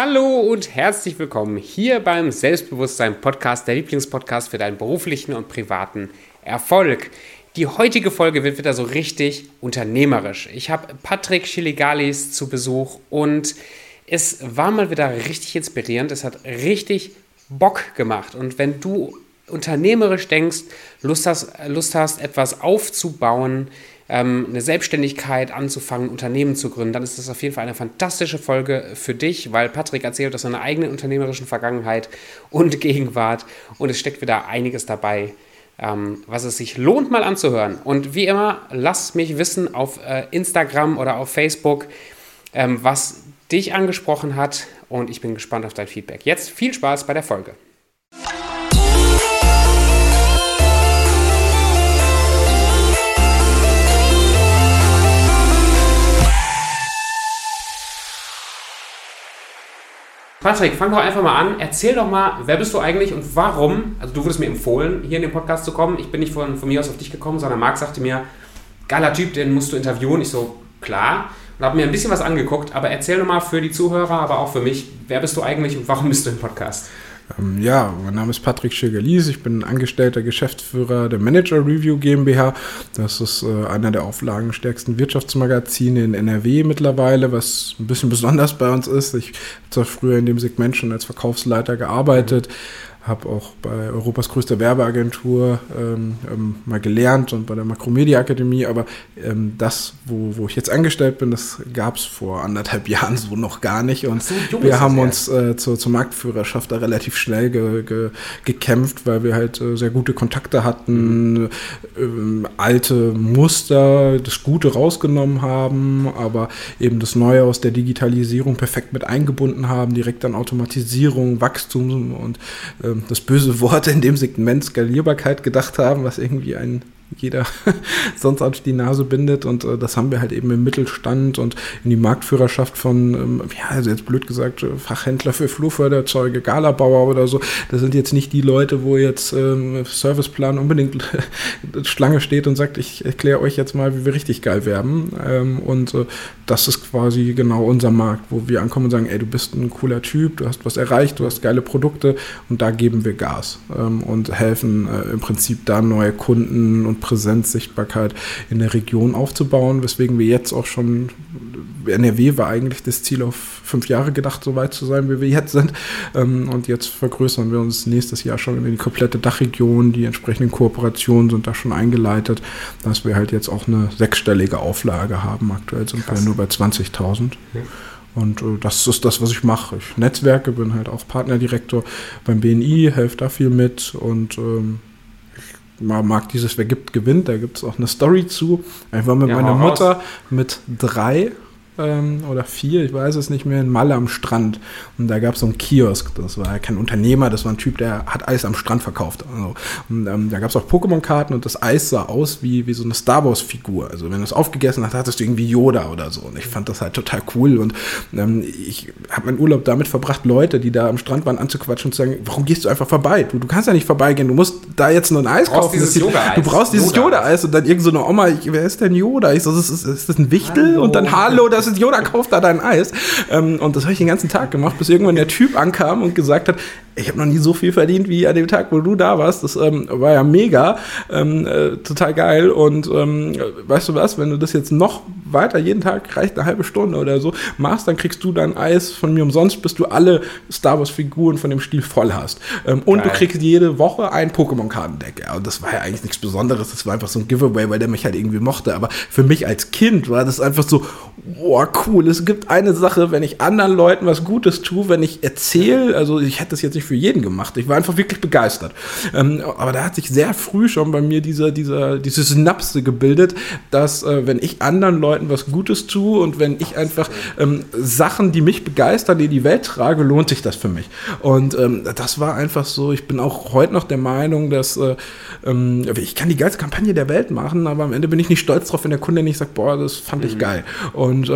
Hallo und herzlich willkommen hier beim Selbstbewusstsein Podcast, der Lieblingspodcast für deinen beruflichen und privaten Erfolg. Die heutige Folge wird wieder so richtig unternehmerisch. Ich habe Patrick Chiligalis zu Besuch und es war mal wieder richtig inspirierend. Es hat richtig Bock gemacht. Und wenn du unternehmerisch denkst, Lust hast, Lust hast etwas aufzubauen, eine Selbstständigkeit anzufangen, Unternehmen zu gründen, dann ist das auf jeden Fall eine fantastische Folge für dich, weil Patrick erzählt aus seiner eigenen unternehmerischen Vergangenheit und Gegenwart und es steckt wieder einiges dabei, ähm, was es sich lohnt, mal anzuhören. Und wie immer, lass mich wissen auf äh, Instagram oder auf Facebook, ähm, was dich angesprochen hat und ich bin gespannt auf dein Feedback. Jetzt viel Spaß bei der Folge. Patrick, fang doch einfach mal an. Erzähl doch mal, wer bist du eigentlich und warum? Also, du wurdest mir empfohlen, hier in den Podcast zu kommen. Ich bin nicht von, von mir aus auf dich gekommen, sondern Marc sagte mir, geiler Typ, den musst du interviewen. Ich so, klar. Und habe mir ein bisschen was angeguckt. Aber erzähl doch mal für die Zuhörer, aber auch für mich, wer bist du eigentlich und warum bist du im Podcast? Ähm, ja, mein Name ist Patrick Schirgelis, ich bin angestellter Geschäftsführer der Manager Review GmbH. Das ist äh, einer der auflagenstärksten Wirtschaftsmagazine in NRW mittlerweile, was ein bisschen besonders bei uns ist. Ich habe zwar früher in dem Segment schon als Verkaufsleiter gearbeitet, habe auch bei Europas größter Werbeagentur ähm, ähm, mal gelernt und bei der Makromedia Akademie, aber ähm, das, wo, wo ich jetzt angestellt bin, das gab es vor anderthalb Jahren so noch gar nicht und so, wir haben uns äh, zur, zur Marktführerschaft da relativ schnell ge, ge, gekämpft, weil wir halt äh, sehr gute Kontakte hatten, mhm. alte Muster, das Gute rausgenommen haben, aber eben das Neue aus der Digitalisierung perfekt mit eingebunden haben, direkt an Automatisierung, Wachstum und ähm, das böse Wort in dem Segment Skalierbarkeit gedacht haben, was irgendwie ein jeder sonst auf die Nase bindet. Und äh, das haben wir halt eben im Mittelstand und in die Marktführerschaft von, ähm, ja, also jetzt blöd gesagt, äh, Fachhändler für Flurförderzeuge, Galabauer oder so. Das sind jetzt nicht die Leute, wo jetzt ähm, Serviceplan unbedingt Schlange steht und sagt, ich erkläre euch jetzt mal, wie wir richtig geil werden. Ähm, und äh, das ist quasi genau unser Markt, wo wir ankommen und sagen, ey, du bist ein cooler Typ, du hast was erreicht, du hast geile Produkte und da geben wir Gas ähm, und helfen äh, im Prinzip da neue Kunden und Präsenz, Sichtbarkeit in der Region aufzubauen, weswegen wir jetzt auch schon, NRW war eigentlich das Ziel auf fünf Jahre gedacht, so weit zu sein, wie wir jetzt sind. Ähm, und jetzt vergrößern wir uns nächstes Jahr schon in die komplette Dachregion. Die entsprechenden Kooperationen sind da schon eingeleitet, dass wir halt jetzt auch eine sechsstellige Auflage haben. Aktuell sind Krass. wir nur bei 20.000. Ja. Und äh, das ist das, was ich mache. Ich netzwerke, bin halt auch Partnerdirektor beim BNI, helfe da viel mit und ähm, man mag dieses Wer gibt, gewinnt. Da gibt es auch eine Story zu. Ich war mit ja, meiner Mutter mit drei ähm, oder vier, ich weiß es nicht mehr, in Malle am Strand. Und da gab es so einen Kiosk. Das war ja kein Unternehmer, das war ein Typ, der hat Eis am Strand verkauft. Also, und ähm, da gab es auch Pokémon-Karten und das Eis sah aus wie, wie so eine Star Wars-Figur. Also wenn du es aufgegessen hast, hattest du irgendwie Yoda oder so. Und ich fand das halt total cool. Und ähm, ich habe meinen Urlaub damit verbracht, Leute, die da am Strand waren, anzuquatschen und zu sagen, warum gehst du einfach vorbei? Du, du kannst ja nicht vorbeigehen, du musst da jetzt nur ein Eis kaufen. Dieses Yoda -Eis. Du brauchst dieses Yoda-Eis. und dann irgendeine so Oma, ich, wer ist denn Yoda? Ich so, ist, ist, ist das ein Wichtel? Hallo. Und dann, hallo, das Yoda, kauf da dein Eis. Ähm, und das habe ich den ganzen Tag gemacht, bis irgendwann der Typ ankam und gesagt hat, ich habe noch nie so viel verdient wie an dem Tag, wo du da warst. Das ähm, war ja mega, ähm, äh, total geil. Und ähm, weißt du was, wenn du das jetzt noch weiter jeden Tag reicht eine halbe Stunde oder so machst, dann kriegst du dein Eis von mir umsonst, bis du alle Star Wars Figuren von dem Stil voll hast. Ähm, und du kriegst jede Woche ein Pokémon-Kartendeck. Ja, und das war ja eigentlich nichts Besonderes. Das war einfach so ein Giveaway, weil der mich halt irgendwie mochte. Aber für mich als Kind war das einfach so, boah, cool. Es gibt eine Sache, wenn ich anderen Leuten was Gutes tue, wenn ich erzähle, also ich hätte das jetzt nicht für jeden gemacht. Ich war einfach wirklich begeistert. Ähm, aber da hat sich sehr früh schon bei mir dieser, dieser, diese Synapse gebildet, dass äh, wenn ich anderen Leuten was Gutes tue und wenn ich einfach ähm, Sachen, die mich begeistern, in die Welt trage, lohnt sich das für mich. Und ähm, das war einfach so, ich bin auch heute noch der Meinung, dass äh, ähm, ich kann die geilste Kampagne der Welt machen, aber am Ende bin ich nicht stolz drauf, wenn der Kunde nicht sagt, boah, das fand ich mhm. geil. Und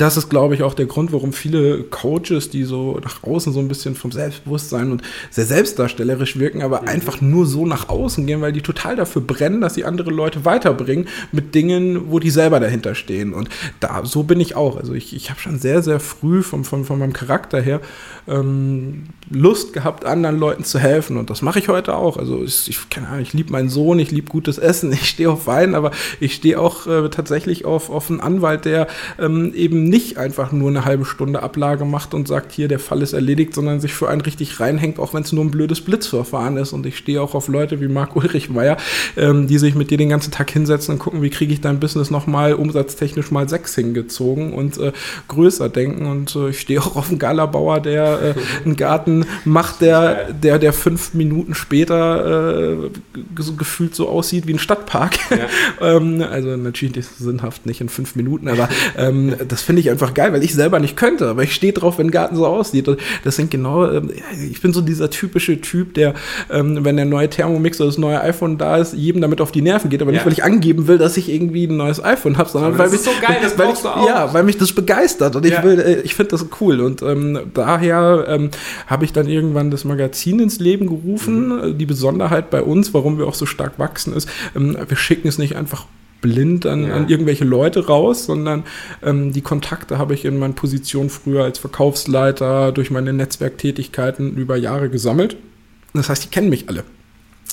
das ist, glaube ich, auch der Grund, warum viele Coaches, die so nach außen so ein bisschen vom Selbstbewusstsein und sehr selbstdarstellerisch wirken, aber mhm. einfach nur so nach außen gehen, weil die total dafür brennen, dass sie andere Leute weiterbringen mit Dingen, wo die selber dahinter stehen. Und da, so bin ich auch. Also ich, ich habe schon sehr, sehr früh vom, vom, von meinem Charakter her ähm, Lust gehabt, anderen Leuten zu helfen. Und das mache ich heute auch. Also ich, ich keine Ahnung, ich liebe meinen Sohn, ich liebe gutes Essen, ich stehe auf Wein, aber ich stehe auch äh, tatsächlich auf, auf einen Anwalt, der ähm, eben nicht einfach nur eine halbe Stunde Ablage macht und sagt, hier, der Fall ist erledigt, sondern sich für einen richtig reinhängt, auch wenn es nur ein blödes Blitzverfahren ist. Und ich stehe auch auf Leute wie Marc Ulrich Meyer, ähm, die sich mit dir den ganzen Tag hinsetzen und gucken, wie kriege ich dein Business nochmal umsatztechnisch mal sechs hingezogen und äh, größer denken. Und äh, ich stehe auch auf einen Galabauer, der äh, einen Garten macht, der, der, der fünf Minuten später äh, gefühlt so aussieht wie ein Stadtpark. Ja. ähm, also natürlich sinnhaft nicht in fünf Minuten, aber ähm, das finde ich einfach geil, weil ich selber nicht könnte, aber ich stehe drauf, wenn ein Garten so aussieht. Und das sind genau, ähm, ich bin so dieser typische Typ, der, ähm, wenn der neue Thermomix oder das neue iPhone da ist, jedem damit auf die Nerven geht, aber ja. nicht, weil ich angeben will, dass ich irgendwie ein neues iPhone habe, sondern weil mich, so geil, weil ich, ja, weil mich das begeistert und ich ja. will, äh, ich finde das cool und ähm, daher ähm, habe ich dann irgendwann das Magazin ins Leben gerufen. Mhm. Die Besonderheit bei uns, warum wir auch so stark wachsen, ist, ähm, wir schicken es nicht einfach blind an, ja. an irgendwelche Leute raus, sondern ähm, die Kontakte habe ich in meinen Positionen früher als Verkaufsleiter durch meine Netzwerktätigkeiten über Jahre gesammelt. Das heißt, die kennen mich alle.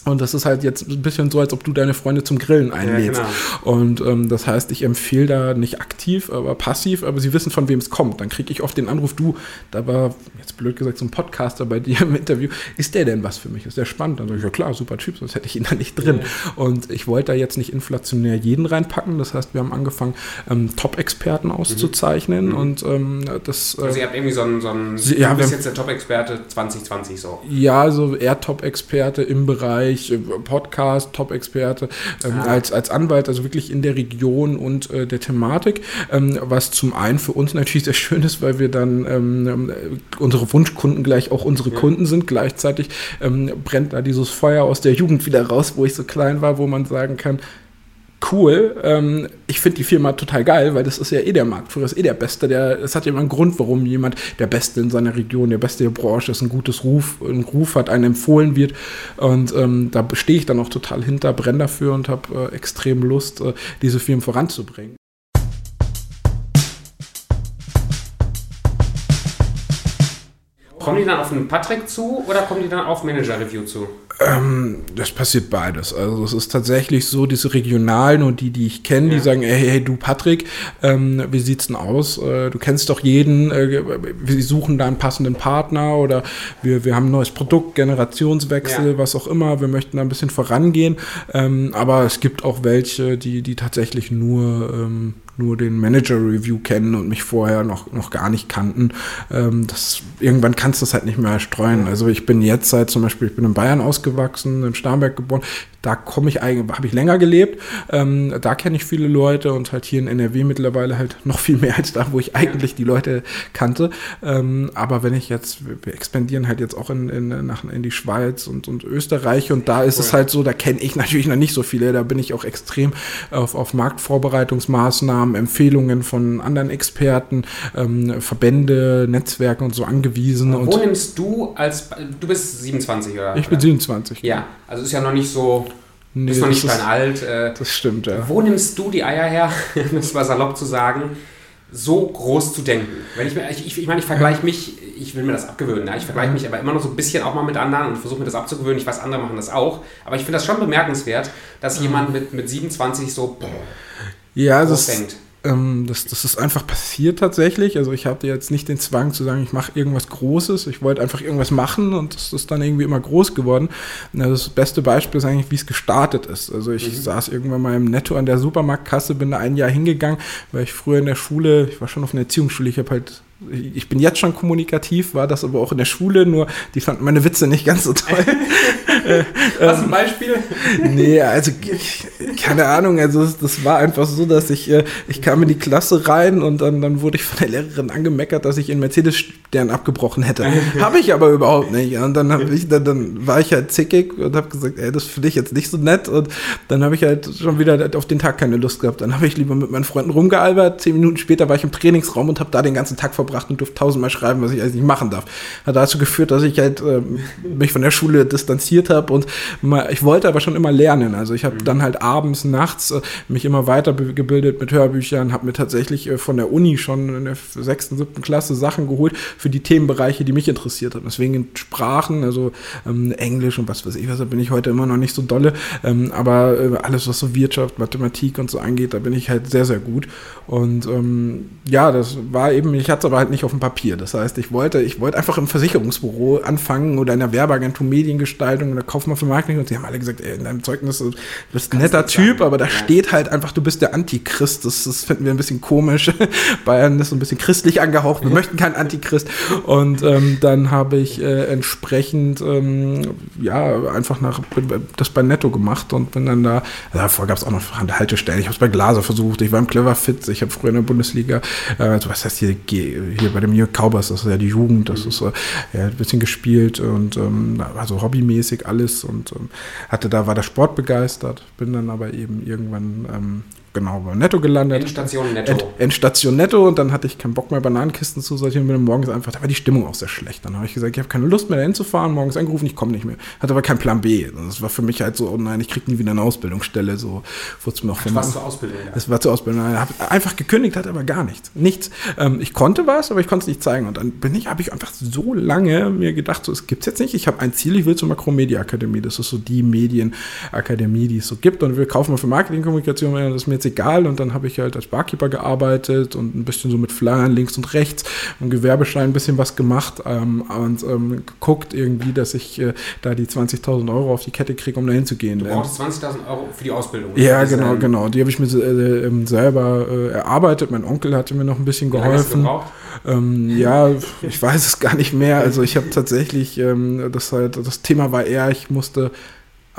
Und das ist halt jetzt ein bisschen so, als ob du deine Freunde zum Grillen einlädst. Ja, genau. Und ähm, das heißt, ich empfehle da nicht aktiv, aber passiv, aber sie wissen, von wem es kommt. Dann kriege ich oft den Anruf, du, da war jetzt blöd gesagt so ein Podcaster bei dir im Interview. Ist der denn was für mich? Ist der spannend? Dann sage ich, ja klar, super Typ, sonst hätte ich ihn da nicht drin. Ja. Und ich wollte da jetzt nicht inflationär jeden reinpacken. Das heißt, wir haben angefangen, ähm, Top-Experten auszuzeichnen. Mhm. Und ähm, das. Äh, also ihr habt irgendwie so einen, so einen Sie, ja, du bist jetzt der Top-Experte 2020 so. Ja, so eher Top-Experte im Bereich Bereich äh, Podcast, Top-Experte, ähm, ah. als, als Anwalt, also wirklich in der Region und äh, der Thematik, ähm, was zum einen für uns natürlich sehr schön ist, weil wir dann ähm, unsere Wunschkunden gleich auch unsere ja. Kunden sind. Gleichzeitig ähm, brennt da dieses Feuer aus der Jugend wieder raus, wo ich so klein war, wo man sagen kann, cool. Ähm, ich finde die Firma total geil, weil das ist ja eh der Marktführer, ist eh der Beste. Der, es hat ja immer einen Grund, warum jemand der Beste in seiner Region, der Beste der Branche ist, ein gutes Ruf, einen Ruf hat, einem empfohlen wird. Und ähm, da stehe ich dann auch total hinter, brenne dafür und habe äh, extrem Lust, äh, diese Firmen voranzubringen. Kommen die dann auf einen Patrick zu oder kommen die dann auf Manager-Review zu? Ähm, das passiert beides. Also es ist tatsächlich so, diese Regionalen und die, die ich kenne, ja. die sagen, hey, hey, du Patrick, ähm, wie sieht's denn aus? Äh, du kennst doch jeden, äh, wir suchen da einen passenden Partner oder wir, wir haben ein neues Produkt, Generationswechsel, ja. was auch immer, wir möchten da ein bisschen vorangehen. Ähm, aber es gibt auch welche, die, die tatsächlich nur ähm, nur den Manager-Review kennen und mich vorher noch, noch gar nicht kannten. Ähm, das, irgendwann kannst du das halt nicht mehr streuen. Also ich bin jetzt seit zum Beispiel, ich bin in Bayern ausgewachsen, in Starnberg geboren. Da komme ich eigentlich, habe ich länger gelebt. Ähm, da kenne ich viele Leute und halt hier in NRW mittlerweile halt noch viel mehr als da, wo ich eigentlich die Leute kannte. Ähm, aber wenn ich jetzt, wir expandieren halt jetzt auch in, in, nach, in die Schweiz und, und Österreich und da ist es halt so, da kenne ich natürlich noch nicht so viele. Da bin ich auch extrem auf, auf Marktvorbereitungsmaßnahmen haben Empfehlungen von anderen Experten, ähm, Verbände, Netzwerke und so angewiesen. Und wo nimmst du als, du bist 27 oder? Ich bin 27. Ja, also ist ja noch nicht so, nee, ist noch nicht klein alt. Äh, das stimmt, ja. Wo nimmst du die Eier her, um es mal salopp zu sagen, so groß zu denken? Wenn ich, ich, ich, ich meine, ich vergleiche mich, ich will mir das abgewöhnen, ja? ich vergleiche mich aber immer noch so ein bisschen auch mal mit anderen und versuche mir das abzugewöhnen. Ich weiß, andere machen das auch, aber ich finde das schon bemerkenswert, dass jemand mit, mit 27 so ja, also es, ähm, das, das ist einfach passiert tatsächlich. Also ich hatte jetzt nicht den Zwang zu sagen, ich mache irgendwas Großes. Ich wollte einfach irgendwas machen und das ist dann irgendwie immer groß geworden. Das beste Beispiel ist eigentlich, wie es gestartet ist. Also ich mhm. saß irgendwann mal im Netto an der Supermarktkasse, bin da ein Jahr hingegangen, weil ich früher in der Schule, ich war schon auf einer Erziehungsschule, ich habe halt ich bin jetzt schon kommunikativ, war das aber auch in der Schule, nur die fanden meine Witze nicht ganz so toll. Was ein Beispiel? nee, also keine Ahnung, also das war einfach so, dass ich, äh, ich kam in die Klasse rein und dann, dann wurde ich von der Lehrerin angemeckert, dass ich in Mercedes-Stern abgebrochen hätte. habe ich aber überhaupt nicht. Und dann, hab ich, dann, dann war ich halt zickig und habe gesagt, ey, das finde ich jetzt nicht so nett. Und dann habe ich halt schon wieder auf den Tag keine Lust gehabt. Dann habe ich lieber mit meinen Freunden rumgealbert. Zehn Minuten später war ich im Trainingsraum und habe da den ganzen Tag verbracht und durfte tausendmal schreiben, was ich eigentlich nicht machen darf. Hat dazu geführt, dass ich halt äh, mich von der Schule distanziert habe und mal, ich wollte aber schon immer lernen. Also ich habe mhm. dann halt abends, nachts äh, mich immer weitergebildet mit Hörbüchern, habe mir tatsächlich äh, von der Uni schon in der sechsten, siebten Klasse Sachen geholt für die Themenbereiche, die mich interessiert haben. Deswegen in Sprachen, also ähm, Englisch und was weiß ich, was da bin ich heute immer noch nicht so dolle. Ähm, aber äh, alles, was so Wirtschaft, Mathematik und so angeht, da bin ich halt sehr, sehr gut. Und ähm, ja, das war eben, ich hatte es aber halt nicht auf dem Papier. Das heißt, ich wollte, ich wollte einfach im Versicherungsbüro anfangen oder in der Werbeagentur Mediengestaltung oder Kaufmann für Marketing und die haben alle gesagt, ey, in deinem Zeugnis, du bist ein netter Typ, sagen. aber da ja. steht halt einfach, du bist der Antichrist. Das, das finden wir ein bisschen komisch. Bayern ist so ein bisschen christlich angehaucht. Wir ja. möchten keinen Antichrist. Und ähm, dann habe ich äh, entsprechend ähm, ja einfach nach das bei Netto gemacht und bin dann da, davor gab es auch noch an der Haltestelle. Ich habe es bei Glaser versucht, ich war im Clever Fit, ich habe früher in der Bundesliga, äh, also was heißt hier, hier bei dem New Cowboys, das ist ja die Jugend, das ist äh, ja, ein bisschen gespielt und ähm, also hobbymäßig alles und ähm, hatte da, war der Sport begeistert, bin dann aber eben irgendwann ähm, genau bei Netto gelandet. Endstation Netto. End, Endstation Netto und dann hatte ich keinen Bock mehr, Bananenkisten zu sortieren. Bin morgens einfach, da war die Stimmung auch sehr schlecht. Dann habe ich gesagt, ich habe keine Lust mehr dahin zu fahren, morgens angerufen, ich komme nicht mehr. Hatte aber keinen Plan B. Das war für mich halt so, oh nein, ich kriege nie wieder eine Ausbildungsstelle. So wurde es mir auch von. Was zur Ausbildung? Es war zur Ausbildung. Ich habe einfach gekündigt, hatte aber gar nichts. Nichts. Ähm, ich konnte was, aber ich konnte es nicht zeigen. Und dann bin ich, habe ich einfach so lange mir gedacht, so, es gibt es jetzt nicht. Ich habe ein Ziel, ich will zur Makromedia Akademie. Das ist so die Medienakademie, die es so gibt. Und wir kaufen mal für Marketingkommunikation, das ist mir jetzt egal. Und dann habe ich halt als Barkeeper gearbeitet und ein bisschen so mit Flyern links und rechts und Gewerbeschein ein bisschen was gemacht ähm, und ähm, geguckt irgendwie, dass ich äh, da die 20.000 Euro auf die Kette kriege, um da hinzugehen. Du brauchst 20.000 Euro für die Ausbildung. Ja, genau, genau. Die habe ich mir äh, ähm, selber äh, erarbeitet. Mein Onkel hatte mir noch ein bisschen geholfen. Ähm, ja, ich weiß es gar nicht mehr. Also ich habe tatsächlich, ähm, das halt, das Thema war eher, ich musste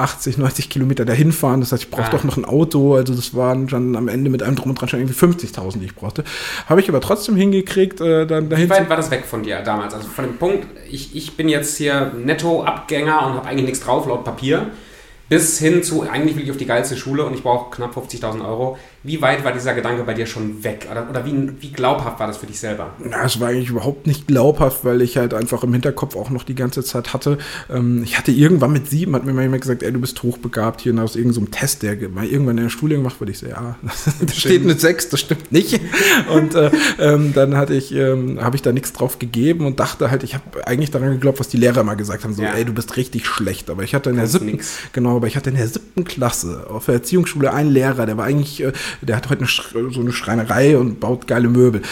80, 90 Kilometer dahin fahren. Das heißt, ich brauchte ah. auch noch ein Auto. Also das waren dann am Ende mit einem Drum und Dran schon irgendwie 50.000, die ich brauchte. Habe ich aber trotzdem hingekriegt. Äh, dann dahin Wie weit war das weg von dir damals? Also von dem Punkt, ich, ich bin jetzt hier Netto-Abgänger und habe eigentlich nichts drauf laut Papier, bis hin zu, eigentlich will ich auf die geilste Schule und ich brauche knapp 50.000 Euro. Wie weit war dieser Gedanke bei dir schon weg? Oder, oder wie, wie, glaubhaft war das für dich selber? Na, es war eigentlich überhaupt nicht glaubhaft, weil ich halt einfach im Hinterkopf auch noch die ganze Zeit hatte. Ähm, ich hatte irgendwann mit sieben, hat mir mal jemand gesagt, ey, du bist hochbegabt hier aus irgendeinem so Test, der mal irgendwann in der Schule gemacht wurde. Ich so, ja, da steht eine sechs, das stimmt nicht. und äh, ähm, dann hatte ich, ähm, habe ich da nichts drauf gegeben und dachte halt, ich habe eigentlich daran geglaubt, was die Lehrer mal gesagt haben, so, ja. ey, du bist richtig schlecht. Aber ich hatte in der siebten, genau, aber ich hatte in der siebten Klasse auf der Erziehungsschule einen Lehrer, der war eigentlich äh, der hat heute eine, so eine Schreinerei und baut geile Möbel.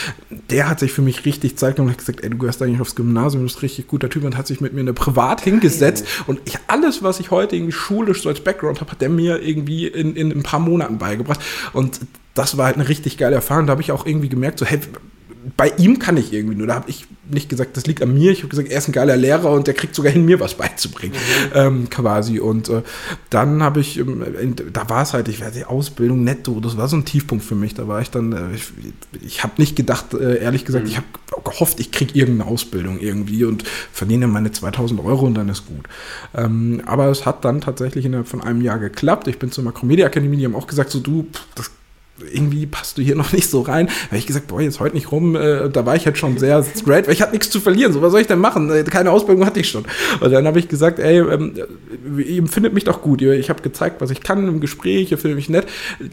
Der hat sich für mich richtig Zeit genommen und hat gesagt, ey, du gehörst eigentlich aufs Gymnasium, du bist richtig guter Typ und hat sich mit mir in der Privat hingesetzt und ich, alles, was ich heute irgendwie schulisch so als Background habe, hat der mir irgendwie in, in ein paar Monaten beigebracht und das war halt eine richtig geile Erfahrung. Da habe ich auch irgendwie gemerkt, so, hey, bei ihm kann ich irgendwie nur. Da habe ich nicht gesagt, das liegt an mir. Ich habe gesagt, er ist ein geiler Lehrer und der kriegt sogar hin, mir was beizubringen. Mhm. Ähm, quasi. Und äh, dann habe ich, ähm, da war es halt, ich werde die Ausbildung netto, das war so ein Tiefpunkt für mich. Da war ich dann, äh, ich, ich habe nicht gedacht, äh, ehrlich gesagt, mhm. ich habe gehofft, ich kriege irgendeine Ausbildung irgendwie und verdiene meine 2000 Euro und dann ist gut. Ähm, aber es hat dann tatsächlich innerhalb von einem Jahr geklappt. Ich bin zur Makromedia Akademie, die haben auch gesagt, so du, das irgendwie passt du hier noch nicht so rein. Da habe ich gesagt, boah, jetzt heute nicht rum. Äh, da war ich halt schon sehr straight, weil ich hatte nichts zu verlieren. So, was soll ich denn machen? Äh, keine Ausbildung hatte ich schon. Und dann habe ich gesagt, ey, ähm, ihr empfindet mich doch gut. Ich habe gezeigt, was ich kann im Gespräch, ihr findet mich nett.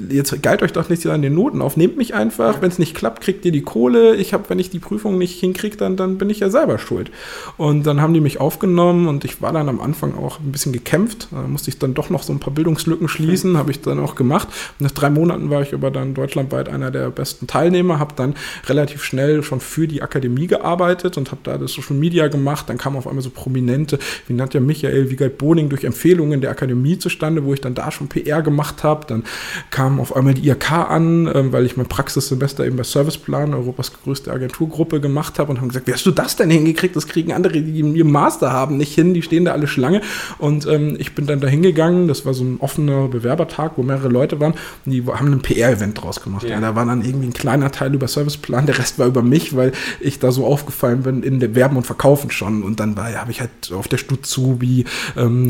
Jetzt galt euch doch nicht an den Noten auf. Nehmt mich einfach. Wenn es nicht klappt, kriegt ihr die Kohle. Ich habe, wenn ich die Prüfung nicht hinkriege, dann, dann bin ich ja selber schuld. Und dann haben die mich aufgenommen und ich war dann am Anfang auch ein bisschen gekämpft. Da musste ich dann doch noch so ein paar Bildungslücken schließen, habe ich dann auch gemacht. Und nach drei Monaten war ich aber dann deutschlandweit einer der besten Teilnehmer, habe dann relativ schnell schon für die Akademie gearbeitet und habe da das Social Media gemacht. Dann kamen auf einmal so Prominente, wie Nadja Michael, Wiegald Boning durch Empfehlungen der Akademie zustande, wo ich dann da schon PR gemacht habe. Dann kam auf einmal die IRK an, äh, weil ich mein Praxissemester eben bei Serviceplan, Europas größte Agenturgruppe, gemacht habe und haben gesagt, wie hast du das denn hingekriegt? Das kriegen andere, die ihren Master haben, nicht hin, die stehen da alle Schlange. Und ähm, ich bin dann da hingegangen, das war so ein offener Bewerbertag, wo mehrere Leute waren, die haben ein PR-Event draus gemacht. Ja. Ja, da war dann irgendwie ein kleiner Teil über Serviceplan, der Rest war über mich, weil ich da so aufgefallen bin in der Werben und Verkaufen schon. Und dann war, ja, habe ich halt auf der Stuzubi, ähm,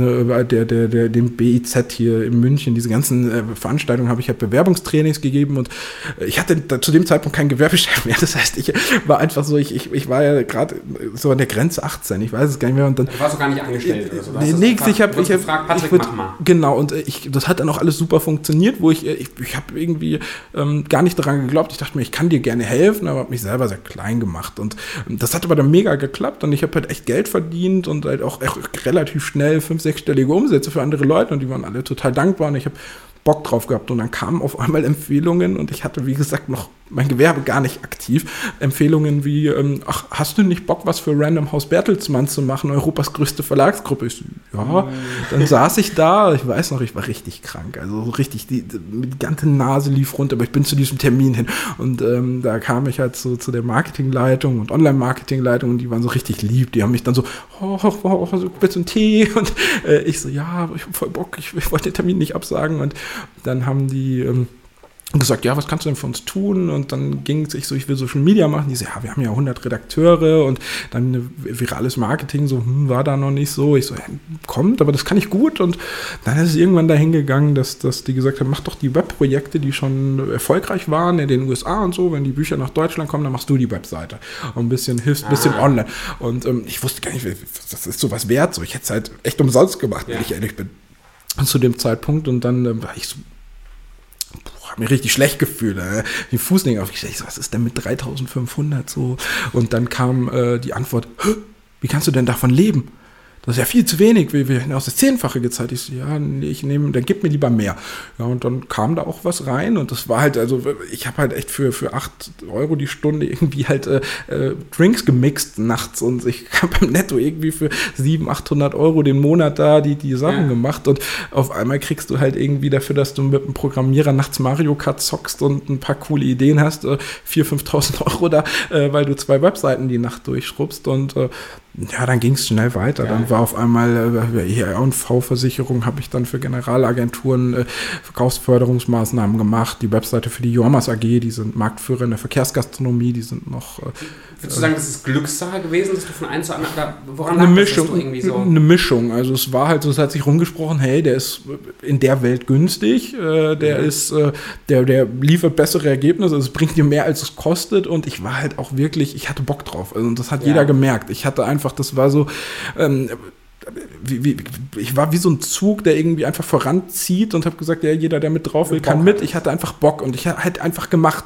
der, der, der, dem BIZ hier in München, diese ganzen äh, Veranstaltungen habe ich halt Bewerbungstrainings gegeben und ich hatte da, zu dem Zeitpunkt kein Gewerbechef mehr. Das heißt, ich war einfach so, ich, ich, ich war ja gerade so an der Grenze 18, ich weiß es gar nicht mehr. Und dann, du warst doch gar nicht angestellt oder so. Nee, nix, ich habe ich hab, gefragt, Patrick, ich würd. Genau, und äh, ich, das hat dann auch alles super funktioniert, wo ich, äh, ich, ich habe irgendwie ähm, gar nicht daran geglaubt. Ich dachte mir, ich kann dir gerne helfen, aber habe mich selber sehr klein gemacht. Und ähm, das hat aber dann mega geklappt und ich habe halt echt Geld verdient und halt auch relativ schnell fünf, sechsstellige Umsätze für andere Leute und die waren alle total dankbar und ich habe Bock drauf gehabt. Und dann kamen auf einmal Empfehlungen und ich hatte, wie gesagt, noch mein Gewerbe gar nicht aktiv. Empfehlungen wie, ähm, ach, hast du nicht Bock, was für Random House Bertelsmann zu machen, Europas größte Verlagsgruppe? Ich so, ja, dann saß ich da, ich weiß noch, ich war richtig krank, also richtig, die, die ganze Nase lief runter, aber ich bin zu diesem Termin hin. Und ähm, da kam ich halt so zu der Marketingleitung und Online-Marketingleitung und die waren so richtig lieb, die haben mich dann so, oh, oh, oh, oh bitte einen Tee? Und äh, ich so, ja, ich hab voll Bock, ich, ich wollte den Termin nicht absagen. Und dann haben die ähm, gesagt, ja, was kannst du denn für uns tun? Und dann ging es, ich so, ich will Social Media machen. Die so, ja, wir haben ja 100 Redakteure und dann virales Marketing, so, hm, war da noch nicht so. Ich so, ja, kommt, aber das kann ich gut. Und dann ist es irgendwann dahin gegangen, dass, dass die gesagt haben, mach doch die Webprojekte, die schon erfolgreich waren in den USA und so. Wenn die Bücher nach Deutschland kommen, dann machst du die Webseite. Und ein bisschen, hilfst ein bisschen ah. online. Und ähm, ich wusste gar nicht, das ist sowas wert. So, ich hätte es halt echt umsonst gemacht, ja. wenn ich ehrlich bin zu dem Zeitpunkt und dann äh, war ich so habe mir richtig schlecht gefühlt, äh, die Fußnägel aufgestellt. Ich so, was ist denn mit 3500 so? Und dann kam äh, die Antwort, wie kannst du denn davon leben? Das ist ja viel zu wenig, wir, wir aus das Zehnfache gezahlt. Ich so, ja, nee, ich nehme, dann gib mir lieber mehr. Ja, und dann kam da auch was rein und das war halt, also ich habe halt echt für, für 8 Euro die Stunde irgendwie halt äh, äh, Drinks gemixt nachts und ich habe beim Netto irgendwie für 700, 800 Euro den Monat da die, die Sachen ja. gemacht und auf einmal kriegst du halt irgendwie dafür, dass du mit einem Programmierer nachts Mario Kart zockst und ein paar coole Ideen hast, äh, 4.000, 5.000 Euro da, äh, weil du zwei Webseiten die Nacht durchschrubbst und äh, ja, dann ging es schnell weiter. Ja. Dann war auf einmal äh, R&V-Versicherung, habe ich dann für Generalagenturen äh, Verkaufsförderungsmaßnahmen gemacht. Die Webseite für die Jormas AG, die sind Marktführer in der Verkehrsgastronomie, die sind noch. Äh, Würdest du sagen, das ist Glückssache gewesen, dass du von einem zu anderen, woran eine Mischung, irgendwie so? Eine Mischung. Also es war halt so, es hat sich rumgesprochen, hey, der ist in der Welt günstig, äh, der mhm. ist, äh, der, der liefert bessere Ergebnisse, also es bringt dir mehr, als es kostet und ich war halt auch wirklich, ich hatte Bock drauf. Also das hat ja. jeder gemerkt. Ich hatte einfach, das war so, ähm, wie, wie, ich war wie so ein Zug, der irgendwie einfach voranzieht und habe gesagt, ja, jeder, der mit drauf will, kann mit. Ich hatte einfach Bock und ich hätte einfach gemacht.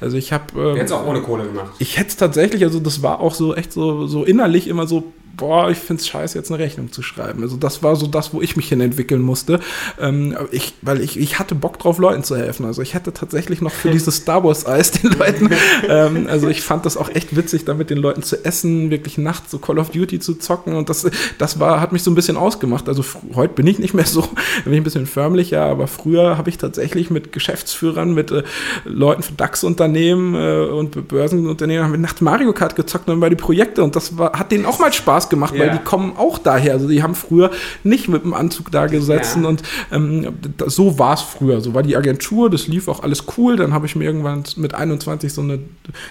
Also ich habe. Ähm, Hättest auch ohne Kohle gemacht. Ich hätte es tatsächlich, also das war auch so echt so, so innerlich immer so boah, ich finde es scheiße, jetzt eine Rechnung zu schreiben. Also das war so das, wo ich mich hin entwickeln musste. Ähm, ich, weil ich, ich hatte Bock drauf, Leuten zu helfen. Also ich hätte tatsächlich noch für dieses Star Wars Eis den Leuten, ähm, also ich fand das auch echt witzig, da mit den Leuten zu essen, wirklich nachts so Call of Duty zu zocken und das, das war, hat mich so ein bisschen ausgemacht. Also heute bin ich nicht mehr so, bin ich ein bisschen förmlicher, aber früher habe ich tatsächlich mit Geschäftsführern, mit äh, Leuten von DAX-Unternehmen äh, und Börsenunternehmen haben wir nachts Mario Kart gezockt und bei die Projekte und das war, hat denen auch mal Spaß gemacht, ja. weil die kommen auch daher. Also die haben früher nicht mit dem Anzug da gesessen ja. und ähm, so war es früher. So war die Agentur, das lief auch alles cool. Dann habe ich mir irgendwann mit 21 so eine,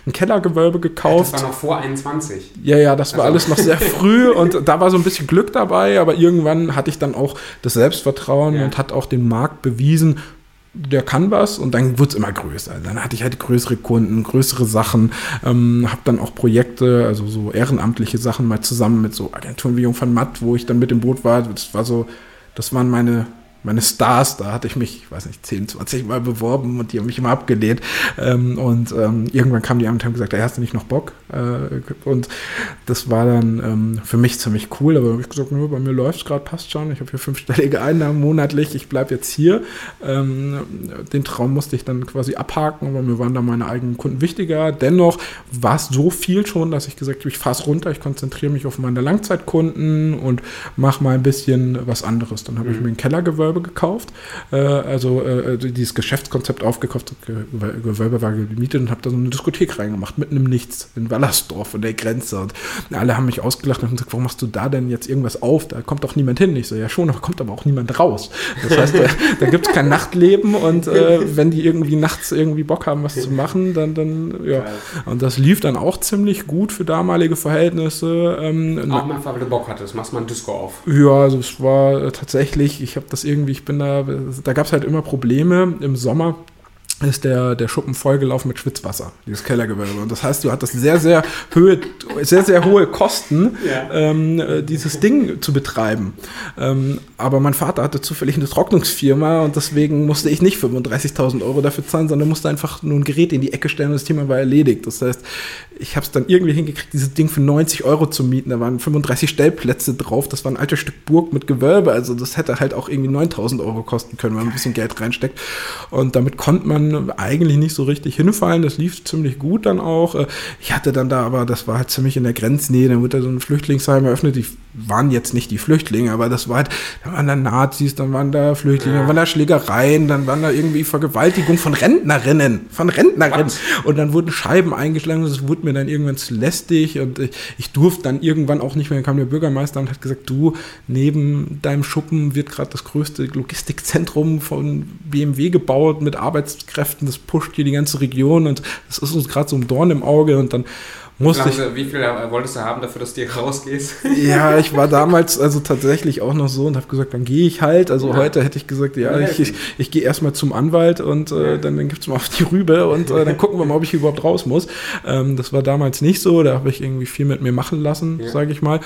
ein Kellergewölbe gekauft. Das war noch vor 21. Ja, ja, das war also. alles noch sehr früh und da war so ein bisschen Glück dabei, aber irgendwann hatte ich dann auch das Selbstvertrauen ja. und hat auch den Markt bewiesen, der kann was und dann wurde es immer größer. Dann hatte ich halt größere Kunden, größere Sachen, ähm, habe dann auch Projekte, also so ehrenamtliche Sachen mal zusammen mit so Agenturen wie Jung van Matt, wo ich dann mit dem Boot war. Das war so, das waren meine meine Stars, da hatte ich mich, ich weiß nicht, 10, 20 Mal beworben und die haben mich immer abgelehnt. Ähm, und ähm, irgendwann kamen die an und haben gesagt, da hast du nicht noch Bock? Äh, und das war dann ähm, für mich ziemlich cool, aber habe ich gesagt, nö, bei mir läuft es gerade, passt schon. Ich habe hier fünfstellige Einnahmen monatlich, ich bleibe jetzt hier. Ähm, den Traum musste ich dann quasi abhaken, aber mir waren da meine eigenen Kunden wichtiger. Dennoch war es so viel schon, dass ich gesagt habe, ich fahre runter, ich konzentriere mich auf meine Langzeitkunden und mache mal ein bisschen was anderes. Dann habe mhm. ich mir ein Kellergewölbe gekauft, äh, also äh, dieses Geschäftskonzept aufgekauft, Gewölbe war gemietet und habe da so eine Diskothek reingemacht, mitten im Nichts, in Wallersdorf an der Grenze. Und alle haben mich ausgelacht und gesagt, warum machst du da denn jetzt irgendwas auf? Da kommt doch niemand hin. Ich so, ja schon, da kommt aber auch niemand raus. Das heißt, da, da gibt es kein Nachtleben und äh, wenn die irgendwie nachts irgendwie Bock haben, was zu machen, dann, dann ja. Und das lief dann auch ziemlich gut für damalige Verhältnisse. Ähm, auch einfach, weil du Bock hattest, machst mal ein Disco auf. Ja, also es war tatsächlich, ich habe das irgendwie, ich bin da, da gab es halt immer Probleme im Sommer ist der, der Schuppen vollgelaufen mit Schwitzwasser, dieses Kellergewölbe. Und das heißt, du hattest sehr, sehr, Höhe, sehr, sehr hohe Kosten, ja. ähm, äh, dieses Ding zu betreiben. Ähm, aber mein Vater hatte zufällig eine Trocknungsfirma und deswegen musste ich nicht 35.000 Euro dafür zahlen, sondern musste einfach nur ein Gerät in die Ecke stellen und das Thema war erledigt. Das heißt, ich habe es dann irgendwie hingekriegt, dieses Ding für 90 Euro zu mieten. Da waren 35 Stellplätze drauf. Das war ein altes Stück Burg mit Gewölbe. Also das hätte halt auch irgendwie 9000 Euro kosten können, wenn man ein bisschen Geld reinsteckt. Und damit konnte man eigentlich nicht so richtig hinfallen. Das lief ziemlich gut dann auch. Äh, ich hatte dann da aber, das war halt ziemlich in der Grenznähe. Dann wurde da so ein Flüchtlingsheim eröffnet. Die waren jetzt nicht die Flüchtlinge, aber das war halt, da waren da Nazis, dann waren da Flüchtlinge, dann waren da Schlägereien, dann waren da irgendwie Vergewaltigung von Rentnerinnen, von Rentnerinnen. Und dann wurden Scheiben eingeschlagen und es wurde mir dann irgendwann zu lästig und ich, ich durfte dann irgendwann auch nicht mehr, dann kam der Bürgermeister und hat gesagt, du, neben deinem Schuppen wird gerade das größte Logistikzentrum von BMW gebaut mit Arbeitskräften, das pusht hier die ganze Region und das ist uns gerade so ein Dorn im Auge und dann musste ich, wie viel wolltest du haben dafür, dass du rausgehst? Ja, ich war damals also tatsächlich auch noch so und habe gesagt, dann gehe ich halt. Also ja. heute hätte ich gesagt, ja, ich, ich, ich gehe erstmal zum Anwalt und äh, dann, dann gibt es mal auf die Rübe und äh, dann gucken wir mal, ob ich überhaupt raus muss. Ähm, das war damals nicht so, da habe ich irgendwie viel mit mir machen lassen, ja. sage ich mal.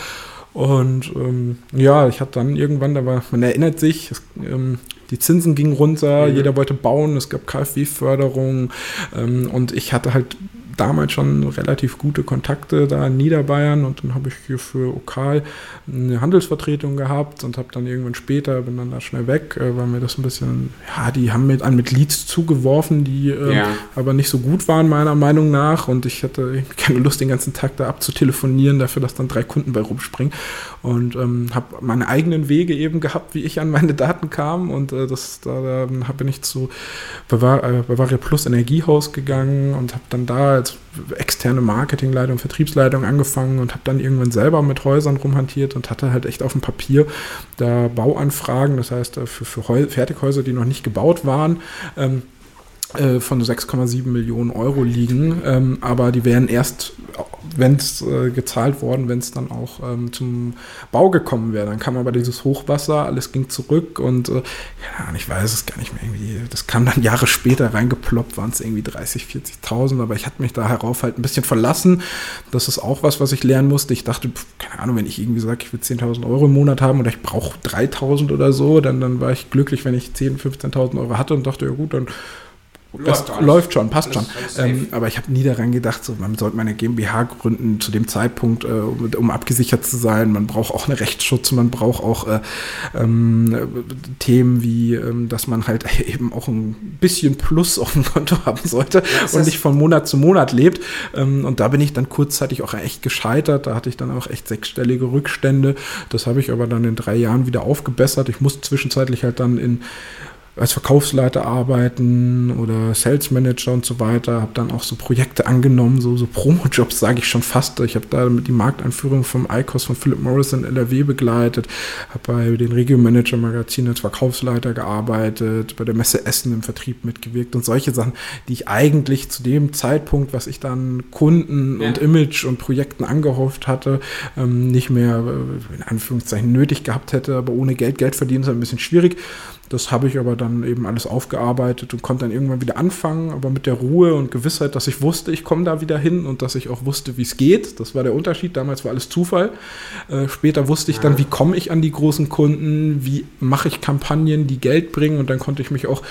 Und ähm, ja, ich hatte dann irgendwann, da war, man erinnert sich, es, ähm, die Zinsen gingen runter, mhm. jeder wollte bauen, es gab KfW-Förderung ähm, und ich hatte halt damals schon relativ gute Kontakte da in Niederbayern und dann habe ich hier für Okal eine Handelsvertretung gehabt und habe dann irgendwann später, bin dann da schnell weg, äh, weil mir das ein bisschen, ja, die haben mir an mit Leads zugeworfen, die äh, ja. aber nicht so gut waren meiner Meinung nach und ich hatte keine Lust, den ganzen Tag da abzutelefonieren, dafür, dass dann drei Kunden bei rumspringen und ähm, habe meine eigenen Wege eben gehabt, wie ich an meine Daten kam und äh, das, da, da bin ich zu Bavar äh, Bavaria Plus Energiehaus gegangen und habe dann da als externe Marketingleitung, Vertriebsleitung angefangen und habe dann irgendwann selber mit Häusern rumhantiert und hatte halt echt auf dem Papier da Bauanfragen, das heißt äh, für, für Fertighäuser, die noch nicht gebaut waren. Ähm, äh, von 6,7 Millionen Euro liegen, ähm, aber die wären erst, wenn es äh, gezahlt worden, wenn es dann auch ähm, zum Bau gekommen wäre. Dann kam aber dieses Hochwasser, alles ging zurück und äh, ja, ich weiß es gar nicht mehr irgendwie. Das kam dann Jahre später reingeploppt, waren es irgendwie 30, 40.000, aber ich hatte mich da herauf halt ein bisschen verlassen. Das ist auch was, was ich lernen musste. Ich dachte, keine Ahnung, wenn ich irgendwie sage, ich will 10.000 Euro im Monat haben oder ich brauche 3.000 oder so, dann, dann war ich glücklich, wenn ich 10.000, 15.000 Euro hatte und dachte, ja gut, dann Läuft, das läuft schon, passt alles, schon. Alles ähm, aber ich habe nie daran gedacht, so, man sollte meine GmbH gründen zu dem Zeitpunkt, äh, um, um, abgesichert zu sein. Man braucht auch einen Rechtsschutz, man braucht auch äh, ähm, Themen wie, ähm, dass man halt eben auch ein bisschen Plus auf dem Konto haben sollte ja, und nicht von Monat zu Monat lebt. Ähm, und da bin ich dann kurzzeitig auch echt gescheitert. Da hatte ich dann auch echt sechsstellige Rückstände. Das habe ich aber dann in drei Jahren wieder aufgebessert. Ich musste zwischenzeitlich halt dann in als Verkaufsleiter arbeiten oder Sales Manager und so weiter. Habe dann auch so Projekte angenommen, so, so Promo-Jobs sage ich schon fast. Ich habe da die Markteinführung vom ICOS von Philip Morris in LRW begleitet, habe bei den Regio Manager Magazin als Verkaufsleiter gearbeitet, bei der Messe Essen im Vertrieb mitgewirkt und solche Sachen, die ich eigentlich zu dem Zeitpunkt, was ich dann Kunden ja. und Image und Projekten angehofft hatte, ähm, nicht mehr äh, in Anführungszeichen nötig gehabt hätte, aber ohne Geld, Geld verdienen ist ein bisschen schwierig Das habe ich aber dann eben alles aufgearbeitet und konnte dann irgendwann wieder anfangen, aber mit der Ruhe und Gewissheit, dass ich wusste, ich komme da wieder hin und dass ich auch wusste, wie es geht. Das war der Unterschied. Damals war alles Zufall. Äh, später wusste ich dann, wie komme ich an die großen Kunden, wie mache ich Kampagnen, die Geld bringen und dann konnte ich mich auch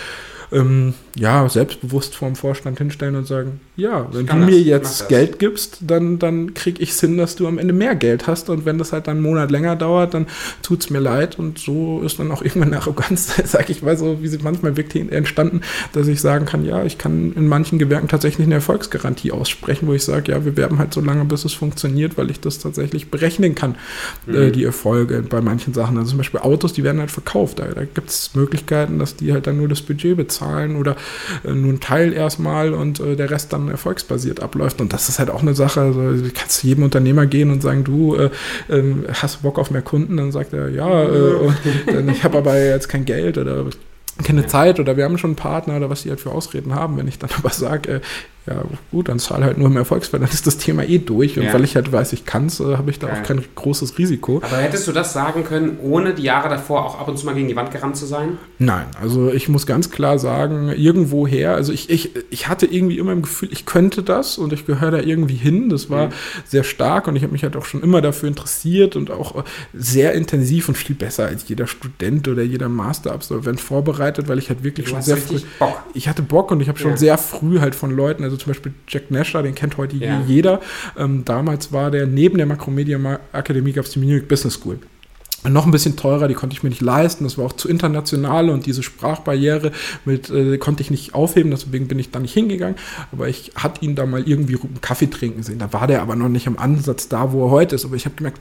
ähm, ja, selbstbewusst vorm Vorstand hinstellen und sagen, ja, wenn du mir das, jetzt Geld gibst, dann, dann kriege ich es hin, dass du am Ende mehr Geld hast. Und wenn das halt dann einen Monat länger dauert, dann tut es mir leid. Und so ist dann auch irgendwann eine Arroganz, sag ich mal so, wie sie manchmal wirklich entstanden, dass ich sagen kann, ja, ich kann in manchen Gewerken tatsächlich eine Erfolgsgarantie aussprechen, wo ich sage, ja, wir werben halt so lange, bis es funktioniert, weil ich das tatsächlich berechnen kann, mhm. äh, die Erfolge bei manchen Sachen. Also zum Beispiel Autos, die werden halt verkauft. Da, da gibt es Möglichkeiten, dass die halt dann nur das Budget bezahlen oder äh, nur einen Teil erstmal und äh, der Rest dann erfolgsbasiert abläuft. Und das ist halt auch eine Sache. Also, du kannst zu jedem Unternehmer gehen und sagen, du äh, äh, hast Bock auf mehr Kunden? Dann sagt er, ja, äh, ich habe aber jetzt kein Geld oder keine Zeit oder wir haben schon einen Partner oder was die halt für Ausreden haben. Wenn ich dann aber sage, äh, ja gut, dann zahle halt nur im Erfolgsfall, dann ist das Thema eh durch. Und ja. weil ich halt weiß, ich kann es, äh, habe ich da ja. auch kein großes Risiko. Aber hättest du das sagen können, ohne die Jahre davor auch ab und zu mal gegen die Wand gerannt zu sein? Nein, also ich muss ganz klar sagen, irgendwoher, also ich, ich, ich hatte irgendwie immer im Gefühl, ich könnte das und ich gehöre da irgendwie hin. Das war mhm. sehr stark und ich habe mich halt auch schon immer dafür interessiert und auch sehr intensiv und viel besser als jeder Student oder jeder Masterabsolvent vorbereitet, weil ich halt wirklich du schon sehr früh. Bock. Ich hatte Bock und ich habe schon ja. sehr früh halt von Leuten, also zum Beispiel Jack Nasher, den kennt heute ja. jeder. Ähm, damals war der neben der Makromedia Akademie gab es die Munich Business School. Noch ein bisschen teurer, die konnte ich mir nicht leisten. Das war auch zu international und diese Sprachbarriere mit, äh, konnte ich nicht aufheben, deswegen bin ich da nicht hingegangen. Aber ich hatte ihn da mal irgendwie einen Kaffee trinken sehen. Da war der aber noch nicht am Ansatz da, wo er heute ist. Aber ich habe gemerkt,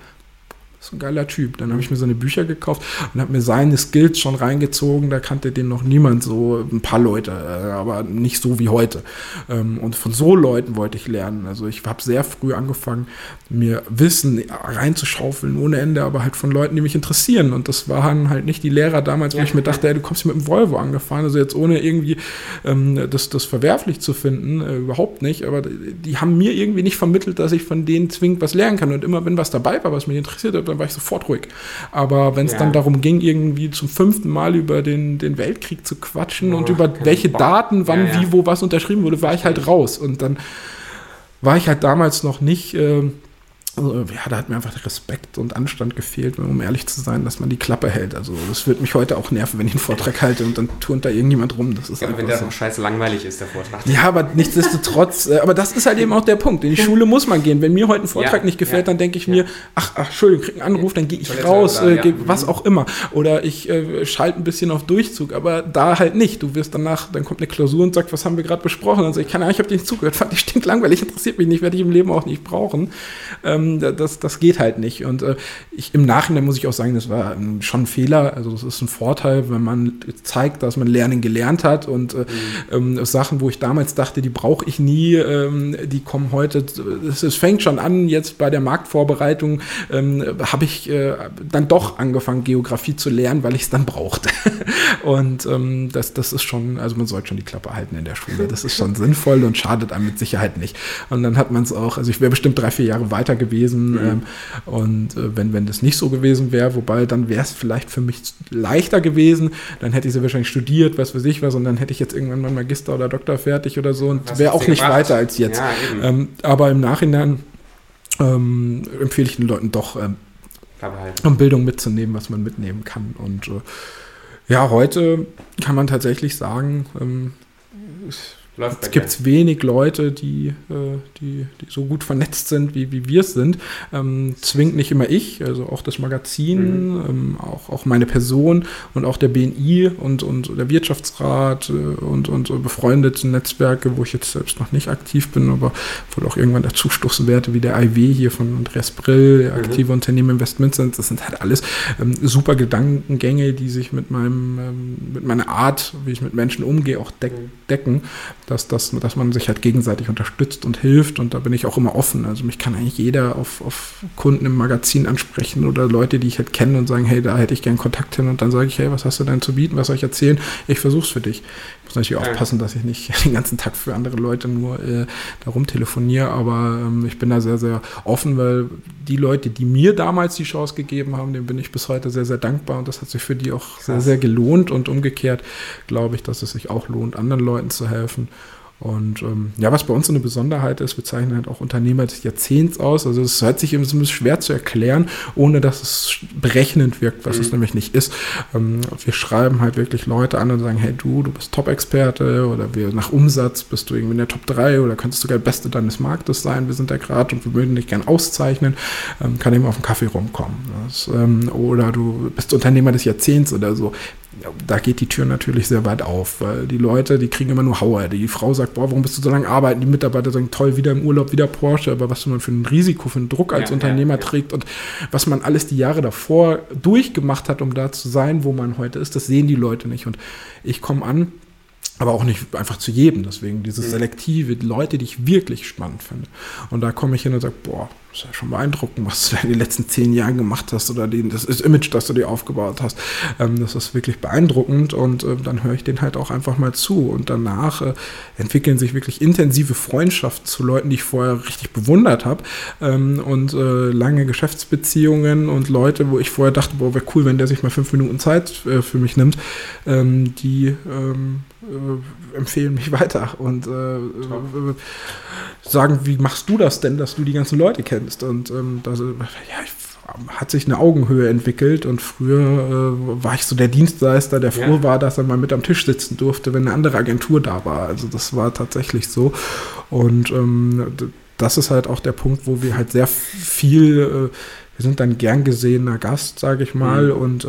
ist ein geiler Typ. Dann habe ich mir seine Bücher gekauft und habe mir seine Skills schon reingezogen. Da kannte den noch niemand so, ein paar Leute, äh, aber nicht so wie heute. Ähm, und von so Leuten wollte ich lernen. Also ich habe sehr früh angefangen, mir Wissen reinzuschaufeln ohne Ende, aber halt von Leuten, die mich interessieren. Und das waren halt nicht die Lehrer damals, wo ich mir dachte, ey, du kommst hier mit dem Volvo angefahren. Also jetzt ohne irgendwie ähm, das, das verwerflich zu finden, äh, überhaupt nicht. Aber die haben mir irgendwie nicht vermittelt, dass ich von denen zwingend was lernen kann. Und immer wenn was dabei war, was mich interessiert hat, dann war ich sofort ruhig. Aber wenn es ja. dann darum ging, irgendwie zum fünften Mal über den, den Weltkrieg zu quatschen oh, und über welche Bock. Daten, wann, ja, ja. wie, wo was unterschrieben wurde, war ich halt raus. Und dann war ich halt damals noch nicht. Äh, also, ja, da hat mir einfach Respekt und Anstand gefehlt, um ehrlich zu sein, dass man die Klappe hält. Also das wird mich heute auch nerven, wenn ich einen Vortrag halte und dann turnt da irgendjemand rum. Das ist ja, wenn der so. scheiße langweilig ist, der Vortrag. Ja, aber nichtsdestotrotz, äh, aber das ist halt eben auch der Punkt. In die Schule muss man gehen. Wenn mir heute ein Vortrag ja, nicht gefällt, ja, dann denke ich mir, ach, ach, Entschuldigung, krieg einen Anruf, dann gehe ich raus, oder, äh, was auch immer. Oder ich äh, schalte ein bisschen auf Durchzug, aber da halt nicht. Du wirst danach, dann kommt eine Klausur und sagt, was haben wir gerade besprochen? Dann sage ich, keine Ahnung, ich habe dir nicht zugehört, fand ich stinkt langweilig, interessiert mich nicht, werde ich im Leben auch nicht brauchen. Ähm, das, das geht halt nicht. Und äh, ich, im Nachhinein muss ich auch sagen, das war ähm, schon ein Fehler. Also das ist ein Vorteil, wenn man zeigt, dass man Lernen gelernt hat und äh, mhm. ähm, Sachen, wo ich damals dachte, die brauche ich nie, ähm, die kommen heute. Es fängt schon an, jetzt bei der Marktvorbereitung ähm, habe ich äh, dann doch angefangen, Geografie zu lernen, weil ich es dann brauchte. und ähm, das, das ist schon, also man sollte schon die Klappe halten in der Schule. Das ist schon sinnvoll und schadet einem mit Sicherheit nicht. Und dann hat man es auch, also ich wäre bestimmt drei, vier Jahre weiter gewesen. Mhm. Ähm, und äh, wenn, wenn das nicht so gewesen wäre, wobei dann wäre es vielleicht für mich leichter gewesen, dann hätte ich sie wahrscheinlich studiert, was weiß ich was, und dann hätte ich jetzt irgendwann mal Magister oder Doktor fertig oder so und wäre auch nicht gemacht? weiter als jetzt. Ja, ähm, aber im Nachhinein ähm, empfehle ich den Leuten doch, ähm, um Bildung mitzunehmen, was man mitnehmen kann. Und äh, ja, heute kann man tatsächlich sagen, ähm, es gibt wenig Leute, die, äh, die, die, so gut vernetzt sind, wie, wie wir es sind. Ähm, zwingt nicht immer ich, also auch das Magazin, mhm. ähm, auch, auch meine Person und auch der BNI und, und der Wirtschaftsrat äh, und, und befreundete Netzwerke, wo ich jetzt selbst noch nicht aktiv bin, aber wohl auch irgendwann dazustoßen werde, wie der IW hier von Andreas Brill, der mhm. aktive Unternehmen Investments sind. Das sind halt alles ähm, super Gedankengänge, die sich mit meinem, ähm, mit meiner Art, wie ich mit Menschen umgehe, auch deck, mhm. decken dass, dass, dass man sich halt gegenseitig unterstützt und hilft und da bin ich auch immer offen. Also mich kann eigentlich jeder auf, auf Kunden im Magazin ansprechen oder Leute, die ich halt kenne und sagen, hey, da hätte ich gern Kontakt hin und dann sage ich, hey, was hast du denn zu bieten, was soll ich erzählen? Ich versuch's für dich. Ich muss natürlich ja. aufpassen, dass ich nicht den ganzen Tag für andere Leute nur äh, darum telefoniere, aber ähm, ich bin da sehr, sehr offen, weil die Leute, die mir damals die Chance gegeben haben, denen bin ich bis heute sehr, sehr dankbar und das hat sich für die auch Krass. sehr, sehr gelohnt und umgekehrt glaube ich, dass es sich auch lohnt, anderen Leuten zu helfen. Und ähm, ja, was bei uns so eine Besonderheit ist, wir zeichnen halt auch Unternehmer des Jahrzehnts aus. Also es hört sich eben so ein bisschen schwer zu erklären, ohne dass es berechnend wirkt, was mhm. es nämlich nicht ist. Ähm, wir schreiben halt wirklich Leute an und sagen, hey du, du bist Top-Experte oder wir nach Umsatz bist du irgendwie in der Top 3 oder könntest sogar der Beste deines Marktes sein. Wir sind da gerade und wir würden dich gern auszeichnen. Ähm, kann eben auf den Kaffee rumkommen. Das, ähm, oder du bist Unternehmer des Jahrzehnts oder so da geht die Tür natürlich sehr weit auf, weil die Leute, die kriegen immer nur Hauer. Die Frau sagt, boah, warum bist du so lange arbeiten? Die Mitarbeiter sagen, toll, wieder im Urlaub, wieder Porsche, aber was man für ein Risiko, für einen Druck als ja, Unternehmer ja, ja. trägt und was man alles die Jahre davor durchgemacht hat, um da zu sein, wo man heute ist, das sehen die Leute nicht. Und ich komme an, aber auch nicht einfach zu jedem. Deswegen dieses mhm. selektive, die Leute, die ich wirklich spannend finde. Und da komme ich hin und sage, boah, das ist ja schon beeindruckend, was du in den letzten zehn Jahren gemacht hast oder den, das, das Image, das du dir aufgebaut hast. Ähm, das ist wirklich beeindruckend und äh, dann höre ich den halt auch einfach mal zu. Und danach äh, entwickeln sich wirklich intensive Freundschaften zu Leuten, die ich vorher richtig bewundert habe ähm, und äh, lange Geschäftsbeziehungen und Leute, wo ich vorher dachte, boah, wäre cool, wenn der sich mal fünf Minuten Zeit äh, für mich nimmt, ähm, die ähm, äh, empfehlen mich weiter und äh, sagen, wie machst du das denn, dass du die ganzen Leute kennst? Und ähm, das, ja, ich, hat sich eine Augenhöhe entwickelt und früher äh, war ich so der Dienstleister, der froh ja. war, dass er mal mit am Tisch sitzen durfte, wenn eine andere Agentur da war. Also das war tatsächlich so. Und ähm, das ist halt auch der Punkt, wo wir halt sehr viel äh, wir sind dann gern gesehener Gast, sage ich mal, mhm. und äh,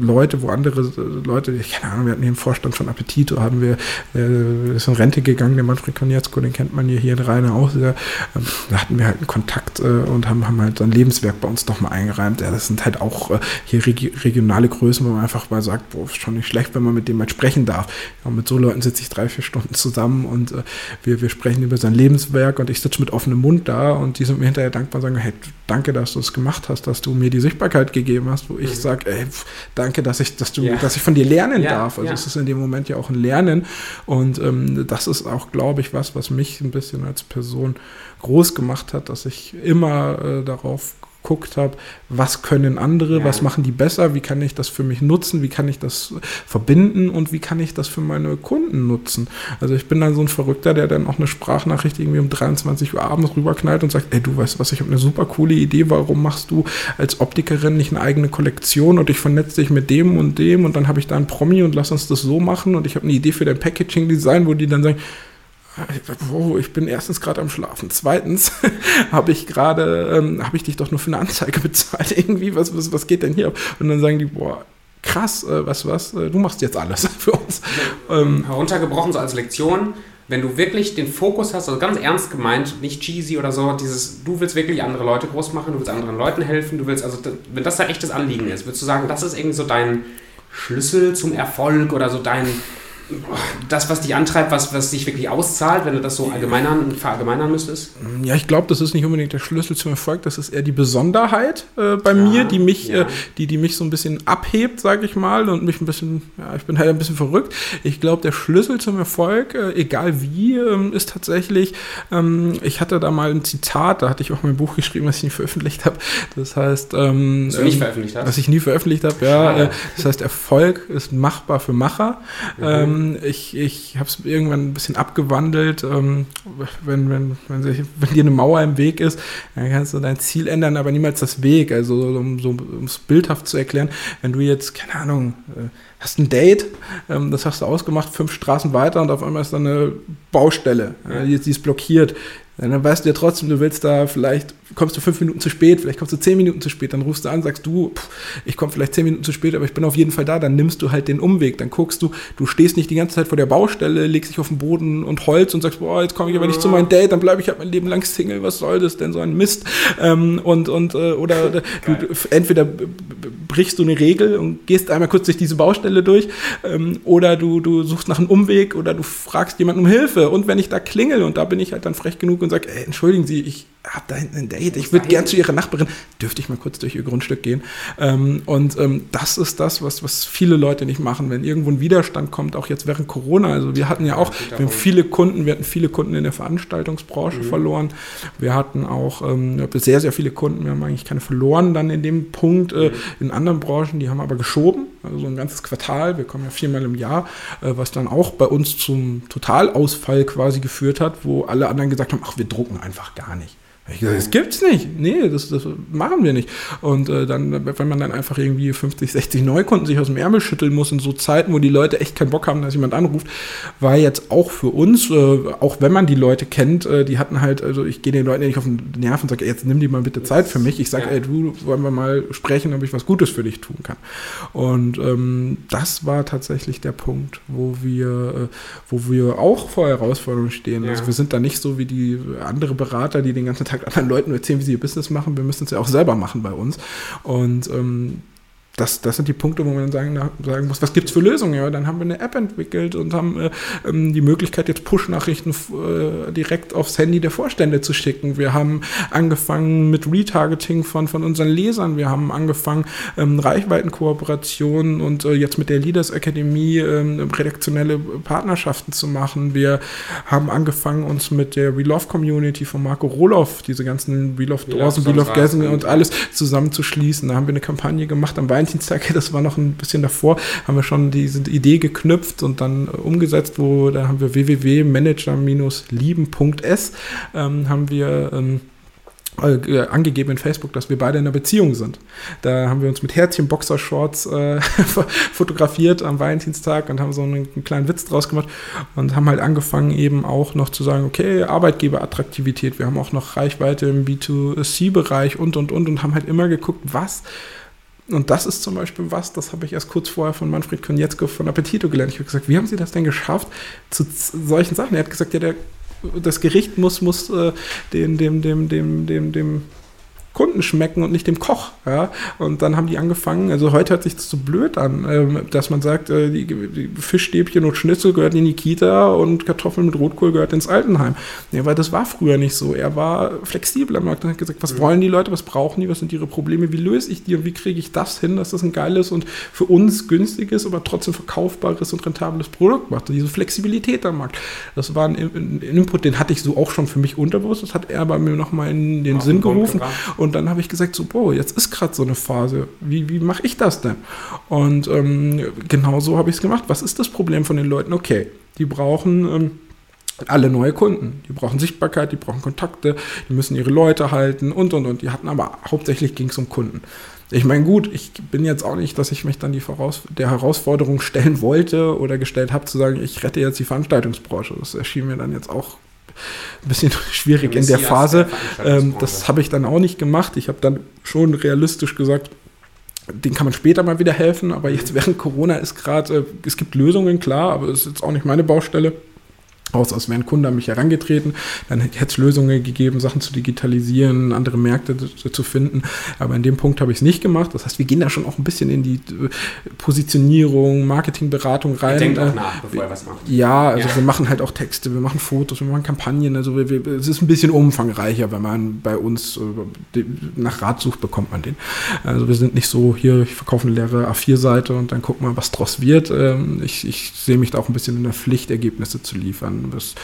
Leute, wo andere Leute, ich keine Ahnung, wir hatten hier einen Vorstand von Appetito, haben wir, äh, ist in Rente gegangen, der Manfred Konietzko, den kennt man hier, hier in Rheine auch sehr, ähm, da hatten wir halt einen Kontakt äh, und haben, haben halt sein Lebenswerk bei uns nochmal eingereimt. Ja, das sind halt auch äh, hier regi regionale Größen, wo man einfach mal sagt, boah, ist schon nicht schlecht, wenn man mit dem mal sprechen darf. Ja, mit so Leuten sitze ich drei, vier Stunden zusammen und äh, wir, wir sprechen über sein Lebenswerk und ich sitze mit offenem Mund da und die sind mir hinterher dankbar und sagen, hey, danke, dass du es gemacht gemacht hast, dass du mir die Sichtbarkeit gegeben hast, wo ich mhm. sage, ey, danke, dass ich, dass du, ja. dass ich von dir lernen ja, darf. Also ja. es ist in dem Moment ja auch ein Lernen. Und ähm, das ist auch, glaube ich, was, was mich ein bisschen als Person groß gemacht hat, dass ich immer äh, darauf geguckt habe, was können andere, ja. was machen die besser, wie kann ich das für mich nutzen, wie kann ich das verbinden und wie kann ich das für meine Kunden nutzen. Also ich bin dann so ein Verrückter, der dann auch eine Sprachnachricht irgendwie um 23 Uhr abends rüberknallt und sagt, ey, du weißt was, ich habe eine super coole Idee, warum machst du als Optikerin nicht eine eigene Kollektion und ich vernetze dich mit dem und dem und dann habe ich da einen Promi und lass uns das so machen und ich habe eine Idee für dein Packaging-Design, wo die dann sagen, Oh, ich bin erstens gerade am Schlafen. Zweitens habe ich gerade, ähm, habe ich dich doch nur für eine Anzeige bezahlt. Irgendwie, was, was, was geht denn hier ab? Und dann sagen die, boah, krass, äh, was, was, äh, du machst jetzt alles für uns. Ähm, Heruntergebrochen so als Lektion, wenn du wirklich den Fokus hast, also ganz ernst gemeint, nicht cheesy oder so, dieses, du willst wirklich andere Leute groß machen, du willst anderen Leuten helfen, du willst, also wenn das dein echtes Anliegen ist, würdest du sagen, das ist irgendwie so dein Schlüssel zum Erfolg oder so dein das, was dich antreibt, was, was dich wirklich auszahlt, wenn du das so allgemeinern, verallgemeinern müsstest? Ja, ich glaube, das ist nicht unbedingt der Schlüssel zum Erfolg, das ist eher die Besonderheit äh, bei ja, mir, die mich, ja. äh, die, die mich so ein bisschen abhebt, sage ich mal, und mich ein bisschen, ja, ich bin halt ein bisschen verrückt. Ich glaube, der Schlüssel zum Erfolg, äh, egal wie, ähm, ist tatsächlich, ähm, ich hatte da mal ein Zitat, da hatte ich auch mein Buch geschrieben, was ich nie veröffentlicht habe. Das heißt, ähm, was du nicht veröffentlicht hast? Was ich nie veröffentlicht habe, ja. Äh, das heißt, Erfolg ist machbar für Macher. Mhm. Ähm, ähm, ich ich habe es irgendwann ein bisschen abgewandelt. Ähm, wenn, wenn, wenn, sich, wenn dir eine Mauer im Weg ist, dann kannst du dein Ziel ändern, aber niemals das Weg. Also um so es bildhaft zu erklären, wenn du jetzt, keine Ahnung, äh, hast ein Date, ähm, das hast du ausgemacht, fünf Straßen weiter und auf einmal ist da eine Baustelle, ja. die, die ist blockiert dann weißt du ja trotzdem, du willst da vielleicht, kommst du fünf Minuten zu spät, vielleicht kommst du zehn Minuten zu spät, dann rufst du an, sagst du, pff, ich komme vielleicht zehn Minuten zu spät, aber ich bin auf jeden Fall da, dann nimmst du halt den Umweg, dann guckst du, du stehst nicht die ganze Zeit vor der Baustelle, legst dich auf den Boden und holst und sagst, boah, jetzt komme ich aber nicht zu meinem Date, dann bleibe ich halt mein Leben lang Single, was soll das denn, so ein Mist. Ähm, und, und, äh, oder du, entweder brichst du eine Regel und gehst einmal kurz durch diese Baustelle durch, ähm, oder du, du suchst nach einem Umweg oder du fragst jemanden um Hilfe. Und wenn ich da klingel und da bin ich halt dann frech genug und sage, entschuldigen Sie, ich habe da hinten ein Date, ich würde gern zu Ihrer Nachbarin, dürfte ich mal kurz durch Ihr Grundstück gehen. Ähm, und ähm, das ist das, was, was viele Leute nicht machen, wenn irgendwo ein Widerstand kommt, auch jetzt während Corona. Also wir hatten ja auch, wir haben viele Kunden, wir hatten viele Kunden in der Veranstaltungsbranche mhm. verloren. Wir hatten auch ähm, sehr, sehr viele Kunden, wir haben eigentlich keine verloren dann in dem Punkt äh, mhm. in anderen Branchen, die haben aber geschoben, also so ein ganzes Quartal, wir kommen ja viermal im Jahr, äh, was dann auch bei uns zum Totalausfall quasi geführt hat, wo alle anderen gesagt haben, ach, wir drucken einfach gar nicht. Ich gesagt, das gibt's nicht. Nee, das, das machen wir nicht. Und äh, dann, wenn man dann einfach irgendwie 50, 60 Neukunden sich aus dem Ärmel schütteln muss in so Zeiten, wo die Leute echt keinen Bock haben, dass jemand anruft, war jetzt auch für uns, äh, auch wenn man die Leute kennt, äh, die hatten halt, also ich gehe den Leuten nicht auf den Nerv und sage, jetzt nimm die mal bitte Zeit für mich. Ich sage, ja. ey, du, wollen wir mal sprechen, ob ich was Gutes für dich tun kann. Und ähm, das war tatsächlich der Punkt, wo wir, äh, wo wir auch vor Herausforderungen stehen. Ja. Also wir sind da nicht so wie die andere Berater, die den ganzen Tag Tag anderen Leuten erzählen, wie sie ihr Business machen. Wir müssen es ja auch selber machen bei uns. Und ähm, das, das sind die Punkte, wo man dann sagen, sagen muss, was gibt es für Lösungen? Ja, dann haben wir eine App entwickelt und haben äh, ähm, die Möglichkeit, jetzt Push-Nachrichten äh, direkt aufs Handy der Vorstände zu schicken. Wir haben angefangen mit Retargeting von, von unseren Lesern. Wir haben angefangen, ähm, Reichweitenkooperationen und äh, jetzt mit der Leaders Akademie ähm, redaktionelle Partnerschaften zu machen. Wir haben angefangen, uns mit der Relove Community von Marco Roloff, diese ganzen Relove Doors und Relove Gassen und alles zusammenzuschließen. Da haben wir eine Kampagne gemacht am Wein Valentinstag, das war noch ein bisschen davor, haben wir schon diese Idee geknüpft und dann äh, umgesetzt, wo da haben wir www.manager-lieben.s ähm, haben wir ähm, äh, angegeben in Facebook, dass wir beide in einer Beziehung sind. Da haben wir uns mit Herzchen Boxershorts äh, fotografiert am Valentinstag und haben so einen, einen, kleinen Witz draus gemacht und haben halt angefangen eben auch noch zu sagen, okay, Arbeitgeberattraktivität, wir haben auch noch Reichweite im B2C-Bereich und und und und haben halt immer geguckt, was und das ist zum Beispiel was, das habe ich erst kurz vorher von Manfred Konietzko von Appetito gelernt. Ich habe gesagt, wie haben Sie das denn geschafft zu solchen Sachen? Er hat gesagt, ja, der, das Gericht muss, muss äh, den, dem, dem, dem, dem, dem Kunden schmecken und nicht dem Koch. Ja? Und dann haben die angefangen, also heute hört sich das so blöd an, ähm, dass man sagt, äh, die, Fischstäbchen und Schnitzel gehören in die Kita und Kartoffeln mit Rotkohl gehört ins Altenheim. Ja, weil das war früher nicht so. Er war flexibel am Markt und hat gesagt, was wollen die Leute, was brauchen die, was sind ihre Probleme, wie löse ich die und wie kriege ich das hin, dass das ein geiles und für uns günstiges, aber trotzdem verkaufbares und rentables Produkt macht. Und diese Flexibilität am Markt, das war ein, ein, Input, den hatte ich so auch schon für mich unterbewusst, das hat er bei mir nochmal in den Auf Sinn gerufen. Und und dann habe ich gesagt, so, boah, jetzt ist gerade so eine Phase. Wie, wie mache ich das denn? Und ähm, genau so habe ich es gemacht. Was ist das Problem von den Leuten? Okay, die brauchen... Ähm, alle neue Kunden. Die brauchen Sichtbarkeit, die brauchen Kontakte, die müssen ihre Leute halten und und und. Die hatten aber hauptsächlich ging es um Kunden. Ich meine, gut, ich bin jetzt auch nicht, dass ich mich dann die Voraus der Herausforderung stellen wollte oder gestellt habe, zu sagen, ich rette jetzt die Veranstaltungsbranche. Das erschien mir dann jetzt auch ein bisschen schwierig in der Phase. Ähm, das habe ich dann auch nicht gemacht. Ich habe dann schon realistisch gesagt, den kann man später mal wieder helfen, aber jetzt während Corona ist gerade, äh, es gibt Lösungen, klar, aber es ist jetzt auch nicht meine Baustelle aus, als wäre ein Kunde an mich herangetreten, dann hätte es Lösungen gegeben, Sachen zu digitalisieren, andere Märkte zu finden. Aber in dem Punkt habe ich es nicht gemacht. Das heißt, wir gehen da schon auch ein bisschen in die äh, Positionierung, Marketingberatung rein. Denkt auch nach, bevor ihr was macht. Ja, also ja. wir machen halt auch Texte, wir machen Fotos, wir machen Kampagnen. Also wir, wir, es ist ein bisschen umfangreicher, wenn man bei uns äh, nach Rat sucht, bekommt man den. Also wir sind nicht so, hier, ich verkaufe eine leere A4-Seite und dann gucken wir, was draus wird. Ähm, ich, ich sehe mich da auch ein bisschen in der Pflicht, Ergebnisse zu liefern was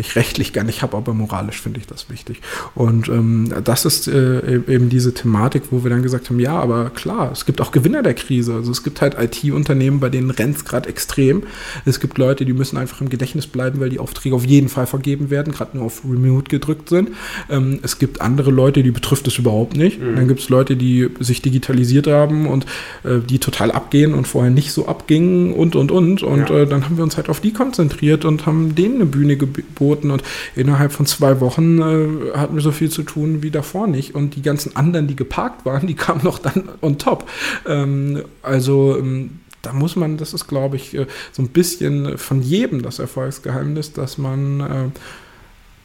ich rechtlich gar nicht habe, aber moralisch finde ich das wichtig. Und ähm, das ist äh, e-, eben diese Thematik, wo wir dann gesagt haben, ja, aber klar, es gibt auch Gewinner der Krise. Also es gibt halt IT-Unternehmen, bei denen rennt es gerade extrem. Es gibt Leute, die müssen einfach im Gedächtnis bleiben, weil die Aufträge auf jeden Fall vergeben werden, gerade nur auf Remote gedrückt sind. Ähm, es gibt andere Leute, die betrifft es überhaupt nicht. Mhm. Dann gibt es Leute, die sich digitalisiert haben und äh, die total abgehen und vorher nicht so abgingen und, und, und. Und ja. äh, dann haben wir uns halt auf die konzentriert und haben denen eine Bühne geboten geboten und innerhalb von zwei Wochen äh, hatten wir so viel zu tun wie davor nicht. Und die ganzen anderen, die geparkt waren, die kamen noch dann on top. Ähm, also ähm, da muss man, das ist, glaube ich, äh, so ein bisschen von jedem das Erfolgsgeheimnis, dass man äh,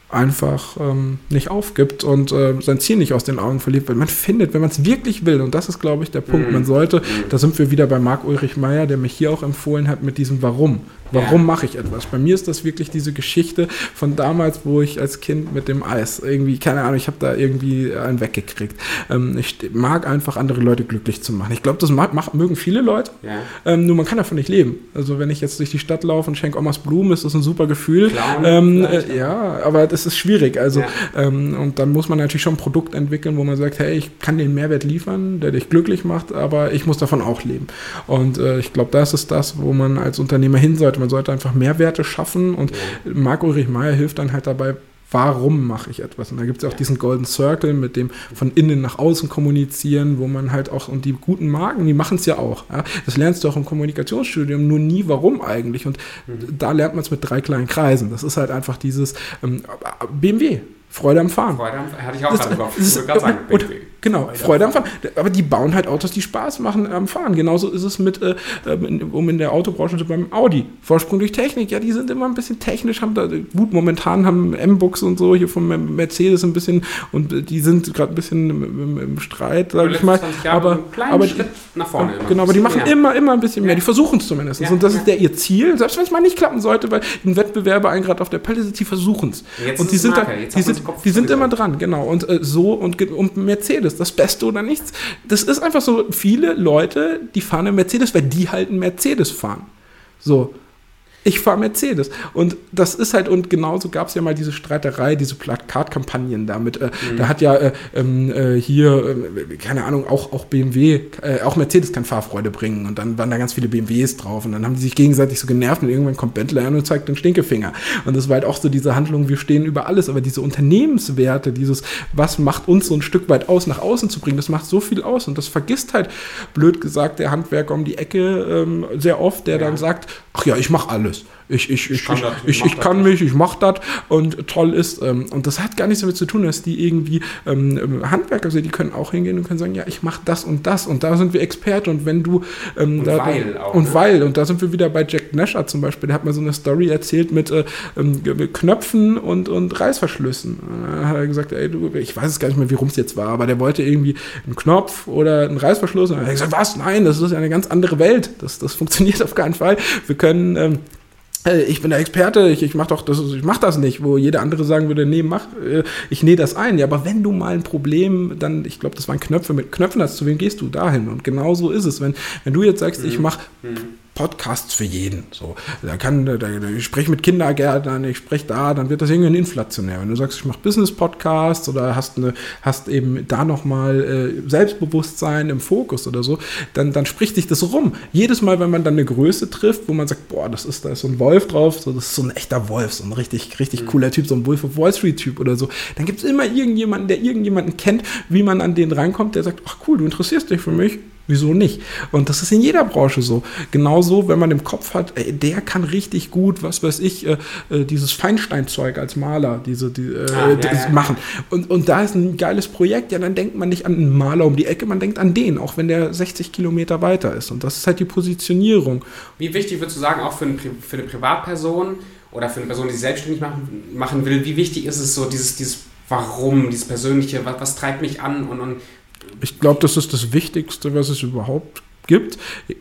einfach ähm, nicht aufgibt und äh, sein Ziel nicht aus den Augen verliert, weil man findet, wenn man es wirklich will, und das ist, glaube ich, der Punkt, mhm. man sollte, mhm. da sind wir wieder bei Marc Ulrich Meyer, der mich hier auch empfohlen hat mit diesem Warum. Warum ja. mache ich etwas? Bei mir ist das wirklich diese Geschichte von damals, wo ich als Kind mit dem Eis irgendwie, keine Ahnung, ich habe da irgendwie einen weggekriegt. Ähm, ich mag einfach andere Leute glücklich zu machen. Ich glaube, das mag, mag, mögen viele Leute, ja. ähm, nur man kann davon nicht leben. Also wenn ich jetzt durch die Stadt laufe und schenke Omas Blumen, ist das ein super Gefühl. Ähm, äh, ja, aber das ist schwierig. Also ja. Ähm, und dann muss man natürlich schon ein Produkt entwickeln, wo man sagt, hey, ich kann den Mehrwert liefern, der dich glücklich macht, aber ich muss davon auch leben. Und äh, ich glaube, das ist das, wo man als Unternehmer hin sollte sollte. Man sollte einfach Mehrwerte schaffen und ja. Marc Ulrich Meyer hilft dann halt dabei, warum mache ich etwas? Und da gibt es ja auch diesen Golden Circle mit dem von innen nach außen kommunizieren, wo man halt auch, und die guten Marken, die machen es ja auch. Ja? Das lernst du auch im Kommunikationsstudium, nur nie warum eigentlich. Und mhm. da lernt man es mit drei kleinen Kreisen. Das ist halt einfach dieses ähm, BMW. Freude am Fahren. Freude am Fahren, hatte ich auch gerade wollte gerade sagen, und, Genau, Freude am Fahren. Aber die bauen halt Autos, die Spaß machen am Fahren. Genauso ist es mit, äh, ähm, um in der Autobranche zu beim Audi. Vorsprung durch Technik, ja, die sind immer ein bisschen technisch, haben da, gut, momentan haben M-Books und so hier vom Mercedes ein bisschen, und die sind gerade ein bisschen im, im Streit, sage ich mal. Aber, aber Schritt nach vorne. Genau, aber die machen mehr. immer, immer ein bisschen mehr. Die versuchen es zumindest. Ja. Und das ist der ihr Ziel, selbst wenn es mal nicht klappen sollte, weil ein Wettbewerber einen gerade auf der Pelle sitzt, die versuchen es. Und die sind, da, die sind, die sind immer dran, genau. Und äh, so und, und Mercedes das Beste oder nichts. Das ist einfach so, viele Leute, die fahren einen Mercedes, weil die halt einen Mercedes fahren. So ich fahre Mercedes. Und das ist halt, und genauso gab es ja mal diese Streiterei, diese Plakatkampagnen damit. Äh, mhm. Da hat ja äh, ähm, äh, hier, äh, keine Ahnung, auch, auch BMW, äh, auch Mercedes kann Fahrfreude bringen. Und dann waren da ganz viele BMWs drauf. Und dann haben die sich gegenseitig so genervt und irgendwann kommt Bentley an und zeigt den Stinkefinger. Und das war halt auch so diese Handlung, wir stehen über alles. Aber diese Unternehmenswerte, dieses, was macht uns so ein Stück weit aus, nach außen zu bringen, das macht so viel aus. Und das vergisst halt, blöd gesagt, der Handwerker um die Ecke ähm, sehr oft, der ja. dann sagt, ach ja, ich mache alles alles. Ich, ich, ich, ich, kann, ich, ich, kann mich, ich mache das und toll ist. Ähm, und das hat gar nichts damit zu tun, dass die irgendwie ähm, Handwerker sind, die können auch hingehen und können sagen, ja, ich mache das und das und da sind wir Experte und wenn du ähm, und da, weil auch, und ne? weil und da sind wir wieder bei Jack Nasher zum Beispiel, der hat mal so eine Story erzählt mit, äh, ähm, Knöpfen und, und Reißverschlüssen. Da hat er gesagt, ey, du, ich weiß es gar nicht mehr, wie rum es jetzt war, aber der wollte irgendwie einen Knopf oder einen Reißverschluss und er hat gesagt, was? Nein, das ist eine ganz andere Welt. Das, das funktioniert auf keinen Fall. Wir können ähm, ich bin der Experte, ich, ich mach doch das, ich mach das nicht, wo jeder andere sagen würde, nee, mach, äh, ich nähe das ein. Ja, aber wenn du mal ein Problem, dann, ich glaube, das waren Knöpfe mit Knöpfen hast, zu wem gehst du dahin? Und genau so ist es. Wenn, wenn du jetzt sagst, mhm. ich mach mhm Podcasts für jeden. So, da kann, da, ich spreche mit Kindergärtnern, ich spreche da, dann wird das irgendwann inflationär. Wenn du sagst, ich mache Business-Podcasts oder hast, eine, hast eben da nochmal äh, Selbstbewusstsein im Fokus oder so, dann, dann spricht sich das rum. Jedes Mal, wenn man dann eine Größe trifft, wo man sagt, boah, das ist, da ist so ein Wolf drauf, so, das ist so ein echter Wolf, so ein richtig, richtig mhm. cooler Typ, so ein Wolf of Wall Street-Typ oder so, dann gibt es immer irgendjemanden, der irgendjemanden kennt, wie man an den reinkommt, der sagt, ach cool, du interessierst dich für mich, Wieso nicht? Und das ist in jeder Branche so. Genauso, wenn man im Kopf hat, ey, der kann richtig gut, was weiß ich, äh, äh, dieses Feinsteinzeug als Maler, diese, die, äh, ah, ja, ja, machen. Und, und da ist ein geiles Projekt, ja, dann denkt man nicht an einen Maler um die Ecke, man denkt an den, auch wenn der 60 Kilometer weiter ist. Und das ist halt die Positionierung. Wie wichtig würdest du sagen, auch für, ein, für eine Privatperson oder für eine Person, die sich selbstständig machen, machen will, wie wichtig ist es so, dieses, dieses Warum, dieses Persönliche, was, was treibt mich an und, und ich glaube, das ist das Wichtigste, was es überhaupt gibt.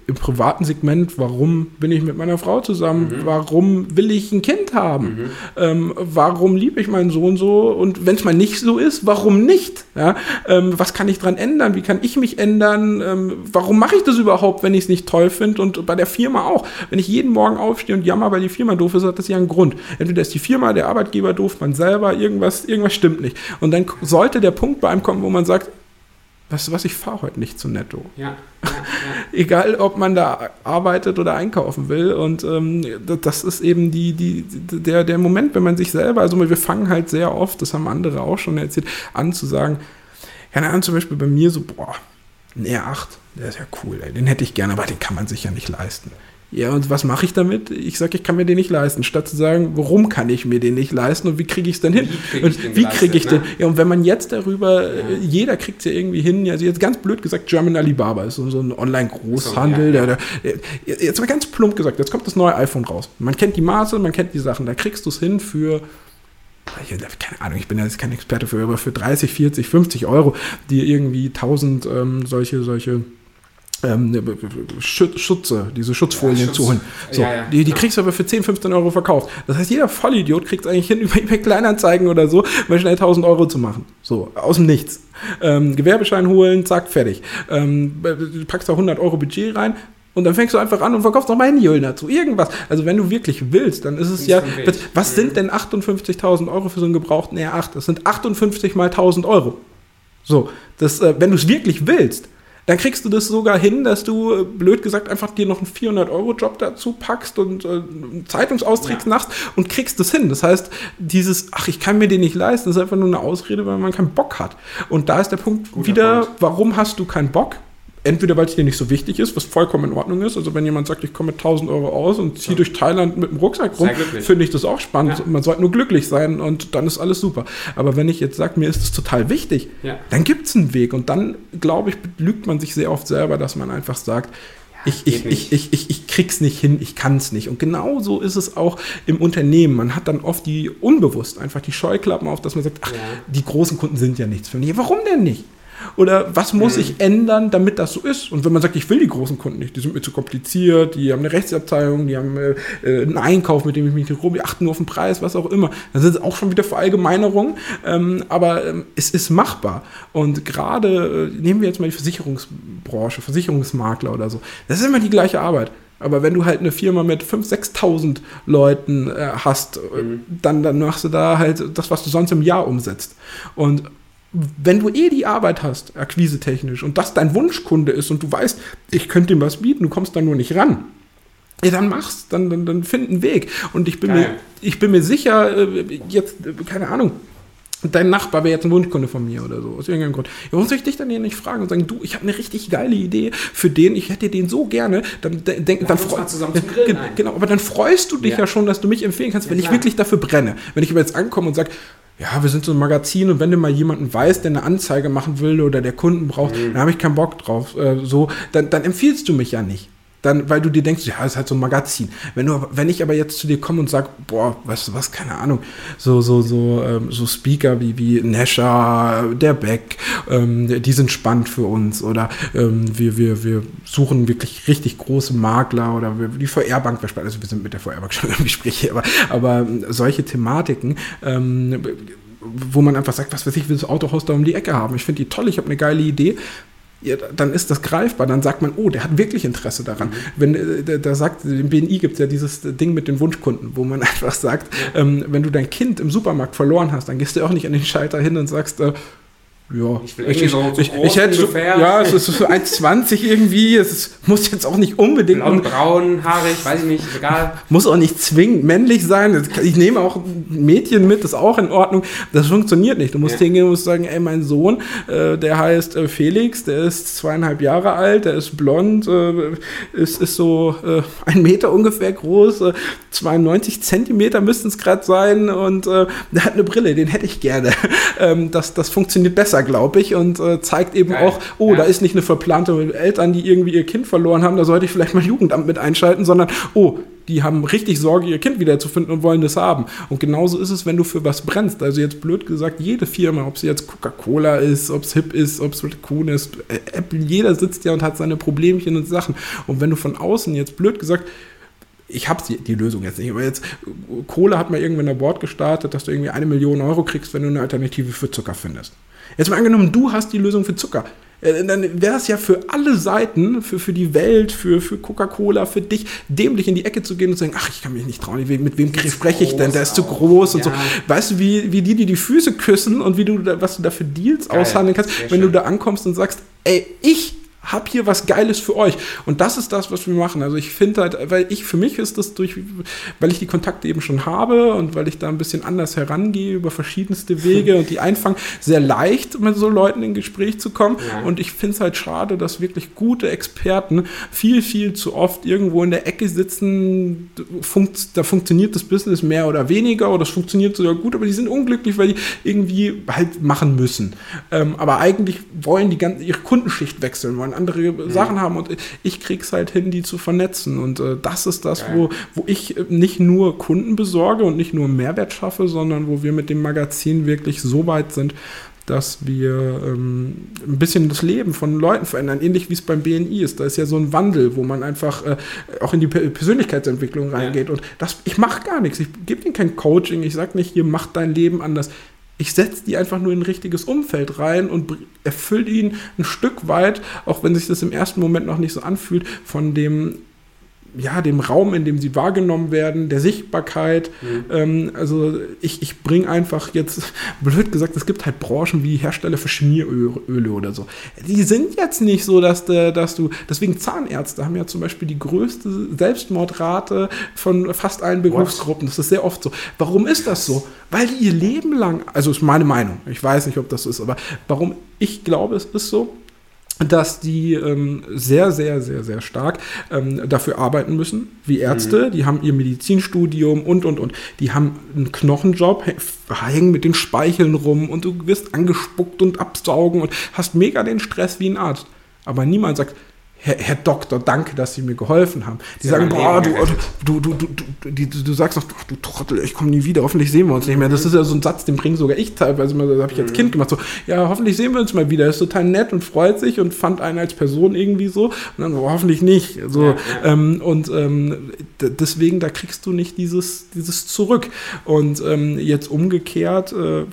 Im privaten Segment, warum bin ich mit meiner Frau zusammen? Mhm. Warum will ich ein Kind haben? Mhm. Ähm, warum liebe ich meinen Sohn so? Und wenn es mal nicht so ist, warum nicht? Ja? Ähm, was kann ich daran ändern? Wie kann ich mich ändern? Ähm, warum mache ich das überhaupt, wenn ich es nicht toll finde? Und bei der Firma auch. Wenn ich jeden Morgen aufstehe und jammer, weil die Firma doof ist, hat das ja einen Grund. Entweder ist die Firma, der Arbeitgeber doof, man selber, irgendwas, irgendwas stimmt nicht. Und dann sollte der Punkt bei einem kommen, wo man sagt, weißt du was, ich fahre heute nicht zu Netto. Ja, ja, ja. Egal, ob man da arbeitet oder einkaufen will. Und ähm, das ist eben die, die, der, der Moment, wenn man sich selber, also wir fangen halt sehr oft, das haben andere auch schon erzählt, an zu sagen, keine Ahnung, zum Beispiel bei mir so, boah, ein R8, der ist ja cool, ey, den hätte ich gerne, aber den kann man sich ja nicht leisten Ja, und was mache ich damit? Ich sage, ich kann mir den nicht leisten. Statt zu sagen, warum kann ich mir den nicht leisten und wie kriege ich es denn hin? Wie kriege ich den? Wie krieg ich den? Ne? Ja, und wenn man jetzt darüber, ja. Äh, jeder kriegt es ja irgendwie hin, also jetzt ganz blöd gesagt, German Alibaba ist so, so ein Online-Großhandel. So, ja. der, der, jetzt mal ganz plump gesagt, jetzt kommt das neue iPhone raus. Man kennt die Maße, man kennt die Sachen, da kriegst du es hin für keine Ahnung, ich bin jetzt kein Experte für, aber für 30, 40, 50 Euro, die irgendwie 1000 ähm, solche, solche ähm, Schutze, diese Schutzfolien ja, Schutz. zu holen. So, ja, ja. Die, die kriegst du aber für 10, 15 Euro verkauft. Das heißt, jeder Vollidiot kriegt es eigentlich hin, über eBay Kleinanzeigen oder so, mal schnell 1000 Euro zu machen. So, aus dem Nichts. Ähm, Gewerbeschein holen, zack, fertig. Ähm, du packst da 100 Euro Budget rein, und dann fängst du einfach an und verkaufst noch mal Handyhüllen dazu. Irgendwas. Also wenn du wirklich willst, dann ist es ja. Was sind mhm. denn 58.000 Euro für so einen gebrauchten R8? Das sind 58 mal 1.000 Euro. So, das, äh, wenn du es wirklich willst, dann kriegst du das sogar hin, dass du, äh, blöd gesagt, einfach dir noch einen 400-Euro-Job dazu packst und äh, Zeitungsausträgst ja. machst und kriegst das hin. Das heißt, dieses, ach, ich kann mir den nicht leisten, ist einfach nur eine Ausrede, weil man keinen Bock hat. Und da ist der Punkt Guter wieder, Punkt. warum hast du keinen Bock? Entweder weil es dir nicht so wichtig ist, was vollkommen in Ordnung ist. Also wenn jemand sagt, ich komme mit 1000 Euro aus und ziehe ja. durch Thailand mit dem Rucksack rum, finde ich das auch spannend. Ja. Man sollte nur glücklich sein und dann ist alles super. Aber wenn ich jetzt sage, mir ist das total wichtig, ja. dann gibt es einen Weg. Und dann, glaube ich, lügt man sich sehr oft selber, dass man einfach sagt, ich, ich, ich, ich, ich, ich krieg's nicht hin, ich kann es nicht. Und genauso ist es auch im Unternehmen. Man hat dann oft die unbewusst einfach die Scheuklappen auf, dass man sagt, ach, ja. die großen Kunden sind ja nichts für mich. Warum denn nicht? Oder was muss mhm. ich ändern, damit das so ist? Und wenn man sagt, ich will die großen Kunden nicht, die sind mir zu kompliziert, die haben eine Rechtsabteilung, die haben äh, einen Einkauf, mit dem ich mich nicht rum, die achten nur auf den Preis, was auch immer. Dann sind es auch schon wieder Verallgemeinerungen, ähm, aber ähm, es ist machbar. Und gerade, äh, nehmen wir jetzt mal die Versicherungsbranche, Versicherungsmakler oder so, das ist immer die gleiche Arbeit. Aber wenn du halt eine Firma mit 5.000, 6.000 Leuten äh, hast, äh, mhm. dann, dann machst du da halt das, was du sonst im Jahr umsetzt. Und wenn du eh die Arbeit hast, akquisetechnisch, und das dein Wunschkunde ist und du weißt, ich könnte ihm was bieten, du kommst da nur nicht ran, ja, dann mach's, dann, dann, dann find einen Weg. Und ich bin, mir, ich bin mir sicher, äh, jetzt, keine Ahnung, dein Nachbar wäre jetzt ein Wunschkunde von mir oder so, aus irgendeinem Grund. Ja, warum soll ich dich dann hier nicht fragen und sagen, du, ich habe eine richtig geile Idee für den, ich hätte den so gerne, dann denk, dann freust Genau, aber dann freust du dich ja. ja. schon, dass du mich empfehlen kannst, ja, wenn klar. ich wirklich dafür brenne. Wenn ich aber jetzt ankomme und sage, ja, wir sind so ein Magazin und wenn du mal jemanden weißt, der eine Anzeige machen will oder der Kunden braucht, mhm. dann habe ich keinen Bock drauf. Äh, so, dann, dann empfiehlst du mich ja nicht dann, weil du dir denkst, ja, ist halt so ein Magazin. Wenn, du, wenn ich aber jetzt zu dir komme und sage, boah, weißt du was, keine Ahnung, so, so, so, ähm, so Speaker wie, wie Nesha, der Beck, ähm, die sind spannend für uns oder ähm, wir, wir, wir suchen wirklich richtig große Makler oder wir, die VR-Bank, also wir sind mit der VR-Bank schon im Gespräch, aber, aber ähm, solche Thematiken, ähm, wo man einfach sagt, was weiß ich, will das Autohaus da um die Ecke haben. Ich finde die toll, ich habe eine geile Idee ja, dann ist das greifbar, dann sagt man, oh, der hat wirklich Interesse daran. Mhm. Wenn da sagt, im BNI gibt es ja dieses Ding mit den Wunschkunden, wo man einfach sagt, ja. ähm, wenn du dein Kind im Supermarkt verloren hast, dann gehst du auch nicht an den Schalter hin und sagst, äh, ja, ich, will ich, so, so ich, ich hätte ungefähr. ja, es ist so 1,20 irgendwie. Es ist, muss jetzt auch nicht unbedingt. Blond, braun, haarig, weiß ich nicht, egal. Muss auch nicht zwingend männlich sein. Ich nehme auch Mädchen mit, ist auch in Ordnung. Das funktioniert nicht. Du musst ja. hingehen und musst sagen, ey, mein Sohn, äh, der heißt äh, Felix, der ist zweieinhalb Jahre alt, der ist blond, äh, ist, ist so äh, ein Meter ungefähr groß, 92 äh, Zentimeter müssten es gerade sein und äh, der hat eine Brille, den hätte ich gerne. ähm, das, das funktioniert besser besser, glaube ich, und äh, zeigt eben Geil. auch, oh, ja. da ist nicht eine verplante Eltern, die irgendwie ihr Kind verloren haben, da sollte ich vielleicht mal Jugendamt mit einschalten, sondern, oh, die haben richtig Sorge, ihr Kind wiederzufinden und wollen das haben. Und genauso ist es, wenn du für was brennst. Also jetzt blöd gesagt, jede Firma, ob sie jetzt Coca-Cola ist, ob es Hip ist, ob es Raccoon ist, äh, Apple, jeder sitzt ja und hat seine Problemchen und Sachen. Und wenn du von außen jetzt blöd gesagt ich habe die Lösung jetzt nicht, aber jetzt, Kohle hat mal irgendwann ein Board gestartet, dass du irgendwie eine Million Euro kriegst, wenn du eine Alternative für Zucker findest. Jetzt mal angenommen, du hast die Lösung für Zucker. Äh, dann wäre es ja für alle Seiten, für, für die Welt, für, für Coca-Cola, für dich, dämlich in die Ecke zu gehen und zu sagen, ach, ich kann mich nicht trauen, mit wem spreche ich denn, der ist zu groß ja. und so. Weißt du, wie, wie die dir die Füße küssen und wie du da, was du da für Deals Geil. aushandeln kannst, wenn schön. du da ankommst und sagst, ey, ich hab hier was Geiles für euch. Und das ist das, was wir machen. Also ich finde halt, weil ich, für mich ist das durch, weil ich die Kontakte eben schon habe und weil ich da ein bisschen anders herangehe über verschiedenste Wege und die einfangen, sehr leicht mit so Leuten in Gespräch zu kommen. Ja. Und ich finde es halt schade, dass wirklich gute Experten viel, viel zu oft irgendwo in der Ecke sitzen. Funkt, da funktioniert das Business mehr oder weniger oder es funktioniert sogar gut, aber die sind unglücklich, weil die irgendwie halt machen müssen. Ähm, aber eigentlich wollen die ganze, ihre Kundenschicht wechseln, wollen andere mhm. Sachen haben und ich krieg's halt hin, die zu vernetzen. Und äh, das ist das, wo, wo ich nicht nur Kunden besorge und nicht nur Mehrwert schaffe, sondern wo wir mit dem Magazin wirklich so weit sind, dass wir ähm, ein bisschen das Leben von Leuten verändern, ähnlich wie es beim BNI ist. Da ist ja so ein Wandel, wo man einfach äh, auch in die Persönlichkeitsentwicklung reingeht. Ja. Und das, ich mache gar nichts. Ich gebe ihnen kein Coaching. Ich sage nicht, hier mach dein Leben anders ich setze die einfach nur in ein richtiges Umfeld rein und erfülle ihn ein Stück weit, auch wenn sich das im ersten Moment noch nicht so anfühlt, von dem ja, dem Raum, in dem sie wahrgenommen werden, der Sichtbarkeit. Mhm. Ähm, also ich, ich bringe einfach jetzt, blöd gesagt, es gibt halt Branchen wie Hersteller für Schmieröle oder so. Die sind jetzt nicht so, dass, dass du, deswegen Zahnärzte haben ja zum Beispiel die größte Selbstmordrate von fast allen Berufsgruppen. Das ist sehr oft so. Warum ist das so? Weil die ihr Leben lang, also ist meine Meinung, ich weiß nicht, ob das so ist, aber warum ich glaube, es ist so, dass die ähm, sehr, sehr, sehr, sehr stark ähm, dafür arbeiten müssen, wie Ärzte. Mhm. Die haben ihr Medizinstudium und, und, und. Die haben einen Knochenjob, hängen mit den Speicheln rum und du wirst angespuckt und absaugen und hast mega den Stress wie ein Arzt. Aber niemand sagt, Herr, Herr, Doktor, danke, dass Sie mir geholfen haben. Die Sie sagen, boah, du, du, du, du, du, du, du sagst noch, du Trottel, ich komme nie wieder, hoffentlich sehen wir uns nicht mehr. Das ist ja so ein Satz, den bringe sogar ich teilweise mal, das habe ich als mhm. Kind gemacht, so, ja, hoffentlich sehen wir uns mal wieder. Er ist total nett und freut sich und fand einen als Person irgendwie so. Und dann so, hoffentlich nicht. So, ja, ja. Ähm, und ähm, deswegen, da kriegst du nicht dieses, dieses zurück. Und ähm, jetzt umgekehrt, äh,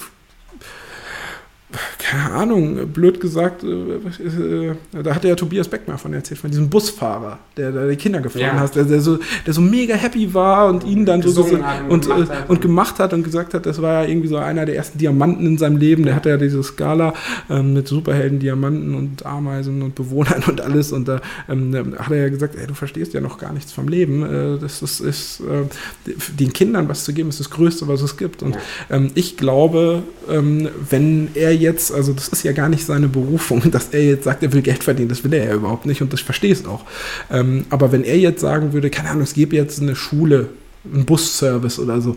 keine Ahnung, blöd gesagt, äh, äh, da hat ja Tobias Beck mal von erzählt, von diesem Busfahrer, der da die Kinder gefahren ja. hat, der, der, so, der so mega happy war und ihn dann so und, und, gemacht äh, und, gemacht hat und gesagt hat, das war ja irgendwie so einer der ersten Diamanten in seinem Leben. Der hatte ja diese Skala ähm, mit Superhelden, Diamanten und Ameisen und Bewohnern und alles. Und da ähm, hat er ja gesagt, ey, du verstehst ja noch gar nichts vom Leben. Äh, das ist, ist äh, den Kindern was zu geben, ist das Größte, was es gibt. Und ähm, ich glaube, ähm, wenn er jetzt, also das ist ja gar nicht seine Berufung, dass er jetzt sagt, er will Geld verdienen, das will er ja überhaupt nicht und das verstehe ich auch. Ähm, aber wenn er jetzt sagen würde, keine Ahnung, es gäbe jetzt eine Schule, einen Busservice oder so,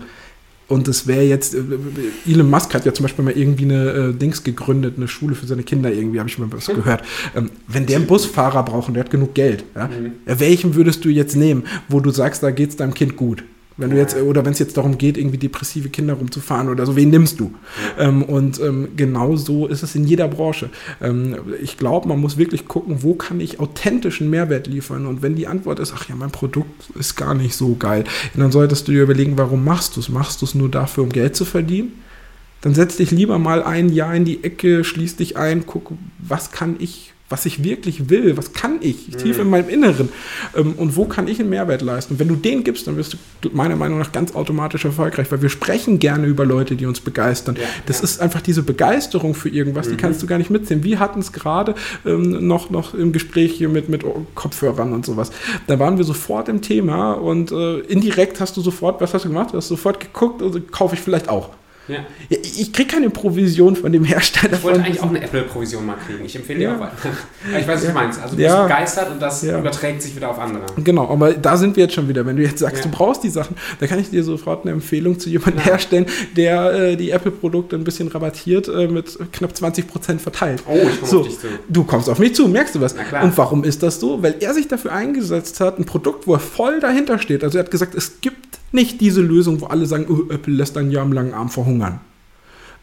und es wäre jetzt, äh, Elon Musk hat ja zum Beispiel mal irgendwie eine äh, Dings gegründet, eine Schule für seine Kinder irgendwie, habe ich mal was gehört. Ähm, wenn der einen Busfahrer braucht und der hat genug Geld, ja, mhm. welchen würdest du jetzt nehmen, wo du sagst, da geht es deinem Kind gut? Wenn du jetzt, oder wenn es jetzt darum geht, irgendwie depressive Kinder rumzufahren oder so, wen nimmst du? Ähm, und ähm, genau so ist es in jeder Branche. Ähm, ich glaube, man muss wirklich gucken, wo kann ich authentischen Mehrwert liefern? Und wenn die Antwort ist, ach ja, mein Produkt ist gar nicht so geil, dann solltest du dir überlegen, warum machst du es? Machst du es nur dafür, um Geld zu verdienen? Dann setz dich lieber mal ein Jahr in die Ecke, schließ dich ein, guck, was kann ich was ich wirklich will, was kann ich, mhm. tief in meinem Inneren ähm, und wo kann ich einen Mehrwert leisten. Und wenn du den gibst, dann wirst du meiner Meinung nach ganz automatisch erfolgreich, weil wir sprechen gerne über Leute, die uns begeistern. Ja, das ja. ist einfach diese Begeisterung für irgendwas, mhm. die kannst du gar nicht mitsehen. Wir hatten es gerade ähm, noch, noch im Gespräch hier mit, mit Kopfhörern und sowas. Da waren wir sofort im Thema und äh, indirekt hast du sofort, was hast du gemacht? Du hast sofort geguckt, also kaufe ich vielleicht auch. Ja. Ich kriege keine Provision von dem Hersteller. Ich wollte eigentlich auch eine Apple-Provision mal kriegen. Ich empfehle ja. dir auch weiter. Ich weiß, was ja. du meinst. Also du bist begeistert und das überträgt sich wieder auf andere. Genau, aber da sind wir jetzt schon wieder. Wenn du jetzt sagst, du brauchst die Sachen, dann kann ich dir sofort eine Empfehlung zu jemandem herstellen, der äh, die Apple-Produkte ein bisschen rabattiert äh, mit knapp 20% verteilt. Oh, ich komme so, auf dich zu. Du kommst auf mich zu, merkst du was? Und warum ist das so? Weil er sich dafür eingesetzt hat, ein Produkt, wo er voll dahinter steht. Also er hat gesagt, es gibt nicht diese Lösung, wo alle sagen, oh, Apple lässt ein Jahr am langen Arm verhungern.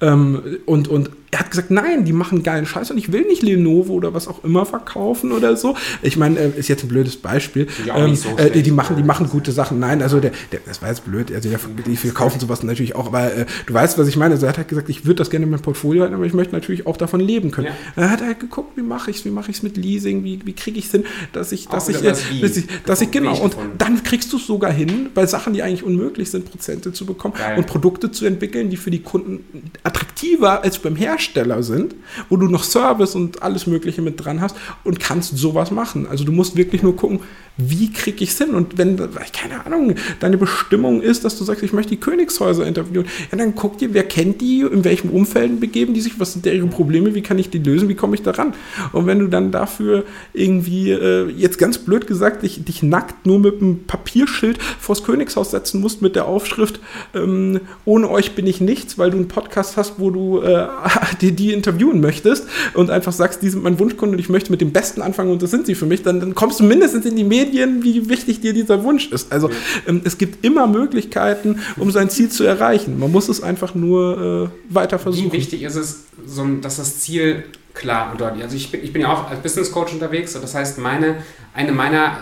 Ähm, und, und er hat gesagt, nein, die machen geilen Scheiß und ich will nicht Lenovo oder was auch immer verkaufen oder so. Ich meine, äh, ist jetzt ein blödes Beispiel. Ähm, so äh, die, machen, die machen gute Sachen. Nein, also der, der das war jetzt blöd. Also der, die verkaufen sowas natürlich auch, aber äh, du weißt, was ich meine. Also er hat halt gesagt, ich würde das gerne in mein Portfolio halten, aber ich möchte natürlich auch davon leben können. Ja. Er hat halt geguckt, wie mache ich es, wie mache ich es mit Leasing, wie, wie kriege ich es hin, dass ich, dass ich, äh, dass ich, dass ich, genau, und dann kriegst du es sogar hin, bei Sachen, die eigentlich unmöglich sind, Prozente zu bekommen Geil. und Produkte zu entwickeln, die für die Kunden attraktiver als beim Hersteller Hersteller sind, wo du noch Service und alles Mögliche mit dran hast und kannst sowas machen. Also du musst wirklich nur gucken, wie kriege ich es hin? Und wenn, keine Ahnung, deine Bestimmung ist, dass du sagst, ich möchte die Königshäuser interviewen, ja, dann guck dir, wer kennt die, in welchen Umfelden begeben die sich, was sind deren Probleme, wie kann ich die lösen, wie komme ich daran? Und wenn du dann dafür irgendwie, äh, jetzt ganz blöd gesagt, dich, dich nackt nur mit einem Papierschild vors Königshaus setzen musst mit der Aufschrift, ähm, ohne euch bin ich nichts, weil du einen Podcast hast, wo du äh, die, die interviewen möchtest und einfach sagst, die sind mein Wunschkunde und ich möchte mit dem Besten anfangen und das sind sie für mich, dann, dann kommst du mindestens in die Medien wie wichtig dir dieser Wunsch ist. Also ähm, es gibt immer Möglichkeiten, um sein Ziel zu erreichen. Man muss es einfach nur äh, weiter versuchen. Wie wichtig ist es, so, dass das Ziel klar und deutlich. Also ich bin, ich bin ja auch als Business Coach unterwegs. Und das heißt, meine, eine meiner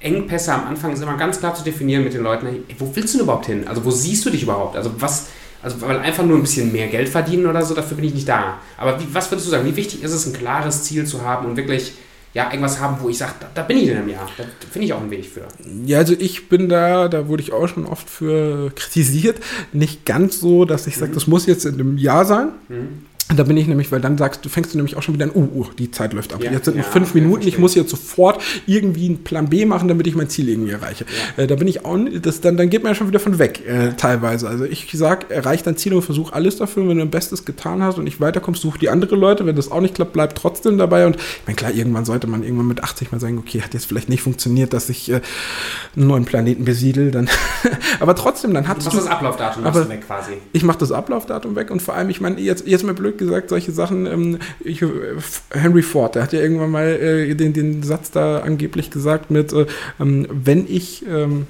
Engpässe am Anfang ist immer ganz klar zu definieren mit den Leuten, hey, wo willst du denn überhaupt hin? Also wo siehst du dich überhaupt? Also was, also weil einfach nur ein bisschen mehr Geld verdienen oder so, dafür bin ich nicht da. Aber wie, was würdest du sagen, wie wichtig ist es, ein klares Ziel zu haben und wirklich ja, irgendwas haben, wo ich sage, da, da, bin ich in einem Jahr. Da finde ich auch einen Weg für. Ja, also ich bin da, da wurde ich auch schon oft für kritisiert, nicht ganz so, dass ich sage, mhm. das muss jetzt in einem Jahr sein. Mhm. Da bin ich nämlich, weil dann sagst du, fängst du nämlich auch schon wieder an, uh, uh die Zeit läuft ab. Ja, jetzt sind ja, noch fünf Minuten, ich muss jetzt sofort irgendwie einen Plan B machen, damit ich mein Ziel irgendwie erreiche. Ja. Äh, da bin ich auch, das, dann, dann geht man ja schon wieder von weg, äh, teilweise. Also ich sag, erreich dein Ziel und versuch alles dafür. Wenn du dein Bestes getan hast und nicht weiterkommst, such die andere Leute. Wenn das auch nicht klappt, bleib trotzdem dabei. Und ich meine, klar, irgendwann sollte man irgendwann mit 80 mal sagen, okay, hat jetzt vielleicht nicht funktioniert, dass ich äh, einen neuen Planeten besiedel. Dann aber trotzdem, dann hat du. Du das Ablaufdatum aber, weg quasi. Ich mach das Ablaufdatum weg und vor allem, ich meine, jetzt, jetzt mal blöd gesagt, solche Sachen. Ähm, ich, Henry Ford, der hat ja irgendwann mal äh, den, den Satz da angeblich gesagt mit, äh, ähm, wenn ich ähm,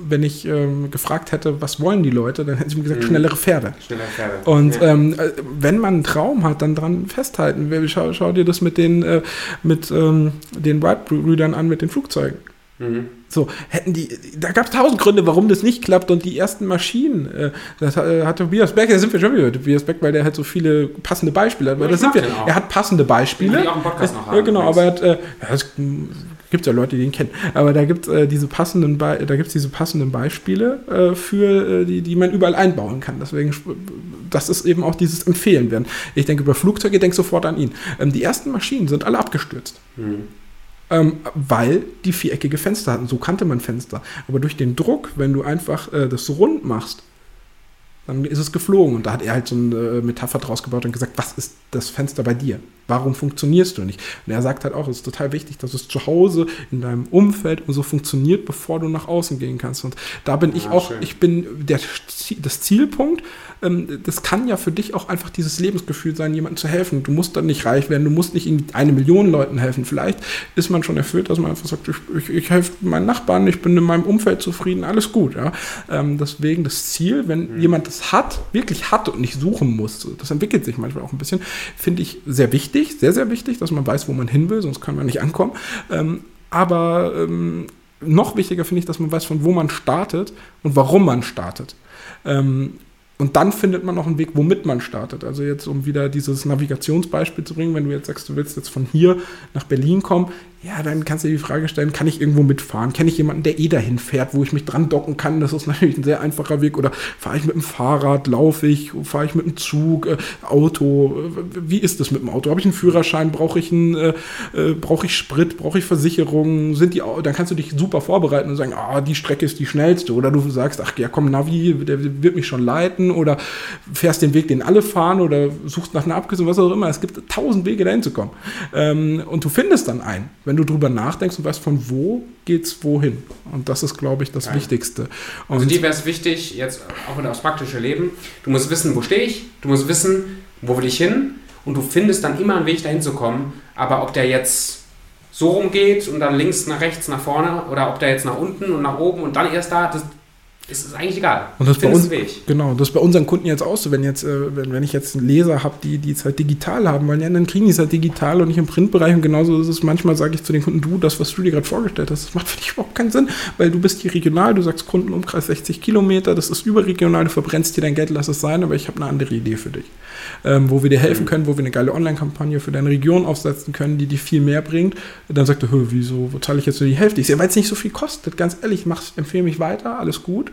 wenn ich ähm, gefragt hätte, was wollen die Leute, dann hätten sie mir gesagt, mhm. schnellere Pferde. Schnellere Pferde. Und ja. ähm, äh, wenn man einen Traum hat, dann dran festhalten. Schau, schau dir das mit den, äh, mit, ähm, den Wright-Brüdern an, mit den Flugzeugen. Mhm. So, hätten die, da gab es tausend Gründe, warum das nicht klappt und die ersten Maschinen, äh, das äh, hat Tobias Beck, da sind wir schon wieder Tobias Beck, weil der hat so viele passende Beispiele hat. Ja, da sind wir, er hat passende Beispiele. haben, ja, genau, aber er hat, äh, es gibt ja Leute, die ihn kennen, aber da gibt es äh, diese passenden, Be da gibt's diese passenden Beispiele äh, für, äh, die, die man überall einbauen kann. Deswegen, das ist eben auch dieses Empfehlen werden. Ich denke über Flugzeuge, denk sofort an ihn. Ähm, die ersten Maschinen sind alle abgestürzt. Mhm ähm, weil die viereckige Fenster hatten. So kannte man Fenster. Aber durch den Druck, wenn du einfach äh, das rund machst, dann ist es geflogen. Und da hat er halt so eine äh, Metapher draus gebaut und gesagt, was ist das Fenster bei dir? Warum funktionierst du nicht? Und er sagt halt auch, es ist total wichtig, dass es zu Hause in deinem Umfeld und so funktioniert, bevor du nach außen gehen kannst. Und da bin ich auch, schön. ich bin der, das Zielpunkt. Ähm, das kann ja für dich auch einfach dieses Lebensgefühl sein, jemandem zu helfen. Du musst dann nicht reich werden, du musst nicht eine Million Leuten helfen. Vielleicht ist man schon erfüllt, dass man einfach sagt, ich, ich, ich helfe meinen Nachbarn, ich bin in meinem Umfeld zufrieden, alles gut. Ja? Ähm, deswegen das Ziel, wenn mhm. jemand das hat, wirklich hat und nicht suchen muss, das entwickelt sich manchmal auch ein bisschen, finde ich sehr wichtig, sehr, sehr wichtig, dass man weiß, wo man hin will, sonst kann man nicht ankommen. Ähm, aber ähm, noch wichtiger finde ich, dass man weiß, von wo man startet und warum man startet. Ähm, und dann findet man noch einen Weg, womit man startet. Also jetzt, um wieder dieses Navigationsbeispiel zu bringen, wenn du jetzt sagst, du willst jetzt von hier nach Berlin kommen, ja, dann kannst du dir die Frage stellen, kann ich irgendwo mitfahren? Kenne ich jemanden, der eh dahin fährt, wo ich mich dran docken kann? Das ist natürlich ein sehr einfacher Weg. Oder fahre ich mit dem Fahrrad, laufe ich, fahre ich mit dem Zug, äh, Auto? Wie ist das mit dem Auto? Habe ich einen Führerschein? Brauche ich, einen, äh, äh brauch ich Sprit? Brauche ich Versicherungen? Sind die, dann kannst du dich super vorbereiten und sagen, ah, die Strecke ist die schnellste. Oder du sagst, ach ja, komm, Navi, der wird mich schon leiten. Oder fährst den Weg, den alle fahren. Oder suchst nach einer Abkürzung, was auch immer. Es gibt tausend Wege, dahin zu kommen. Ähm, und du findest dann einen. Wenn wenn du drüber nachdenkst und weißt, von wo geht's wohin. Und das ist, glaube ich, das ja. Wichtigste. Und also dir wäre es wichtig, jetzt auch in das praktische Leben, du musst wissen, wo stehe ich, du musst wissen, wo will ich hin und du findest dann immer einen Weg dahin zu kommen, aber ob der jetzt so rumgeht und dann links nach rechts nach vorne oder ob der jetzt nach unten und nach oben und dann erst da, das, ist es eigentlich egal. Und das, bei uns, genau, das ist bei unseren Kunden jetzt auch so. Wenn, jetzt, äh, wenn, wenn ich jetzt einen Leser habe, die, die es halt digital haben wollen, ja, dann kriegen die es halt digital und nicht im Printbereich. Und genauso ist es manchmal, sage ich zu den Kunden, du, das, was du dir gerade vorgestellt hast, das macht für dich überhaupt keinen Sinn, weil du bist hier regional, du sagst Kundenumkreis 60 Kilometer, das ist überregional, du verbrennst dir dein Geld, lass es sein, aber ich habe eine andere Idee für dich. Ähm, wo wir dir helfen können, wo wir eine geile Online-Kampagne für deine Region aufsetzen können, die dir viel mehr bringt. Dann sagt er, wieso, wo zahle ich jetzt nur die Hälfte? Ich sehe, weil es nicht so viel kostet, ganz ehrlich, mach, empfehle mich weiter, alles gut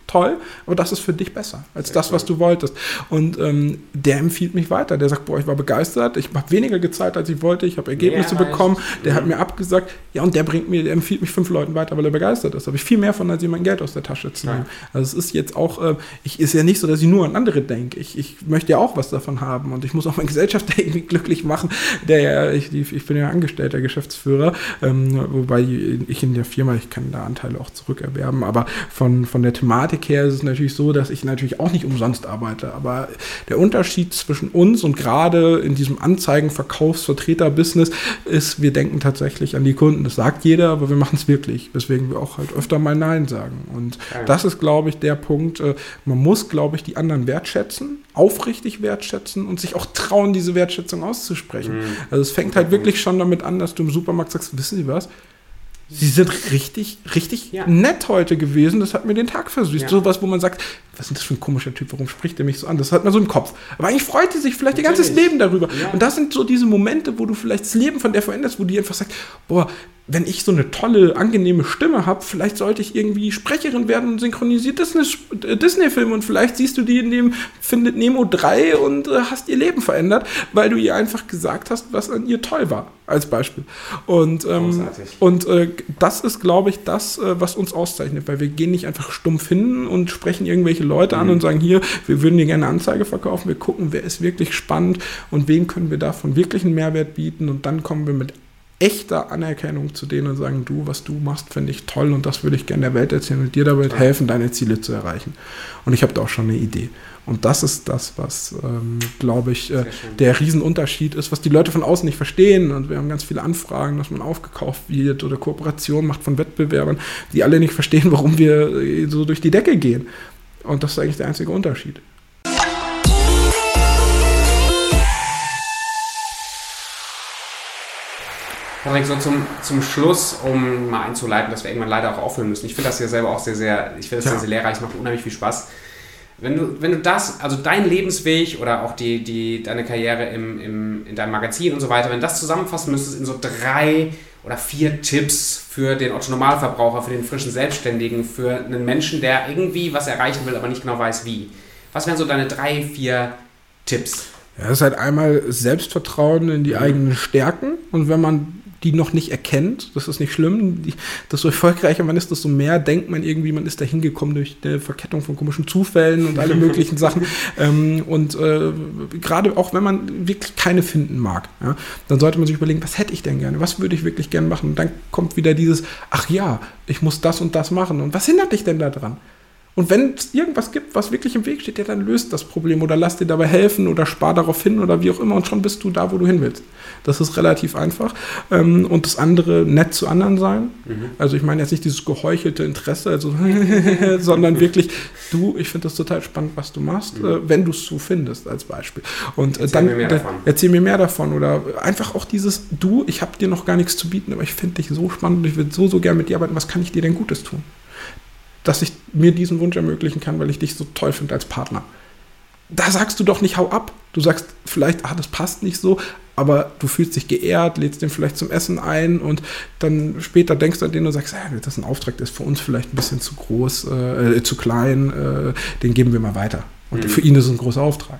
toll, aber das ist für dich besser als Sehr das, cool. was du wolltest. Und ähm, der empfiehlt mich weiter. Der sagt, boah, ich war begeistert, ich habe weniger gezahlt, als ich wollte, ich habe Ergebnisse ja, bekommen. Der hat mir abgesagt, ja, und der bringt mir, der empfiehlt mich fünf Leuten weiter, weil er begeistert ist. Da habe ich viel mehr von, als jemand Geld aus der Tasche zu nehmen. Ja. Also es ist jetzt auch, äh, ich ist ja nicht so, dass ich nur an andere denke. Ich, ich möchte ja auch was davon haben und ich muss auch meinen Gesellschafter irgendwie glücklich machen. Der ja, ich, ich bin ja angestellter Geschäftsführer, ähm, wobei ich in der Firma, ich kann da Anteile auch zurückerwerben, aber von, von der Thematik her ist es natürlich so, dass ich natürlich auch nicht umsonst arbeite. Aber der Unterschied zwischen uns und gerade in diesem Anzeigen-Verkaufsvertreter-Business ist, wir denken tatsächlich an die Kunden. Das sagt jeder, aber wir machen es wirklich, weswegen wir auch halt öfter mal Nein sagen. Und ja. das ist, glaube ich, der Punkt. Äh, man muss, glaube ich, die anderen wertschätzen, aufrichtig wertschätzen und sich auch trauen, diese Wertschätzung auszusprechen. Mhm. Also es fängt halt wirklich schon damit an, dass du im Supermarkt sagst, wissen Sie was? Sie sind richtig, richtig ja. nett heute gewesen. Das hat mir den Tag versüßt. Ja. So was, wo man sagt, was ist das für ein komischer Typ? Warum spricht er mich so an? Das hat man so im Kopf. Aber eigentlich freut er sich vielleicht Natürlich. ihr ganzes Leben darüber. Ja. Und das sind so diese Momente, wo du vielleicht das Leben von der veränderst, wo die einfach sagt, boah, wenn ich so eine tolle, angenehme Stimme habe, vielleicht sollte ich irgendwie Sprecherin werden und synchronisiert Disney-Filme Disney und vielleicht siehst du die in dem Findet Nemo 3 und äh, hast ihr Leben verändert, weil du ihr einfach gesagt hast, was an ihr toll war, als Beispiel. Und, ähm, und äh, das ist, glaube ich, das, äh, was uns auszeichnet, weil wir gehen nicht einfach stumpf hin und sprechen irgendwelche Leute mhm. an und sagen, hier, wir würden dir gerne eine Anzeige verkaufen, wir gucken, wer ist wirklich spannend und wem können wir davon wirklich einen Mehrwert bieten und dann kommen wir mit echter Anerkennung zu denen und sagen, du, was du machst, finde ich toll und das würde ich gerne der Welt erzählen und dir dabei helfen, deine Ziele zu erreichen. Und ich habe da auch schon eine Idee. Und das ist das, was, ähm, glaube ich, äh, der Riesenunterschied ist, was die Leute von außen nicht verstehen. Und wir haben ganz viele Anfragen, dass man aufgekauft wird oder Kooperation macht von Wettbewerbern, die alle nicht verstehen, warum wir so durch die Decke gehen. Und das ist eigentlich der einzige Unterschied. Patrick, so zum, zum Schluss, um mal einzuleiten, dass wir irgendwann leider auch aufhören müssen. Ich finde das ja selber auch sehr, sehr, ich finde das ja. sehr, sehr lehrreich, es macht unheimlich viel Spaß. Wenn du, wenn du das, also dein Lebensweg oder auch die, die, deine Karriere im, im, in deinem Magazin und so weiter, wenn du das zusammenfassen müsstest in so drei oder vier Tipps für den Otto-Normalverbraucher, für den frischen Selbstständigen, für einen Menschen, der irgendwie was erreichen will, aber nicht genau weiß wie. Was wären so deine drei, vier Tipps? Ja, das ist halt einmal Selbstvertrauen in die mhm. eigenen Stärken. Und wenn man die noch nicht erkennt. Das ist nicht schlimm. Die, desto erfolgreicher man ist, desto mehr denkt man irgendwie, man ist da hingekommen durch eine Verkettung von komischen Zufällen und alle möglichen Sachen. Ähm, und äh, gerade auch wenn man wirklich keine finden mag, ja, dann sollte man sich überlegen, was hätte ich denn gerne? Was würde ich wirklich gerne machen? Und dann kommt wieder dieses, ach ja, ich muss das und das machen. Und was hindert dich denn daran? Und wenn es irgendwas gibt, was wirklich im Weg steht, ja, dann löst das Problem oder lass dir dabei helfen oder spar darauf hin oder wie auch immer und schon bist du da, wo du hin willst. Das ist relativ einfach. Ähm, und das andere, nett zu anderen sein. Mhm. Also ich meine jetzt nicht dieses geheuchelte Interesse, also sondern wirklich, du, ich finde das total spannend, was du machst, mhm. äh, wenn du es so findest, als Beispiel. Und äh, dann mir äh, erzähl mir mehr davon. Oder einfach auch dieses, du, ich habe dir noch gar nichts zu bieten, aber ich finde dich so spannend und ich würde so, so gerne mit dir arbeiten, was kann ich dir denn Gutes tun? Dass ich mir diesen Wunsch ermöglichen kann, weil ich dich so toll finde als Partner. Da sagst du doch nicht, hau ab. Du sagst vielleicht, ah, das passt nicht so, aber du fühlst dich geehrt, lädst den vielleicht zum Essen ein und dann später denkst du an den und sagst, ah, das ist ein Auftrag, der ist für uns vielleicht ein bisschen zu groß, äh, zu klein, äh, den geben wir mal weiter. Und mhm. für ihn ist es ein großer Auftrag.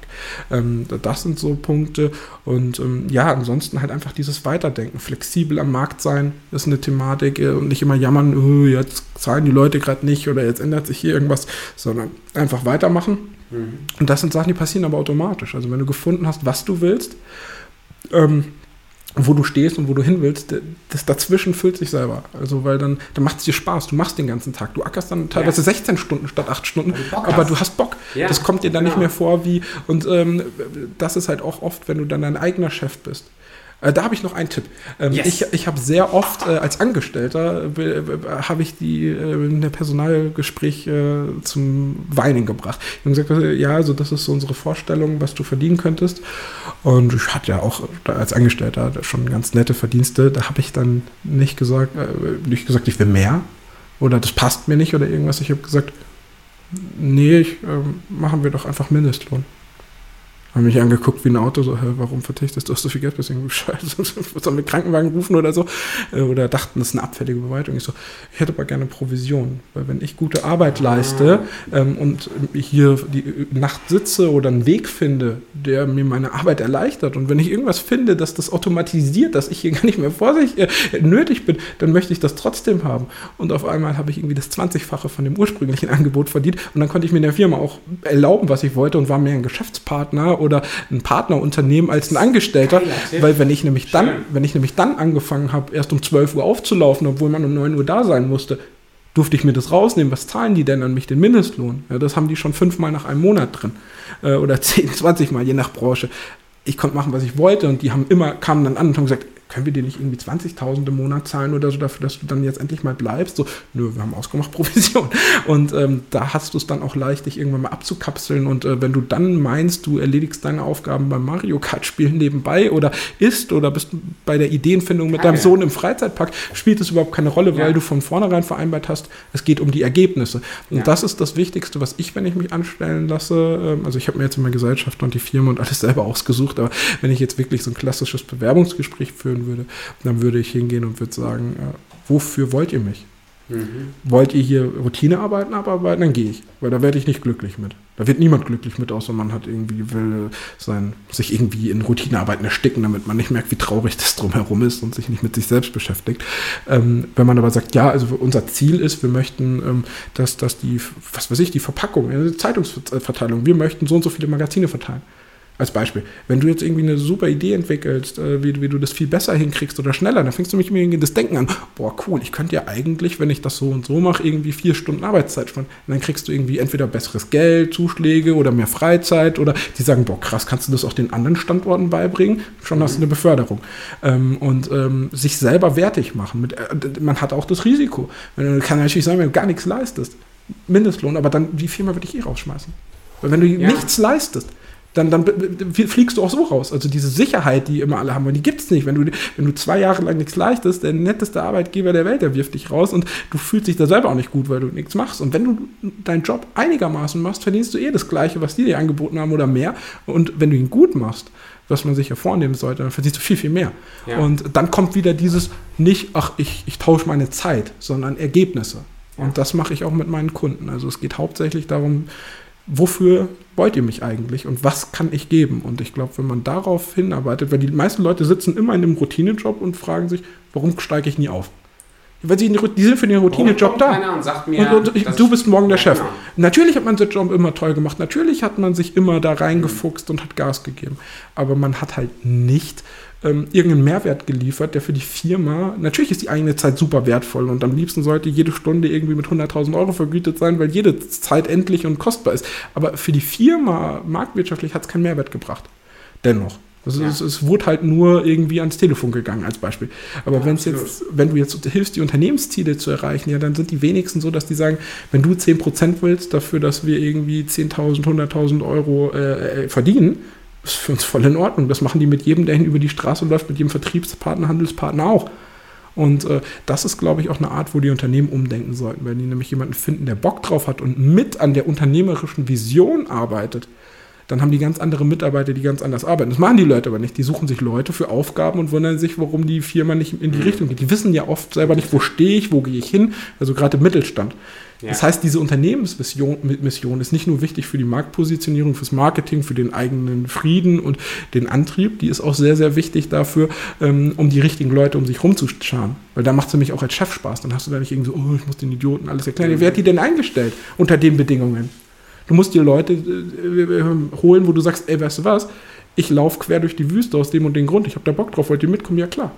Ähm, das sind so Punkte. Und ähm, ja, ansonsten halt einfach dieses Weiterdenken. Flexibel am Markt sein ist eine Thematik äh, und nicht immer jammern, oh, jetzt zahlen die Leute gerade nicht oder jetzt ändert sich hier irgendwas, sondern einfach weitermachen. Mhm. Und das sind Sachen, die passieren aber automatisch. Also wenn du gefunden hast, was du willst, ähm, wo du stehst und wo du hin willst, das dazwischen füllt sich selber. Also, weil dann, dann macht es dir Spaß. Du machst den ganzen Tag. Du ackerst dann teilweise ja. 16 Stunden statt 8 Stunden, du aber du hast Bock. Ja. Das kommt dir dann genau. nicht mehr vor wie, und ähm, das ist halt auch oft, wenn du dann dein eigener Chef bist. Äh, da habe ich noch einen Tipp. Ähm, yes. Ich, ich habe sehr oft äh, als Angestellter äh, habe ich die äh, in der Personalgespräch äh, zum Weinen gebracht. Ich habe gesagt, ja, also das ist so unsere Vorstellung, was du verdienen könntest. Und ich hatte ja auch als Angestellter schon ganz nette Verdienste. Da habe ich dann nicht gesagt, nicht gesagt, ich will mehr oder das passt mir nicht oder irgendwas. Ich habe gesagt, nee, ich, machen wir doch einfach Mindestlohn. Haben mich angeguckt wie ein Auto, so, warum verzichtest du so viel Geld, irgendwie scheiße, sollen wir Krankenwagen rufen oder so? Äh, oder dachten, das ist eine abfällige Bewertung. Ich so, ich hätte aber gerne Provision, weil wenn ich gute Arbeit leiste ähm, und hier die Nacht sitze oder einen Weg finde, der mir meine Arbeit erleichtert und wenn ich irgendwas finde, dass das automatisiert, dass ich hier gar nicht mehr vorsichtig äh, nötig bin, dann möchte ich das trotzdem haben. Und auf einmal habe ich irgendwie das 20-fache von dem ursprünglichen Angebot verdient und dann konnte ich mir in der Firma auch erlauben, was ich wollte und war mehr ein Geschäftspartner oder ein Partnerunternehmen als ein Angestellter, weil wenn ich nämlich dann, wenn ich nämlich dann angefangen habe, erst um 12 Uhr aufzulaufen, obwohl man um 9 Uhr da sein musste, durfte ich mir das rausnehmen. Was zahlen die denn an mich, den Mindestlohn? Ja, das haben die schon fünfmal nach einem Monat drin. Äh, oder 10, 20 Mal, je nach Branche. Ich konnte machen, was ich wollte und die haben immer, kamen dann an und haben gesagt, können wir dir nicht irgendwie 20.000 im Monat zahlen oder so dafür, dass du dann jetzt endlich mal bleibst? So, nö, wir haben ausgemacht Provision. Und ähm, da hast du es dann auch leicht, dich irgendwann mal abzukapseln. Und äh, wenn du dann meinst, du erledigst deine Aufgaben beim Mario Kart Spielen nebenbei oder isst oder bist bei der Ideenfindung mit ah, deinem ja. Sohn im Freizeitpark, spielt es überhaupt keine Rolle, weil ja. du von vornherein vereinbart hast, es geht um die Ergebnisse. Und ja. das ist das Wichtigste, was ich, wenn ich mich anstellen lasse, ähm, also ich habe mir jetzt immer Gesellschaft und die Firma und alles selber ausgesucht, aber wenn ich jetzt wirklich so ein klassisches Bewerbungsgespräch führen führen würde, dann würde ich hingehen und würde sagen, äh, wofür wollt ihr mich? Mhm. Wollt ihr hier Routinearbeiten abarbeiten, dann gehe ich, weil da werde ich nicht glücklich mit. Da wird niemand glücklich mit, außer man hat irgendwie will sein, sich irgendwie in Routinearbeiten ersticken, damit man nicht merkt, wie traurig das drumherum ist und sich nicht mit sich selbst beschäftigt. Ähm, wenn man aber sagt, ja, also unser Ziel ist, wir möchten, ähm, dass, dass die, was weiß ich, die Verpackung, die Zeitungsverteilung, wir möchten so und so viele Magazine verteilen als Beispiel. Wenn du jetzt irgendwie eine super Idee entwickelst, äh, wie, wie, du das viel besser hinkriegst oder schneller, dann fängst du mich irgendwie das Denken an, boah, cool, ich könnte ja eigentlich, wenn ich das so und so mache, irgendwie vier Stunden Arbeitszeit sparen. Und dann kriegst du irgendwie entweder besseres Geld, Zuschläge oder mehr Freizeit oder die sagen, boah, krass, kannst du das auch den anderen Standorten beibringen? Schon mhm. hast du eine Beförderung. Ähm, und ähm, sich selber wertig machen. Mit, äh, man hat auch das Risiko. Man kann natürlich sagen, wenn du gar nichts leistest, Mindestlohn, aber dann die Firma würde ich eh rausschmeißen. Weil wenn du ja. nichts leistest, dann, dann fliegst du auch so raus. Also diese Sicherheit, die immer alle haben, und die gibt es nicht. Wenn du, wenn du zwei Jahre lang nichts leistest, der netteste Arbeitgeber der Welt, der wirft dich raus und du fühlst dich da selber auch nicht gut, weil du nichts machst. Und wenn du deinen Job einigermaßen machst, verdienst du eh das Gleiche, was die dir angeboten haben oder mehr. Und wenn du ihn gut machst, was man sich ja vornehmen sollte, dann verdienst du viel, viel mehr. Ja. Und dann kommt wieder dieses nicht, ach, ich, ich tausche meine Zeit, sondern Ergebnisse. Und das mache ich auch mit meinen Kunden. Also es geht hauptsächlich darum, wofür wollt ihr mich eigentlich und was kann ich geben? Und ich glaube, wenn man darauf hinarbeitet, weil die meisten Leute sitzen immer in einem Routinejob und fragen sich, warum steige ich nie auf? Weil sie, die sind für den Routinejob da. Mir, und, und ich, du bist morgen der Chef. Genau. Natürlich hat man den Job immer toll gemacht. Natürlich hat man sich immer da reingefuchst mhm. und hat Gas gegeben. Aber man hat halt nicht ähm, irgendeinen Mehrwert geliefert, der für die Firma, natürlich ist die eigene Zeit super wertvoll und am liebsten sollte jede Stunde irgendwie mit 100.000 Euro vergütet sein, weil jede Zeit endlich und kostbar ist. Aber für die Firma, marktwirtschaftlich, hat es keinen Mehrwert gebracht. Dennoch. Also ja. es, es, wurde halt nur irgendwie ans Telefon gegangen als Beispiel. Aber ja, wenn's jetzt, wenn du jetzt hilfst, die Unternehmensziele zu erreichen, ja, dann sind die wenigsten so, dass die sagen, wenn du 10% willst dafür, dass wir irgendwie 10.000, 100.000 Euro äh, äh, verdienen, ist für uns voll in Ordnung. Das machen die mit jedem, der hin über die Straße läuft, mit jedem Vertriebspartner, Handelspartner auch. Und äh, das ist, glaube ich, auch eine Art, wo die Unternehmen umdenken sollten, wenn die nämlich jemanden finden, der Bock drauf hat und mit an der unternehmerischen Vision arbeitet, dann haben die ganz andere Mitarbeiter, die ganz anders arbeiten. Das machen die Leute aber nicht. Die suchen sich Leute für Aufgaben und wundern sich, warum die Firma nicht in die mhm. Richtung geht. Die wissen ja oft selber nicht, wo stehe ich, wo gehe ich hin. Also gerade im Mittelstand. Ja. Das heißt, diese Unternehmensmission Mission ist nicht nur wichtig für die Marktpositionierung, fürs Marketing, für den eigenen Frieden und den Antrieb, die ist auch sehr, sehr wichtig dafür, ähm, um die richtigen Leute um sich rumzuscharen. Weil da macht es nämlich auch als Chef Spaß. Dann hast du da nicht irgendwie so, oh, ich muss den Idioten alles erklären. Mhm. Wer hat die denn eingestellt unter den Bedingungen? Du musst dir Leute äh, äh, holen, wo du sagst, ey, weißt du was, ich laufe quer durch die Wüste aus dem und dem Grund, ich habe da Bock drauf, wollt ihr mitkommen? Ja, klar.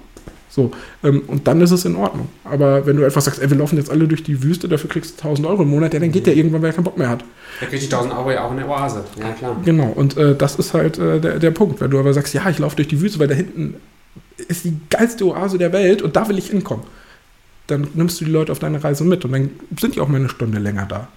So, ähm, und dann ist es in Ordnung. Aber wenn du einfach sagst, ey, wir laufen jetzt alle durch die Wüste, dafür kriegst du 1000 Euro im Monat, ja, dann geht der irgendwann, weil er keinen Bock mehr hat. Da kriegst du 1000 Euro ja auch in der Oase. Ja, klar. Genau, und äh, das ist halt äh, der, der Punkt. Wenn du aber sagst, ja, ich laufe durch die Wüste, weil da hinten ist die geilste Oase der Welt und da will ich hinkommen, dann nimmst du die Leute auf deine Reise mit und dann sind die auch mal eine Stunde länger da.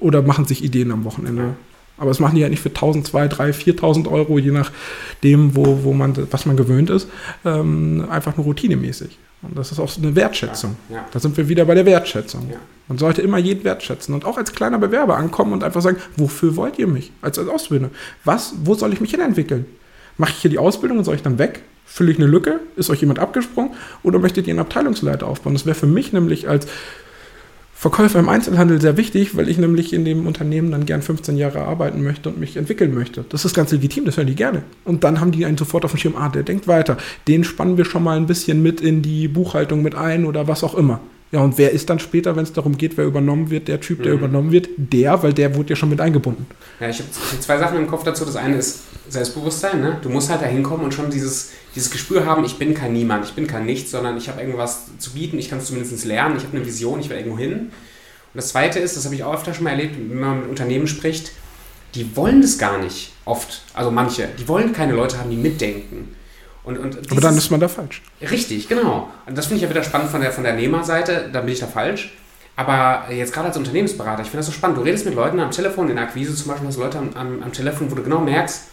Oder machen sich Ideen am Wochenende. Aber das machen die ja nicht für 1000, 2, 3, 4.000 Euro, je nachdem, wo, wo man, was man gewöhnt ist, ähm, einfach nur routinemäßig. Und das ist auch so eine Wertschätzung. Ja, ja. Da sind wir wieder bei der Wertschätzung. Ja. Man sollte immer jeden wertschätzen und auch als kleiner Bewerber ankommen und einfach sagen, wofür wollt ihr mich als, als Auszubildender? Was, wo soll ich mich hinentwickeln? Mache ich hier die Ausbildung und soll ich dann weg? Fülle ich eine Lücke? Ist euch jemand abgesprungen? Oder möchtet ihr einen Abteilungsleiter aufbauen? Das wäre für mich nämlich als Verkäufer im Einzelhandel sehr wichtig, weil ich nämlich in dem Unternehmen dann gern 15 Jahre arbeiten möchte und mich entwickeln möchte. Das ist ganz legitim, das hören die gerne. Und dann haben die einen sofort auf dem Schirm, ah, der denkt weiter. Den spannen wir schon mal ein bisschen mit in die Buchhaltung mit ein oder was auch immer. Ja, und wer ist dann später, wenn es darum geht, wer übernommen wird, der Typ, der mhm. übernommen wird? Der, weil der wurde ja schon mit eingebunden. Ja, ich habe hab zwei Sachen im Kopf dazu. Das eine ist Selbstbewusstsein. Ne? Du musst halt da hinkommen und schon dieses, dieses Gespür haben, ich bin kein Niemand, ich bin kein Nichts, sondern ich habe irgendwas zu bieten, ich kann es zumindest lernen, ich habe eine Vision, ich will irgendwo hin. Und das zweite ist, das habe ich auch öfter schon mal erlebt, wenn man mit Unternehmen spricht, die wollen das gar nicht oft. Also manche, die wollen keine Leute haben, die mitdenken. Und, und dieses, Aber dann ist man da falsch. Richtig, genau. Und das finde ich ja wieder spannend von der, von der Nehmerseite, da bin ich da falsch. Aber jetzt gerade als Unternehmensberater, ich finde das so spannend. Du redest mit Leuten am Telefon, in der Akquise zum Beispiel, hast du Leute am, am, am Telefon, wo du genau merkst,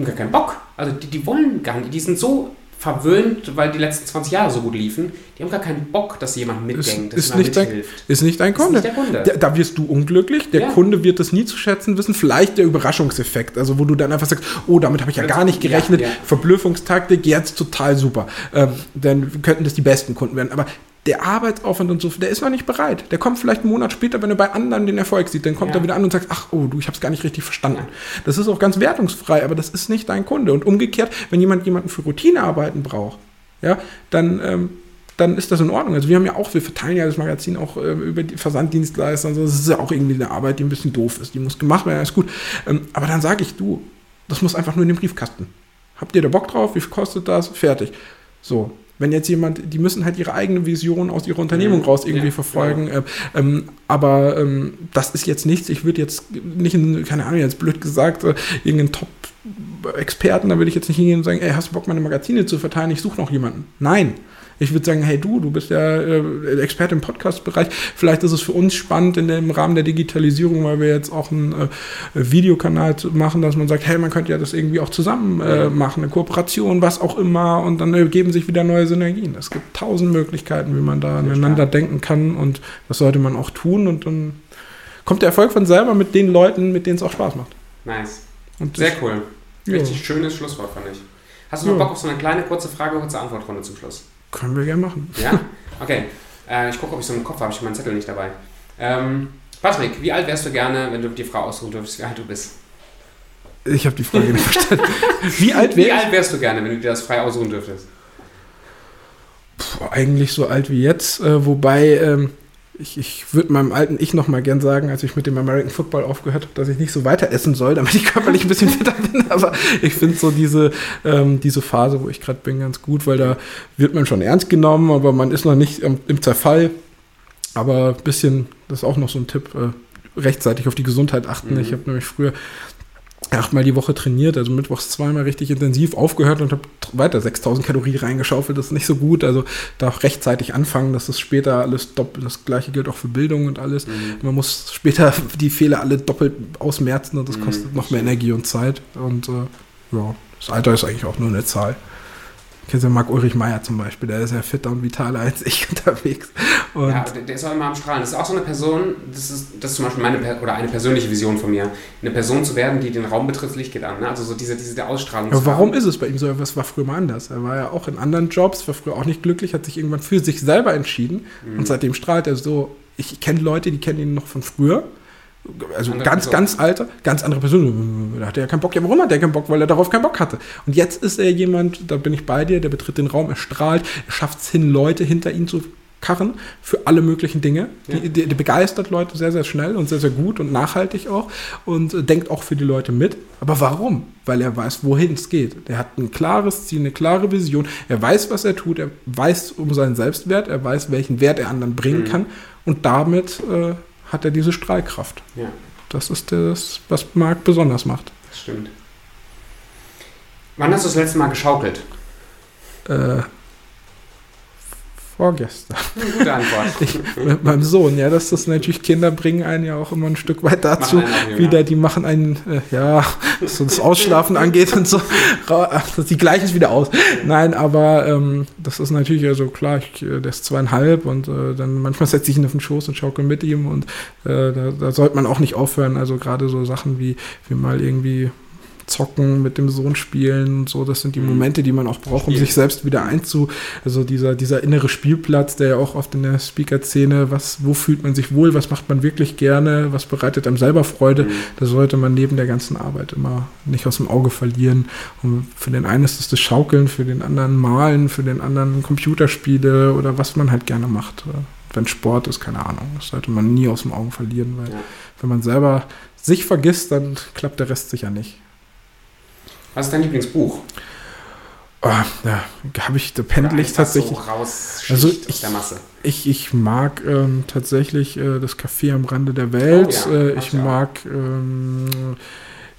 haben gar keinen Bock. Also die, die wollen gar nicht, die sind so verwöhnt, weil die letzten 20 Jahre so gut liefen. Die haben gar keinen Bock, dass jemand mitdenkt, ist, ist nicht dein, ist nicht dein Kunde. Ist nicht Kunde. Da, da, wirst du unglücklich. Der ja. Kunde wird das nie zu schätzen wissen. Vielleicht der Überraschungseffekt, also wo du dann einfach sagst, oh, damit habe ich ja gar nicht gerechnet. Ja, ja. Verblüffungstaktik, jetzt total super. Ähm, dann könnten das die besten Kunden werden. Aber der Arbeitsaufwand und so, der ist noch nicht bereit. Der kommt vielleicht einen Monat später, wenn er bei anderen den Erfolg sieht, dann kommt ja. er wieder an und sagt, ach, oh, du, ich habe es gar nicht richtig verstanden. Ja. Das ist auch ganz wertungsfrei, aber das ist nicht dein Kunde. Und umgekehrt, wenn jemand jemanden für Routinearbeiten braucht, ja, dann, ähm, dann ist das in Ordnung. Also wir haben ja auch, wir verteilen ja das Magazin auch äh, über die Versanddienstleister und so. Das ist ja auch irgendwie eine Arbeit, die ein bisschen doof ist. Die muss gemacht werden, ist gut. Ähm, aber dann sage ich, du, das muss einfach nur in den Briefkasten. Habt ihr da Bock drauf? Wie viel kostet das? Fertig. So, wenn jetzt jemand, die müssen halt ihre eigene Vision aus ihrer Unternehmung mhm. raus irgendwie ja, verfolgen. Ja. Äh, ähm, aber ähm, das ist jetzt nichts. Ich würde jetzt nicht, in, keine Ahnung, jetzt blöd gesagt, äh, irgendeinen Top-Experten, da würde ich jetzt nicht hingehen und sagen, ey, hast du Bock, meine Magazine zu verteilen? Ich suche noch jemanden. Nein. Ich würde sagen, hey du, du bist ja äh, Experte im Podcast-Bereich. Vielleicht ist es für uns spannend in dem Rahmen der Digitalisierung, weil wir jetzt auch einen äh, Videokanal machen, dass man sagt, hey, man könnte ja das irgendwie auch zusammen äh, machen, eine Kooperation, was auch immer, und dann ergeben sich wieder neue Synergien. Es gibt tausend Möglichkeiten, wie man da aneinander denken kann und das sollte man auch tun und dann kommt der Erfolg von selber mit den Leuten, mit denen es auch Spaß macht. Nice. Und Sehr cool. Richtig ja. schönes Schlusswort, fand ich. Hast du noch ja. Bock auf so eine kleine kurze Frage, kurze Antwortrunde zum Schluss? Können wir gerne machen. Ja? Okay. Äh, ich gucke, ob ich so einen Kopf habe. Ich habe meinen Zettel nicht dabei. Ähm, Patrick, wie alt wärst du gerne, wenn du die Frau aussuchen dürftest, wie alt du bist? Ich habe die Frage nicht verstanden. Wie alt, wär wie alt wärst du gerne, wenn du dir das frei aussuchen dürftest? Puh, eigentlich so alt wie jetzt, äh, wobei ähm, ich, ich würde meinem alten Ich noch mal gern sagen, als ich mit dem American Football aufgehört habe, dass ich nicht so weiter essen soll, damit ich körperlich ein bisschen fitter bin. Aber ich finde so diese, ähm, diese Phase, wo ich gerade bin, ganz gut, weil da wird man schon ernst genommen, aber man ist noch nicht im, im Zerfall. Aber ein bisschen, das ist auch noch so ein Tipp, äh, rechtzeitig auf die Gesundheit achten. Mhm. Ich habe nämlich früher achtmal die Woche trainiert, also mittwochs zweimal richtig intensiv aufgehört und habe weiter 6000 Kalorien reingeschaufelt. Das ist nicht so gut. Also da auch rechtzeitig anfangen, dass es später alles doppelt, das gleiche gilt auch für Bildung und alles. Mhm. Man muss später die Fehler alle doppelt ausmerzen und das mhm. kostet noch mehr Energie und Zeit. Und äh, ja, das Alter ist eigentlich auch nur eine Zahl. Kennst du Marc Ulrich Meyer zum Beispiel, der ist ja fitter und vitaler als ich unterwegs. Und ja, der, ist auch immer am Strahlen. Das ist auch so eine Person, das ist, das ist zum Beispiel meine, oder eine persönliche Vision von mir, eine Person zu werden, die den Raum betritt, Licht geht an. Ne? Also so diese, diese der Ausstrahlung. Ja, warum ist es bei ihm so? Was war früher mal anders? Er war ja auch in anderen Jobs, war früher auch nicht glücklich, hat sich irgendwann für sich selber entschieden mhm. und seitdem strahlt er so. Ich kenne Leute, die kennen ihn noch von früher also andere ganz, Person. ganz alter, ganz andere Person. Da hatte er keinen Bock. Ja, warum hat er keinen Bock? Weil er darauf keinen Bock hatte. Und jetzt ist er jemand, da bin ich bei dir, der betritt den Raum, er strahlt, er schafft es hin, Leute hinter ihn zu karren für alle möglichen Dinge. Ja. Die, die, die, begeistert Leute sehr, sehr schnell und sehr, sehr gut und nachhaltig auch und äh, denkt auch für die Leute mit. Aber warum? Weil er weiß, wohin es geht. Er hat ein klares Ziel, eine klare Vision. Er weiß, was er tut. Er weiß um seinen Selbstwert. Er weiß, welchen Wert er anderen bringen mhm. kann. Und damit äh, hat er diese Strahlkraft. Ja. Das ist das, was Marc besonders macht. Das stimmt. Wann hast du das letzte Mal geschaukelt? Äh, Vorgestern. Gute Antwort. Ich, mit meinem Sohn, ja, das ist natürlich, Kinder bringen einen ja auch immer ein Stück weit dazu, wieder, die machen einen, äh, ja, was so das Ausschlafen angeht und so, die gleichen es wieder aus. Nein, aber ähm, das ist natürlich, also klar, ich, äh, der ist zweieinhalb und äh, dann manchmal setze ich ihn auf den Schoß und schaukel mit ihm und äh, da, da sollte man auch nicht aufhören, also gerade so Sachen wie, wie mal irgendwie zocken, mit dem Sohn spielen und so. Das sind die mhm. Momente, die man auch braucht, um sich selbst wieder einzu, also dieser, dieser innere Spielplatz, der ja auch oft in der Speaker-Szene, was, wo fühlt man sich wohl, was macht man wirklich gerne, was bereitet einem selber Freude, mhm. das sollte man neben der ganzen Arbeit immer nicht aus dem Auge verlieren. Und für den einen ist es das Schaukeln, für den anderen Malen, für den anderen Computerspiele oder was man halt gerne macht. Wenn Sport ist, keine Ahnung. Das sollte man nie aus dem Auge verlieren, weil ja. wenn man selber sich vergisst, dann klappt der Rest sicher nicht. Was ist dein Lieblingsbuch? Oh, ja, habe ich, da pendel ich tatsächlich. So also ich, ich, ich mag ähm, tatsächlich äh, das Café am Rande der Welt. Oh, ja. äh, ich mag ähm,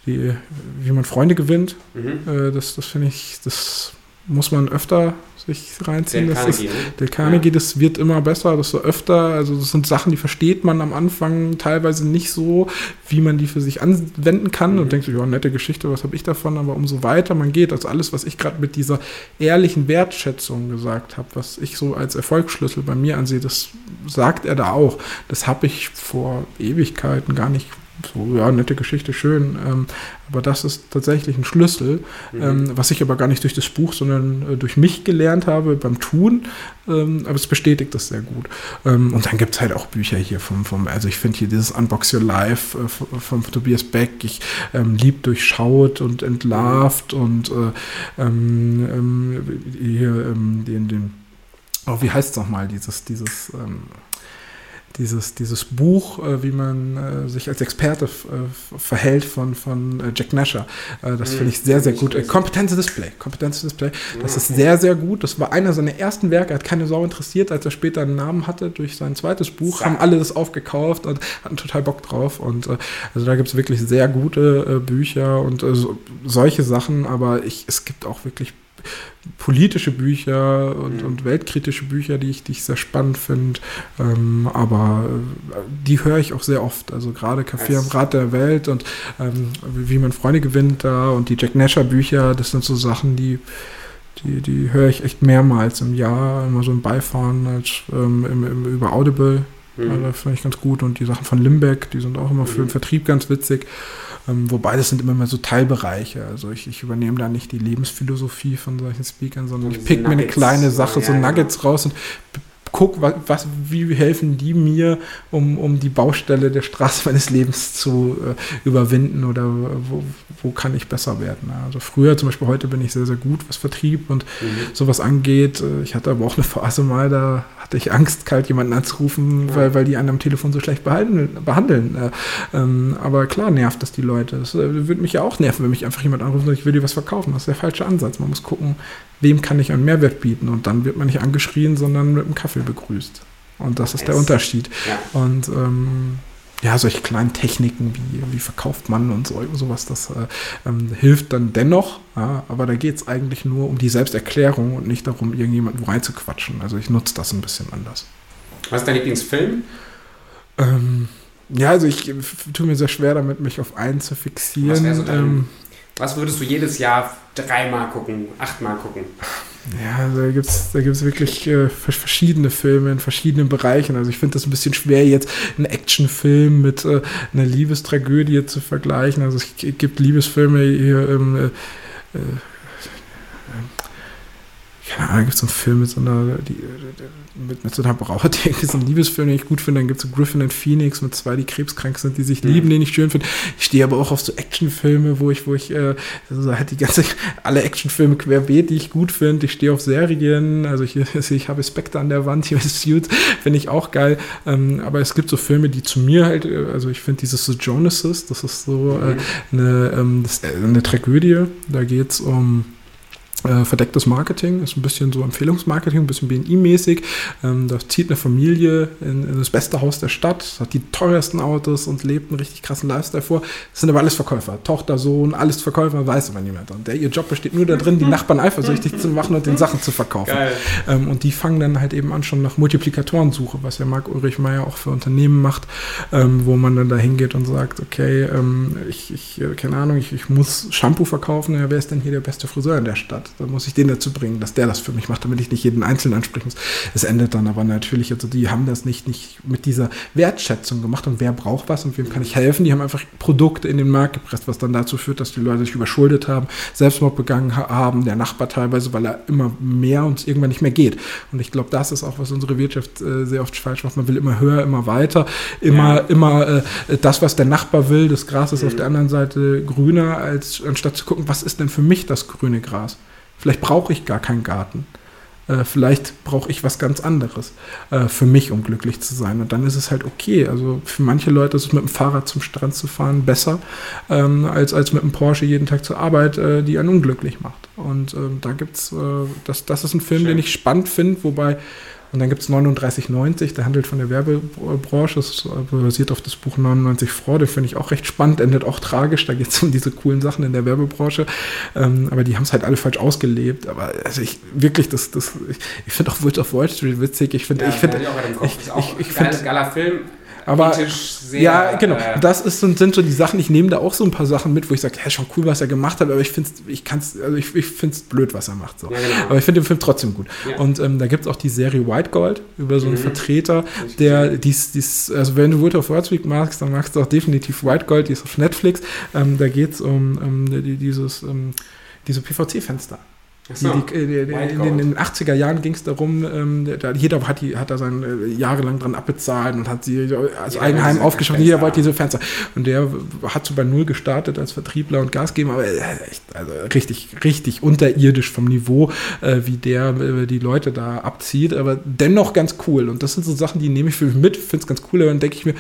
die, wie man Freunde gewinnt. Mhm. Äh, das das finde ich, das muss man öfter sich reinziehen. Der das Carnegie, ist, ne? der Carnegie, ja. das wird immer besser, das so öfter. Also das sind Sachen, die versteht man am Anfang teilweise nicht so, wie man die für sich anwenden kann mhm. und denkt sich, ja, nette Geschichte, was habe ich davon? Aber umso weiter man geht, also alles, was ich gerade mit dieser ehrlichen Wertschätzung gesagt habe, was ich so als Erfolgsschlüssel bei mir ansehe, das sagt er da auch. Das habe ich vor Ewigkeiten gar nicht so, ja, nette Geschichte, schön. Ähm, aber das ist tatsächlich ein Schlüssel, mhm. ähm, was ich aber gar nicht durch das Buch, sondern äh, durch mich gelernt habe beim Tun. Ähm, aber es bestätigt das sehr gut. Ähm, und dann gibt es halt auch Bücher hier vom, vom also ich finde hier dieses Unbox Your Life äh, vom, vom Tobias Beck, ich ähm, lieb durchschaut und entlarvt und äh, ähm, ähm, hier den, den, oh, wie heißt es nochmal, dieses, dieses, dieses, dieses Buch, äh, wie man äh, sich als Experte äh, verhält von, von äh, Jack Nasher. Äh, das finde ich sehr, sehr gut. Äh, Kompetenz Display. Kompetenz Display. Das ist sehr, sehr gut. Das war einer seiner ersten Werke. Er hat keine Sau interessiert, als er später einen Namen hatte durch sein zweites Buch. Haben alle das aufgekauft und hatten total Bock drauf. Und also da gibt es wirklich sehr gute Bücher und so, solche Sachen. Aber ich, es gibt auch wirklich politische Bücher und, mhm. und, weltkritische Bücher, die ich, die ich sehr spannend finde. Ähm, aber äh, die höre ich auch sehr oft. Also gerade Café am Rad der Welt und ähm, wie man Freunde gewinnt da und die Jack Nasher Bücher, das sind so Sachen, die die, die höre ich echt mehrmals im Jahr, immer so ein Beifahren als, ähm, im, im, über Audible. Mhm. Also, finde ich ganz gut. Und die Sachen von Limbeck, die sind auch immer für den mhm. Vertrieb ganz witzig. Ähm, wobei das sind immer mehr so Teilbereiche. Also ich, ich übernehme da nicht die Lebensphilosophie von solchen Speakern, sondern ich pick mir eine kleine Sache, so Nuggets ja. raus und guck, was, was, wie helfen die mir, um, um die Baustelle der Straße meines Lebens zu äh, überwinden oder wo, wo kann ich besser werden. Also früher zum Beispiel, heute bin ich sehr, sehr gut, was Vertrieb und mhm. sowas angeht. Äh, ich hatte aber auch eine Phase mal, da hatte ich Angst, kalt jemanden anzurufen, ja. weil, weil die einen am Telefon so schlecht behandeln. behandeln. Äh, ähm, aber klar nervt das die Leute. Das äh, würde mich ja auch nerven, wenn mich einfach jemand anruft und ich will dir was verkaufen. Das ist der falsche Ansatz. Man muss gucken, wem kann ich einen Mehrwert bieten und dann wird man nicht angeschrien, sondern mit einem Kaffee begrüßt. Und das ist der Unterschied. Ja. Und ähm, ja, solche kleinen Techniken wie, wie verkauft man und so, sowas, das äh, ähm, hilft dann dennoch. Ja, aber da geht es eigentlich nur um die Selbsterklärung und nicht darum, irgendjemanden reinzuquatschen. Also ich nutze das ein bisschen anders. Was ist dein Lieblingsfilm? Ähm, ja, also ich tue mir sehr schwer damit, mich auf einen zu fixieren. Was, so dein, was würdest du jedes Jahr dreimal gucken, achtmal gucken? Ja, da gibt es da gibt's wirklich äh, verschiedene Filme in verschiedenen Bereichen. Also ich finde das ein bisschen schwer, jetzt einen Actionfilm mit äh, einer Liebestragödie zu vergleichen. Also es gibt Liebesfilme hier im äh, äh keine Ahnung, gibt es einen Film mit so einer, die, mit, mit so einer Braut, die irgendwie so einen Liebesfilm, den ich gut finde. Dann gibt es so Griffin und Phoenix mit zwei, die krebskrank sind, die sich mhm. lieben, den ich schön finde. Ich stehe aber auch auf so Actionfilme, wo ich, wo ich, äh, also halt die ganze, alle Actionfilme querbeet, die ich gut finde. Ich stehe auf Serien, also ich, ich habe Spectre an der Wand, hier ist Suits, finde ich auch geil. Ähm, aber es gibt so Filme, die zu mir halt, äh, also ich finde dieses so Jonases, das ist so äh, mhm. eine, ähm, das, äh, eine Tragödie. Da geht es um äh, verdecktes Marketing, ist ein bisschen so Empfehlungsmarketing, ein bisschen BNI-mäßig. Ähm, da zieht eine Familie in, in, das beste Haus der Stadt, hat die teuersten Autos und lebt einen richtig krassen Lifestyle vor. Das sind aber alles Verkäufer. Tochter, Sohn, alles Verkäufer, weiß aber niemand. Und der, ihr Job besteht nur darin, die Nachbarn eifersüchtig zu machen und den Sachen zu verkaufen. Ähm, und die fangen dann halt eben an schon nach Multiplikatorensuche, was ja Marc Ulrich Meyer auch für Unternehmen macht, ähm, wo man dann da hingeht und sagt, okay, ähm, ich, ich, äh, keine Ahnung, ich, ich muss Shampoo verkaufen, ja, wer ist denn hier der beste Friseur in der Stadt? Da muss ich den dazu bringen, dass der das für mich macht, damit ich nicht jeden Einzelnen ansprechen muss. Es endet dann aber natürlich, also die haben das nicht, nicht mit dieser Wertschätzung gemacht und wer braucht was und wem kann ich helfen. Die haben einfach Produkte in den Markt gepresst, was dann dazu führt, dass die Leute sich überschuldet haben, Selbstmord begangen haben, der Nachbar teilweise, weil er immer mehr und irgendwann nicht mehr geht. Und ich glaube, das ist auch, was unsere Wirtschaft äh, sehr oft falsch macht. Man will immer höher, immer weiter, immer, ja. immer äh, das, was der Nachbar will, das Gras ist mhm. auf der anderen Seite grüner, als anstatt zu gucken, was ist denn für mich das grüne Gras? Vielleicht brauche ich gar keinen Garten. Äh, vielleicht brauche ich was ganz anderes äh, für mich, um glücklich zu sein. Und dann ist es halt okay. Also für manche Leute ist es mit dem Fahrrad zum Strand zu fahren besser, ähm, als, als mit einem Porsche jeden Tag zur Arbeit, äh, die einen unglücklich macht. Und ähm, da gibt es, äh, das, das ist ein Film, Schön. den ich spannend finde, wobei und dann gibt es 3990, der handelt von der Werbebranche, das basiert auf das Buch 99 Freude, finde ich auch recht spannend, endet auch tragisch, da geht es um diese coolen Sachen in der Werbebranche. Ähm, aber die haben es halt alle falsch ausgelebt. Aber also ich wirklich, das, das, ich, ich finde auch Woods of Wall Street witzig. Ich finde, ja, ich finde, ich, ich, ich, ich finde, geiler Film aber sehr, ja, genau. Äh, das ist, sind so die Sachen. Ich nehme da auch so ein paar Sachen mit, wo ich sage, hey, schon cool, was er gemacht hat, aber ich finde es, ich kann's, also ich, ich blöd, was er macht. So. Ja, genau. Aber ich finde den Film trotzdem gut. Ja. Und ähm, da gibt es auch die Serie White Gold über so einen mhm. Vertreter, der dies, dies, also wenn du World of Warcraft magst, dann magst du auch definitiv White Gold, die ist auf Netflix. Ähm, da geht es um, um die, dieses, um, ähm, diese PVC-Fenster. So, die, die, die, in, den 80er Jahren ging es darum, ähm, da, jeder hat, die, hat da sein äh, jahrelang dran abbezahlt und hat sie als ja, Eigenheim aufgeschaut. Jeder wollte diese Fenster. Und der hat so bei Null gestartet als Vertriebler und Gasgeber, aber echt, also richtig, richtig unterirdisch vom Niveau, äh, wie der äh, die Leute da abzieht, aber dennoch ganz cool. Und das sind so Sachen, die nehme ich für mich mit, finde es ganz cool, aber dann denke ich mir,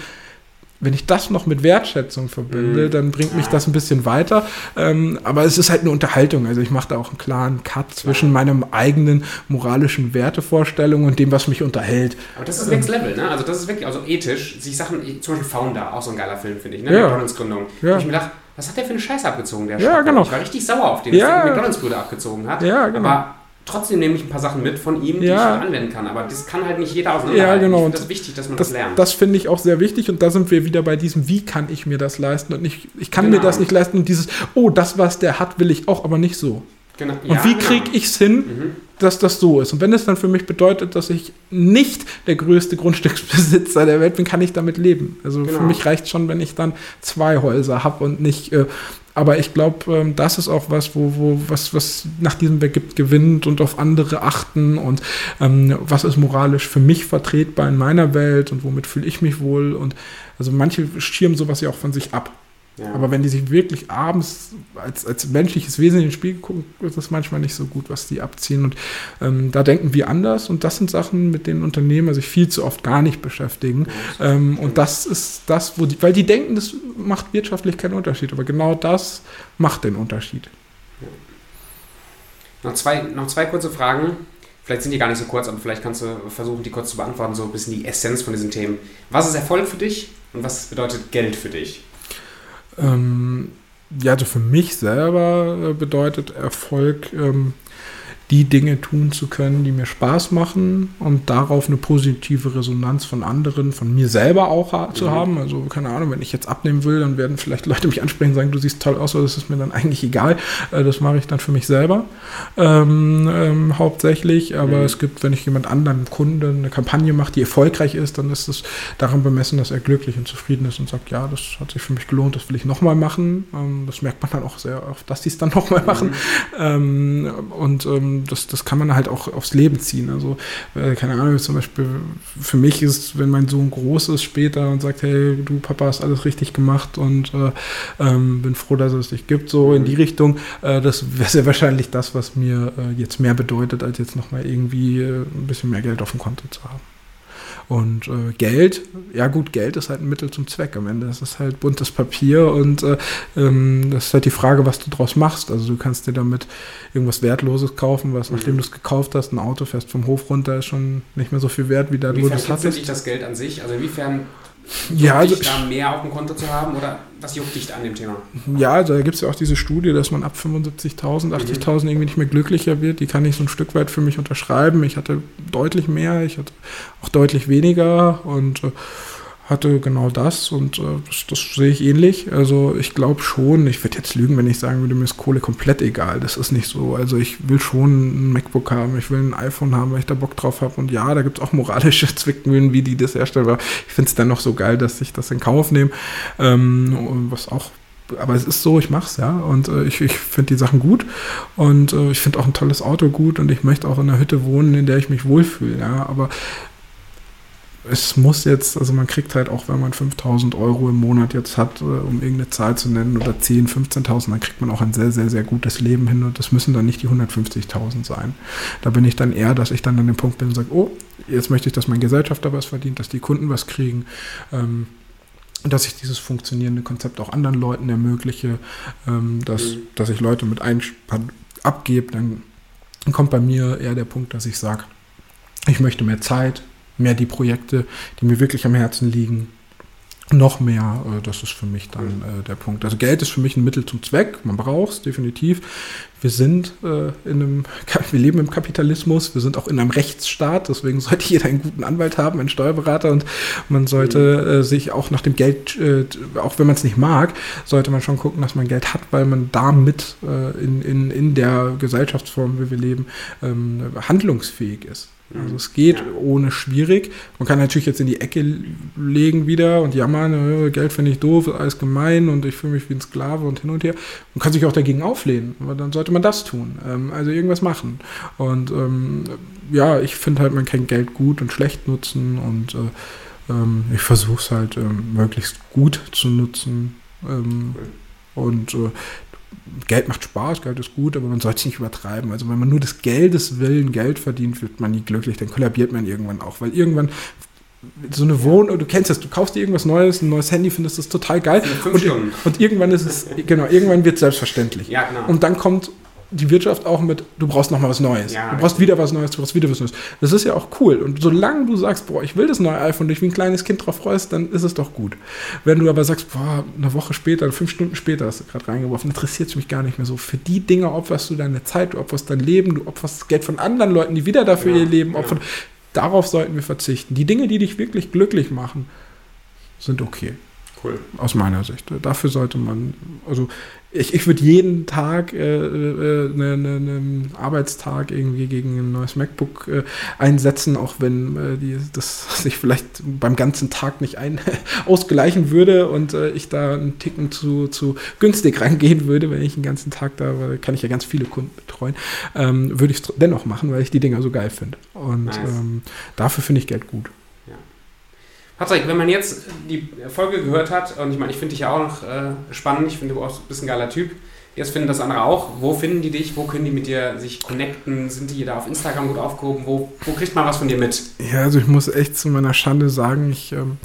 wenn ich das noch mit Wertschätzung verbinde, mhm. dann bringt mich das ein bisschen weiter. Ähm, aber es ist halt eine Unterhaltung. Also ich mache da auch einen klaren Cut zwischen ja. meinem eigenen moralischen Wertevorstellung und dem, was mich unterhält. Aber das ist Next ähm, Level, ne? Also das ist wirklich, also ethisch, sich Sachen, zum Beispiel Founder, auch so ein geiler Film, finde ich, ne? Ja. McDonalds-Gründung. Ja. ich mir dachte, was hat der für eine Scheiße abgezogen, der Ja, genau. Ich war richtig sauer auf den, ja. dass der McDonalds-Brüder abgezogen hat. Ja, genau. Aber trotzdem nehme ich ein paar Sachen mit von ihm, die ja. ich anwenden kann. Aber das kann halt nicht jeder auseinanderhalten. Ja, genau. Finde das wichtig, dass man das, das lernt. Das finde ich auch sehr wichtig und da sind wir wieder bei diesem, wie kann ich mir das leisten und nicht, ich kann genau. mir das nicht leisten und dieses, oh, das, was der hat, will ich auch, aber nicht so. Genau. Ja, und wie genau. kriege ich es hin, mhm. dass das so ist? Und wenn es dann für mich bedeutet, dass ich nicht der größte Grundstücksbesitzer der Welt bin, kann ich damit leben. Also genau. für mich reicht schon, wenn ich dann zwei Häuser habe und nicht äh, aber ich glaube, ähm, das ist auch was, wo, wo was, was nach diesem Weg gibt, gewinnt und auf andere achten und ähm, was ist moralisch für mich vertretbar in meiner Welt und womit fühle ich mich wohl. Und also manche schirmen sowas ja auch von sich ab. Ja. Aber wenn die sich wirklich abends als, als menschliches Wesen in den Spiegel gucken, ist das manchmal nicht so gut, was die abziehen. Und ähm, da denken wir anders. Und das sind Sachen, mit denen Unternehmer sich viel zu oft gar nicht beschäftigen. Ja, ähm, und das ist das, wo die, weil die denken, das macht wirtschaftlich keinen Unterschied. Aber genau das macht den Unterschied. Ja. Noch, zwei, noch zwei kurze Fragen. Vielleicht sind die gar nicht so kurz, aber vielleicht kannst du versuchen, die kurz zu beantworten, so ein bisschen die Essenz von diesen Themen. Was ist Erfolg für dich und was bedeutet Geld für dich? Ähm, ja, also für mich selber bedeutet Erfolg, ähm, die Dinge tun zu können, die mir Spaß machen und darauf eine positive Resonanz von anderen, von mir selber auch ha zu mhm. haben. Also keine Ahnung, wenn ich jetzt abnehmen will, dann werden vielleicht Leute mich ansprechen und sagen, du siehst toll aus, aber das ist mir dann eigentlich egal. Äh, das mache ich dann für mich selber ähm, ähm, hauptsächlich. Aber mhm. es gibt, wenn ich jemand anderen, Kunden, eine Kampagne mache, die erfolgreich ist, dann ist es daran bemessen, dass er glücklich und zufrieden ist und sagt, ja, das hat sich für mich gelohnt, das will ich nochmal machen. Ähm, das merkt man dann auch sehr oft, dass die es dann nochmal machen. Mhm. Und ähm, das, das kann man halt auch aufs Leben ziehen. Also, äh, keine Ahnung, zum Beispiel für mich ist, wenn mein Sohn groß ist später und sagt, hey, du Papa hast alles richtig gemacht und äh, ähm, bin froh, dass es dich gibt, so in die Richtung, äh, das wäre sehr wahrscheinlich das, was mir äh, jetzt mehr bedeutet, als jetzt nochmal irgendwie äh, ein bisschen mehr Geld auf dem Konto zu haben. Und äh, Geld, ja gut, Geld ist halt ein Mittel zum Zweck am Ende. Das ist halt buntes Papier und äh, ähm, das ist halt die Frage, was du draus machst. Also du kannst dir damit irgendwas Wertloses kaufen, was nachdem du es gekauft hast, ein Auto fährst vom Hof runter, ist schon nicht mehr so viel wert, wie da du es hattest. dich das Geld an sich? Also inwiefern ja, also, dich da mehr auf dem Konto zu haben oder was juckt dich an dem Thema? Ja, also da gibt es ja auch diese Studie, dass man ab 75.000, 80.000 mhm. irgendwie nicht mehr glücklicher wird. Die kann ich so ein Stück weit für mich unterschreiben. Ich hatte deutlich mehr, ich hatte auch deutlich weniger und äh, hatte genau das und äh, das, das, sehe ich ähnlich. Also ich glaube schon, ich würde jetzt lügen, wenn ich sagen würde, mir ist Kohle komplett egal. Das ist nicht so. Also ich will schon ein MacBook haben, ich will ein iPhone haben, weil ich da Bock drauf habe. Und ja, da gibt es auch moralische Zwickmühlen, wie die das herstellen. Aber ich finde es dann noch so geil, dass ich das in Kauf nehme. Ähm, was auch aber es ist so, ich mache es, ja. Und äh, ich, ich finde die Sachen gut. Und äh, ich finde auch ein tolles Auto gut und ich möchte auch in einer Hütte wohnen, in der ich mich wohlfühle, ja. Aber es muss jetzt, also man kriegt halt auch, wenn man 5000 Euro im Monat jetzt hat, äh, um irgendeine Zahl zu nennen, oder 10, 15.000, dann kriegt man auch ein sehr, sehr, sehr gutes Leben hin und das müssen dann nicht die 150.000 sein. Da bin ich dann eher, dass ich dann an dem Punkt bin und sage, oh, jetzt möchte ich, dass mein Gesellschafter was verdient, dass die Kunden was kriegen. Ähm, dass ich dieses funktionierende Konzept auch anderen Leuten ermögliche, ähm, dass, dass ich Leute mit Einspann abgebe, dann kommt bei mir eher der Punkt, dass ich sage, ich möchte mehr Zeit, mehr die Projekte, die mir wirklich am Herzen liegen, noch mehr. Äh, das ist für mich dann äh, der Punkt. Also Geld ist für mich ein Mittel zum Zweck. Man braucht es definitiv. Wir sind äh, in einem, wir leben im Kapitalismus. Wir sind auch in einem Rechtsstaat. Deswegen sollte jeder einen guten Anwalt haben, einen Steuerberater und man sollte äh, sich auch nach dem Geld, äh, auch wenn man es nicht mag, sollte man schon gucken, dass man Geld hat, weil man damit äh, in, in, in der Gesellschaftsform, wie wir leben, ähm, handlungsfähig ist. Also es geht ja. ohne schwierig. Man kann natürlich jetzt in die Ecke legen wieder und jammern, äh, Geld finde ich doof, alles gemein und ich fühle mich wie ein Sklave und hin und her. Man kann sich auch dagegen auflehnen, aber dann sollte man das tun. Ähm, also irgendwas machen. Und ähm, ja, ich finde halt, man kann Geld gut und schlecht nutzen und äh, ähm, ich versuche es halt ähm, möglichst gut zu nutzen. Ähm, und äh, Geld macht Spaß, Geld ist gut, aber man sollte es nicht übertreiben. Also wenn man nur des Geldes willen Geld verdient, wird man nie glücklich, dann kollabiert man irgendwann auch, weil irgendwann so eine Wohnung, du kennst das, du kaufst dir irgendwas Neues, ein neues Handy, findest das total geil und, und, irgendwann ist es, genau, irgendwann wird es selbstverständlich. Ja, genau. Und dann kommt die Wirtschaft auch mit, du brauchst noch mal was Neues. Ja, du brauchst wieder was Neues, du brauchst wieder was Neues. Das ist ja auch cool. Und solange du sagst, boah, ich will das neue iPhone, dich wie ein kleines Kind drauf freust, dann ist es doch gut. Wenn du aber sagst, boah, eine Woche später, fünf Stunden später hast du gerade reingeworfen, interessiert es mich gar nicht mehr so. Für die Dinge opferst du deine Zeit, du opferst dein Leben, du opferst Geld von anderen Leuten, die wieder dafür ja, ihr Leben opfern. Ja. Darauf sollten wir verzichten. Die Dinge, die dich wirklich glücklich machen, sind okay. Cool. Aus meiner Sicht. Dafür sollte man, also ich, ich würde jeden Tag äh, äh, ne, ne, einen Arbeitstag irgendwie gegen ein neues MacBook äh, einsetzen, auch wenn äh, die, das sich vielleicht beim ganzen Tag nicht ein ausgleichen würde und äh, ich da einen Ticken zu, zu günstig reingehen würde, wenn ich den ganzen Tag da, kann ich ja ganz viele Kunden betreuen, ähm, würde ich es dennoch machen, weil ich die Dinger so geil finde. Und nice. ähm, dafür finde ich Geld gut. Patrick, wenn man jetzt die Folge gehört hat, und ich meine, ich finde dich ja auch noch äh, spannend, ich finde, du bist ein geiler Typ. Jetzt finden das andere auch. Wo finden die dich? Wo können die mit dir sich connecten? Sind die da auf Instagram gut aufgehoben? Wo, wo kriegt man was von dir mit? Ja, also ich muss echt zu meiner Schande sagen, ich ähm,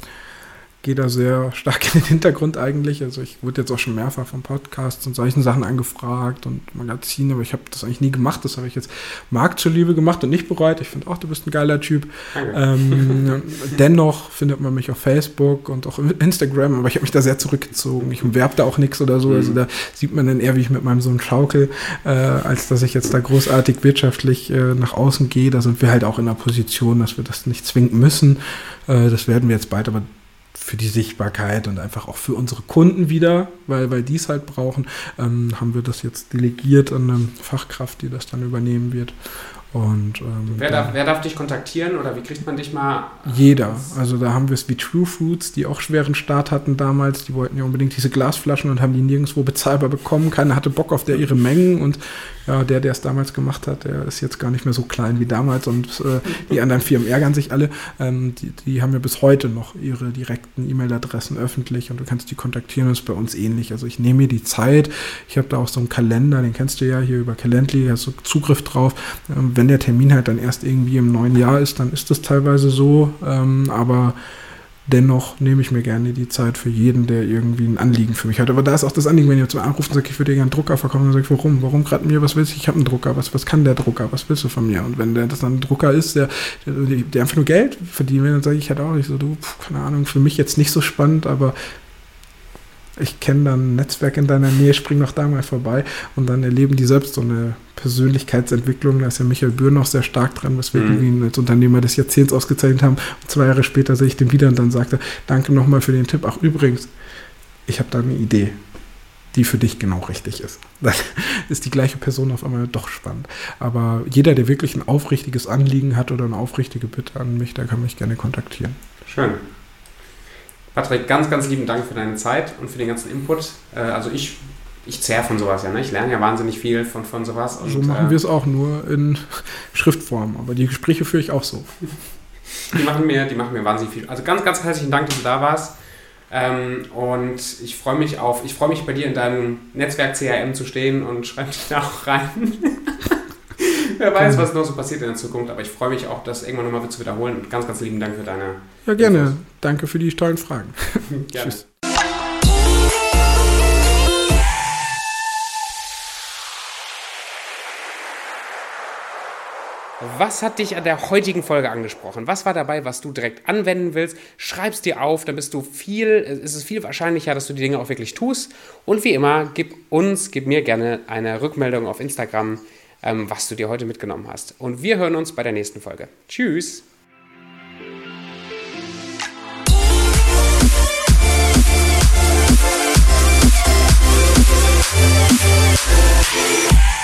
gehe da sehr stark in den Hintergrund eigentlich. Also ich wurde jetzt auch schon mehrfach von Podcasts und solchen Sachen angefragt und Magazine, aber ich habe das eigentlich nie gemacht. Das habe ich jetzt Markt zuliebe gemacht und nicht bereut. Ich finde auch, du bist ein geiler Typ. Ähm, dennoch findet man mich auf Facebook und auch Instagram, aber ich habe mich da sehr zurückgezogen. Ich umwerbe da auch nichts oder so. Also mhm. da sieht man dann eher, wie ich mit meinem Sohn schaukel, äh, als dass ich jetzt da großartig wirtschaftlich äh, nach außen gehe. Da sind wir halt auch in der Position, dass wir das nicht zwingen müssen. Äh, das werden wir jetzt bald aber für die Sichtbarkeit und einfach auch für unsere Kunden wieder, weil, weil die es halt brauchen, ähm, haben wir das jetzt delegiert an eine Fachkraft, die das dann übernehmen wird. Und, ähm, wer, darf, wer darf dich kontaktieren oder wie kriegt man dich mal? Jeder. Also da haben wir es wie True Fruits, die auch schweren Start hatten damals. Die wollten ja unbedingt diese Glasflaschen und haben die nirgendwo bezahlbar bekommen. Keiner hatte Bock auf der ihre Mengen und ja, der, der es damals gemacht hat, der ist jetzt gar nicht mehr so klein wie damals und äh, die anderen Firmen ärgern sich alle. Ähm, die, die haben ja bis heute noch ihre direkten E-Mail-Adressen öffentlich und du kannst die kontaktieren. Das ist bei uns ähnlich. Also ich nehme mir die Zeit. Ich habe da auch so einen Kalender, den kennst du ja hier über Calendly, hast du Zugriff drauf. Ähm, wenn wenn der Termin halt dann erst irgendwie im neuen Jahr ist, dann ist das teilweise so. Ähm, aber dennoch nehme ich mir gerne die Zeit für jeden, der irgendwie ein Anliegen für mich hat. Aber da ist auch das Anliegen, wenn ihr zu anruft und sagt, ich würde dir gerne einen Drucker verkaufen, dann sage ich, warum? Warum gerade mir? Was willst du? Ich habe einen Drucker. Was, was kann der Drucker? Was willst du von mir? Und wenn der, das dann ein Drucker ist, der, der, der einfach nur Geld verdient will, dann sage ich halt auch nicht so, du, keine Ahnung, für mich jetzt nicht so spannend, aber ich kenne dann ein Netzwerk in deiner Nähe, spring noch da mal vorbei und dann erleben die selbst so eine Persönlichkeitsentwicklung. Da ist ja Michael Böhr noch sehr stark dran, was wir mhm. ihn als Unternehmer des Jahrzehnts ausgezeichnet haben. Und zwei Jahre später sehe ich den wieder und dann sagte, danke nochmal für den Tipp. Ach übrigens, ich habe da eine Idee, die für dich genau richtig ist. Dann ist die gleiche Person auf einmal doch spannend. Aber jeder, der wirklich ein aufrichtiges Anliegen hat oder eine aufrichtige Bitte an mich, der kann mich gerne kontaktieren. Schön. Patrick, ganz, ganz lieben Dank für deine Zeit und für den ganzen Input. Äh, also ich, ich zehre von sowas ja, ne? ich lerne ja wahnsinnig viel von, von sowas. Und, so machen äh, wir es auch nur in Schriftform, aber die Gespräche führe ich auch so. Die machen mir, die machen mir wahnsinnig viel. Also ganz, ganz herzlichen Dank, dass du da warst. Ähm, und ich freue mich auf, ich freue mich bei dir in deinem Netzwerk CRM zu stehen und schreibe dich da auch rein. Wer weiß, was noch so passiert in der Zukunft, aber ich freue mich auch, das irgendwann nochmal zu wiederholen. Und ganz, ganz lieben Dank für deine. Ja, gerne. Infos. Danke für die tollen Fragen. gerne. Tschüss. Was hat dich an der heutigen Folge angesprochen? Was war dabei, was du direkt anwenden willst? Schreib's dir auf, dann bist du viel, ist es viel wahrscheinlicher, dass du die Dinge auch wirklich tust. Und wie immer, gib uns, gib mir gerne eine Rückmeldung auf Instagram ähm, was du dir heute mitgenommen hast. Und wir hören uns bei der nächsten Folge. Tschüss! Yeah.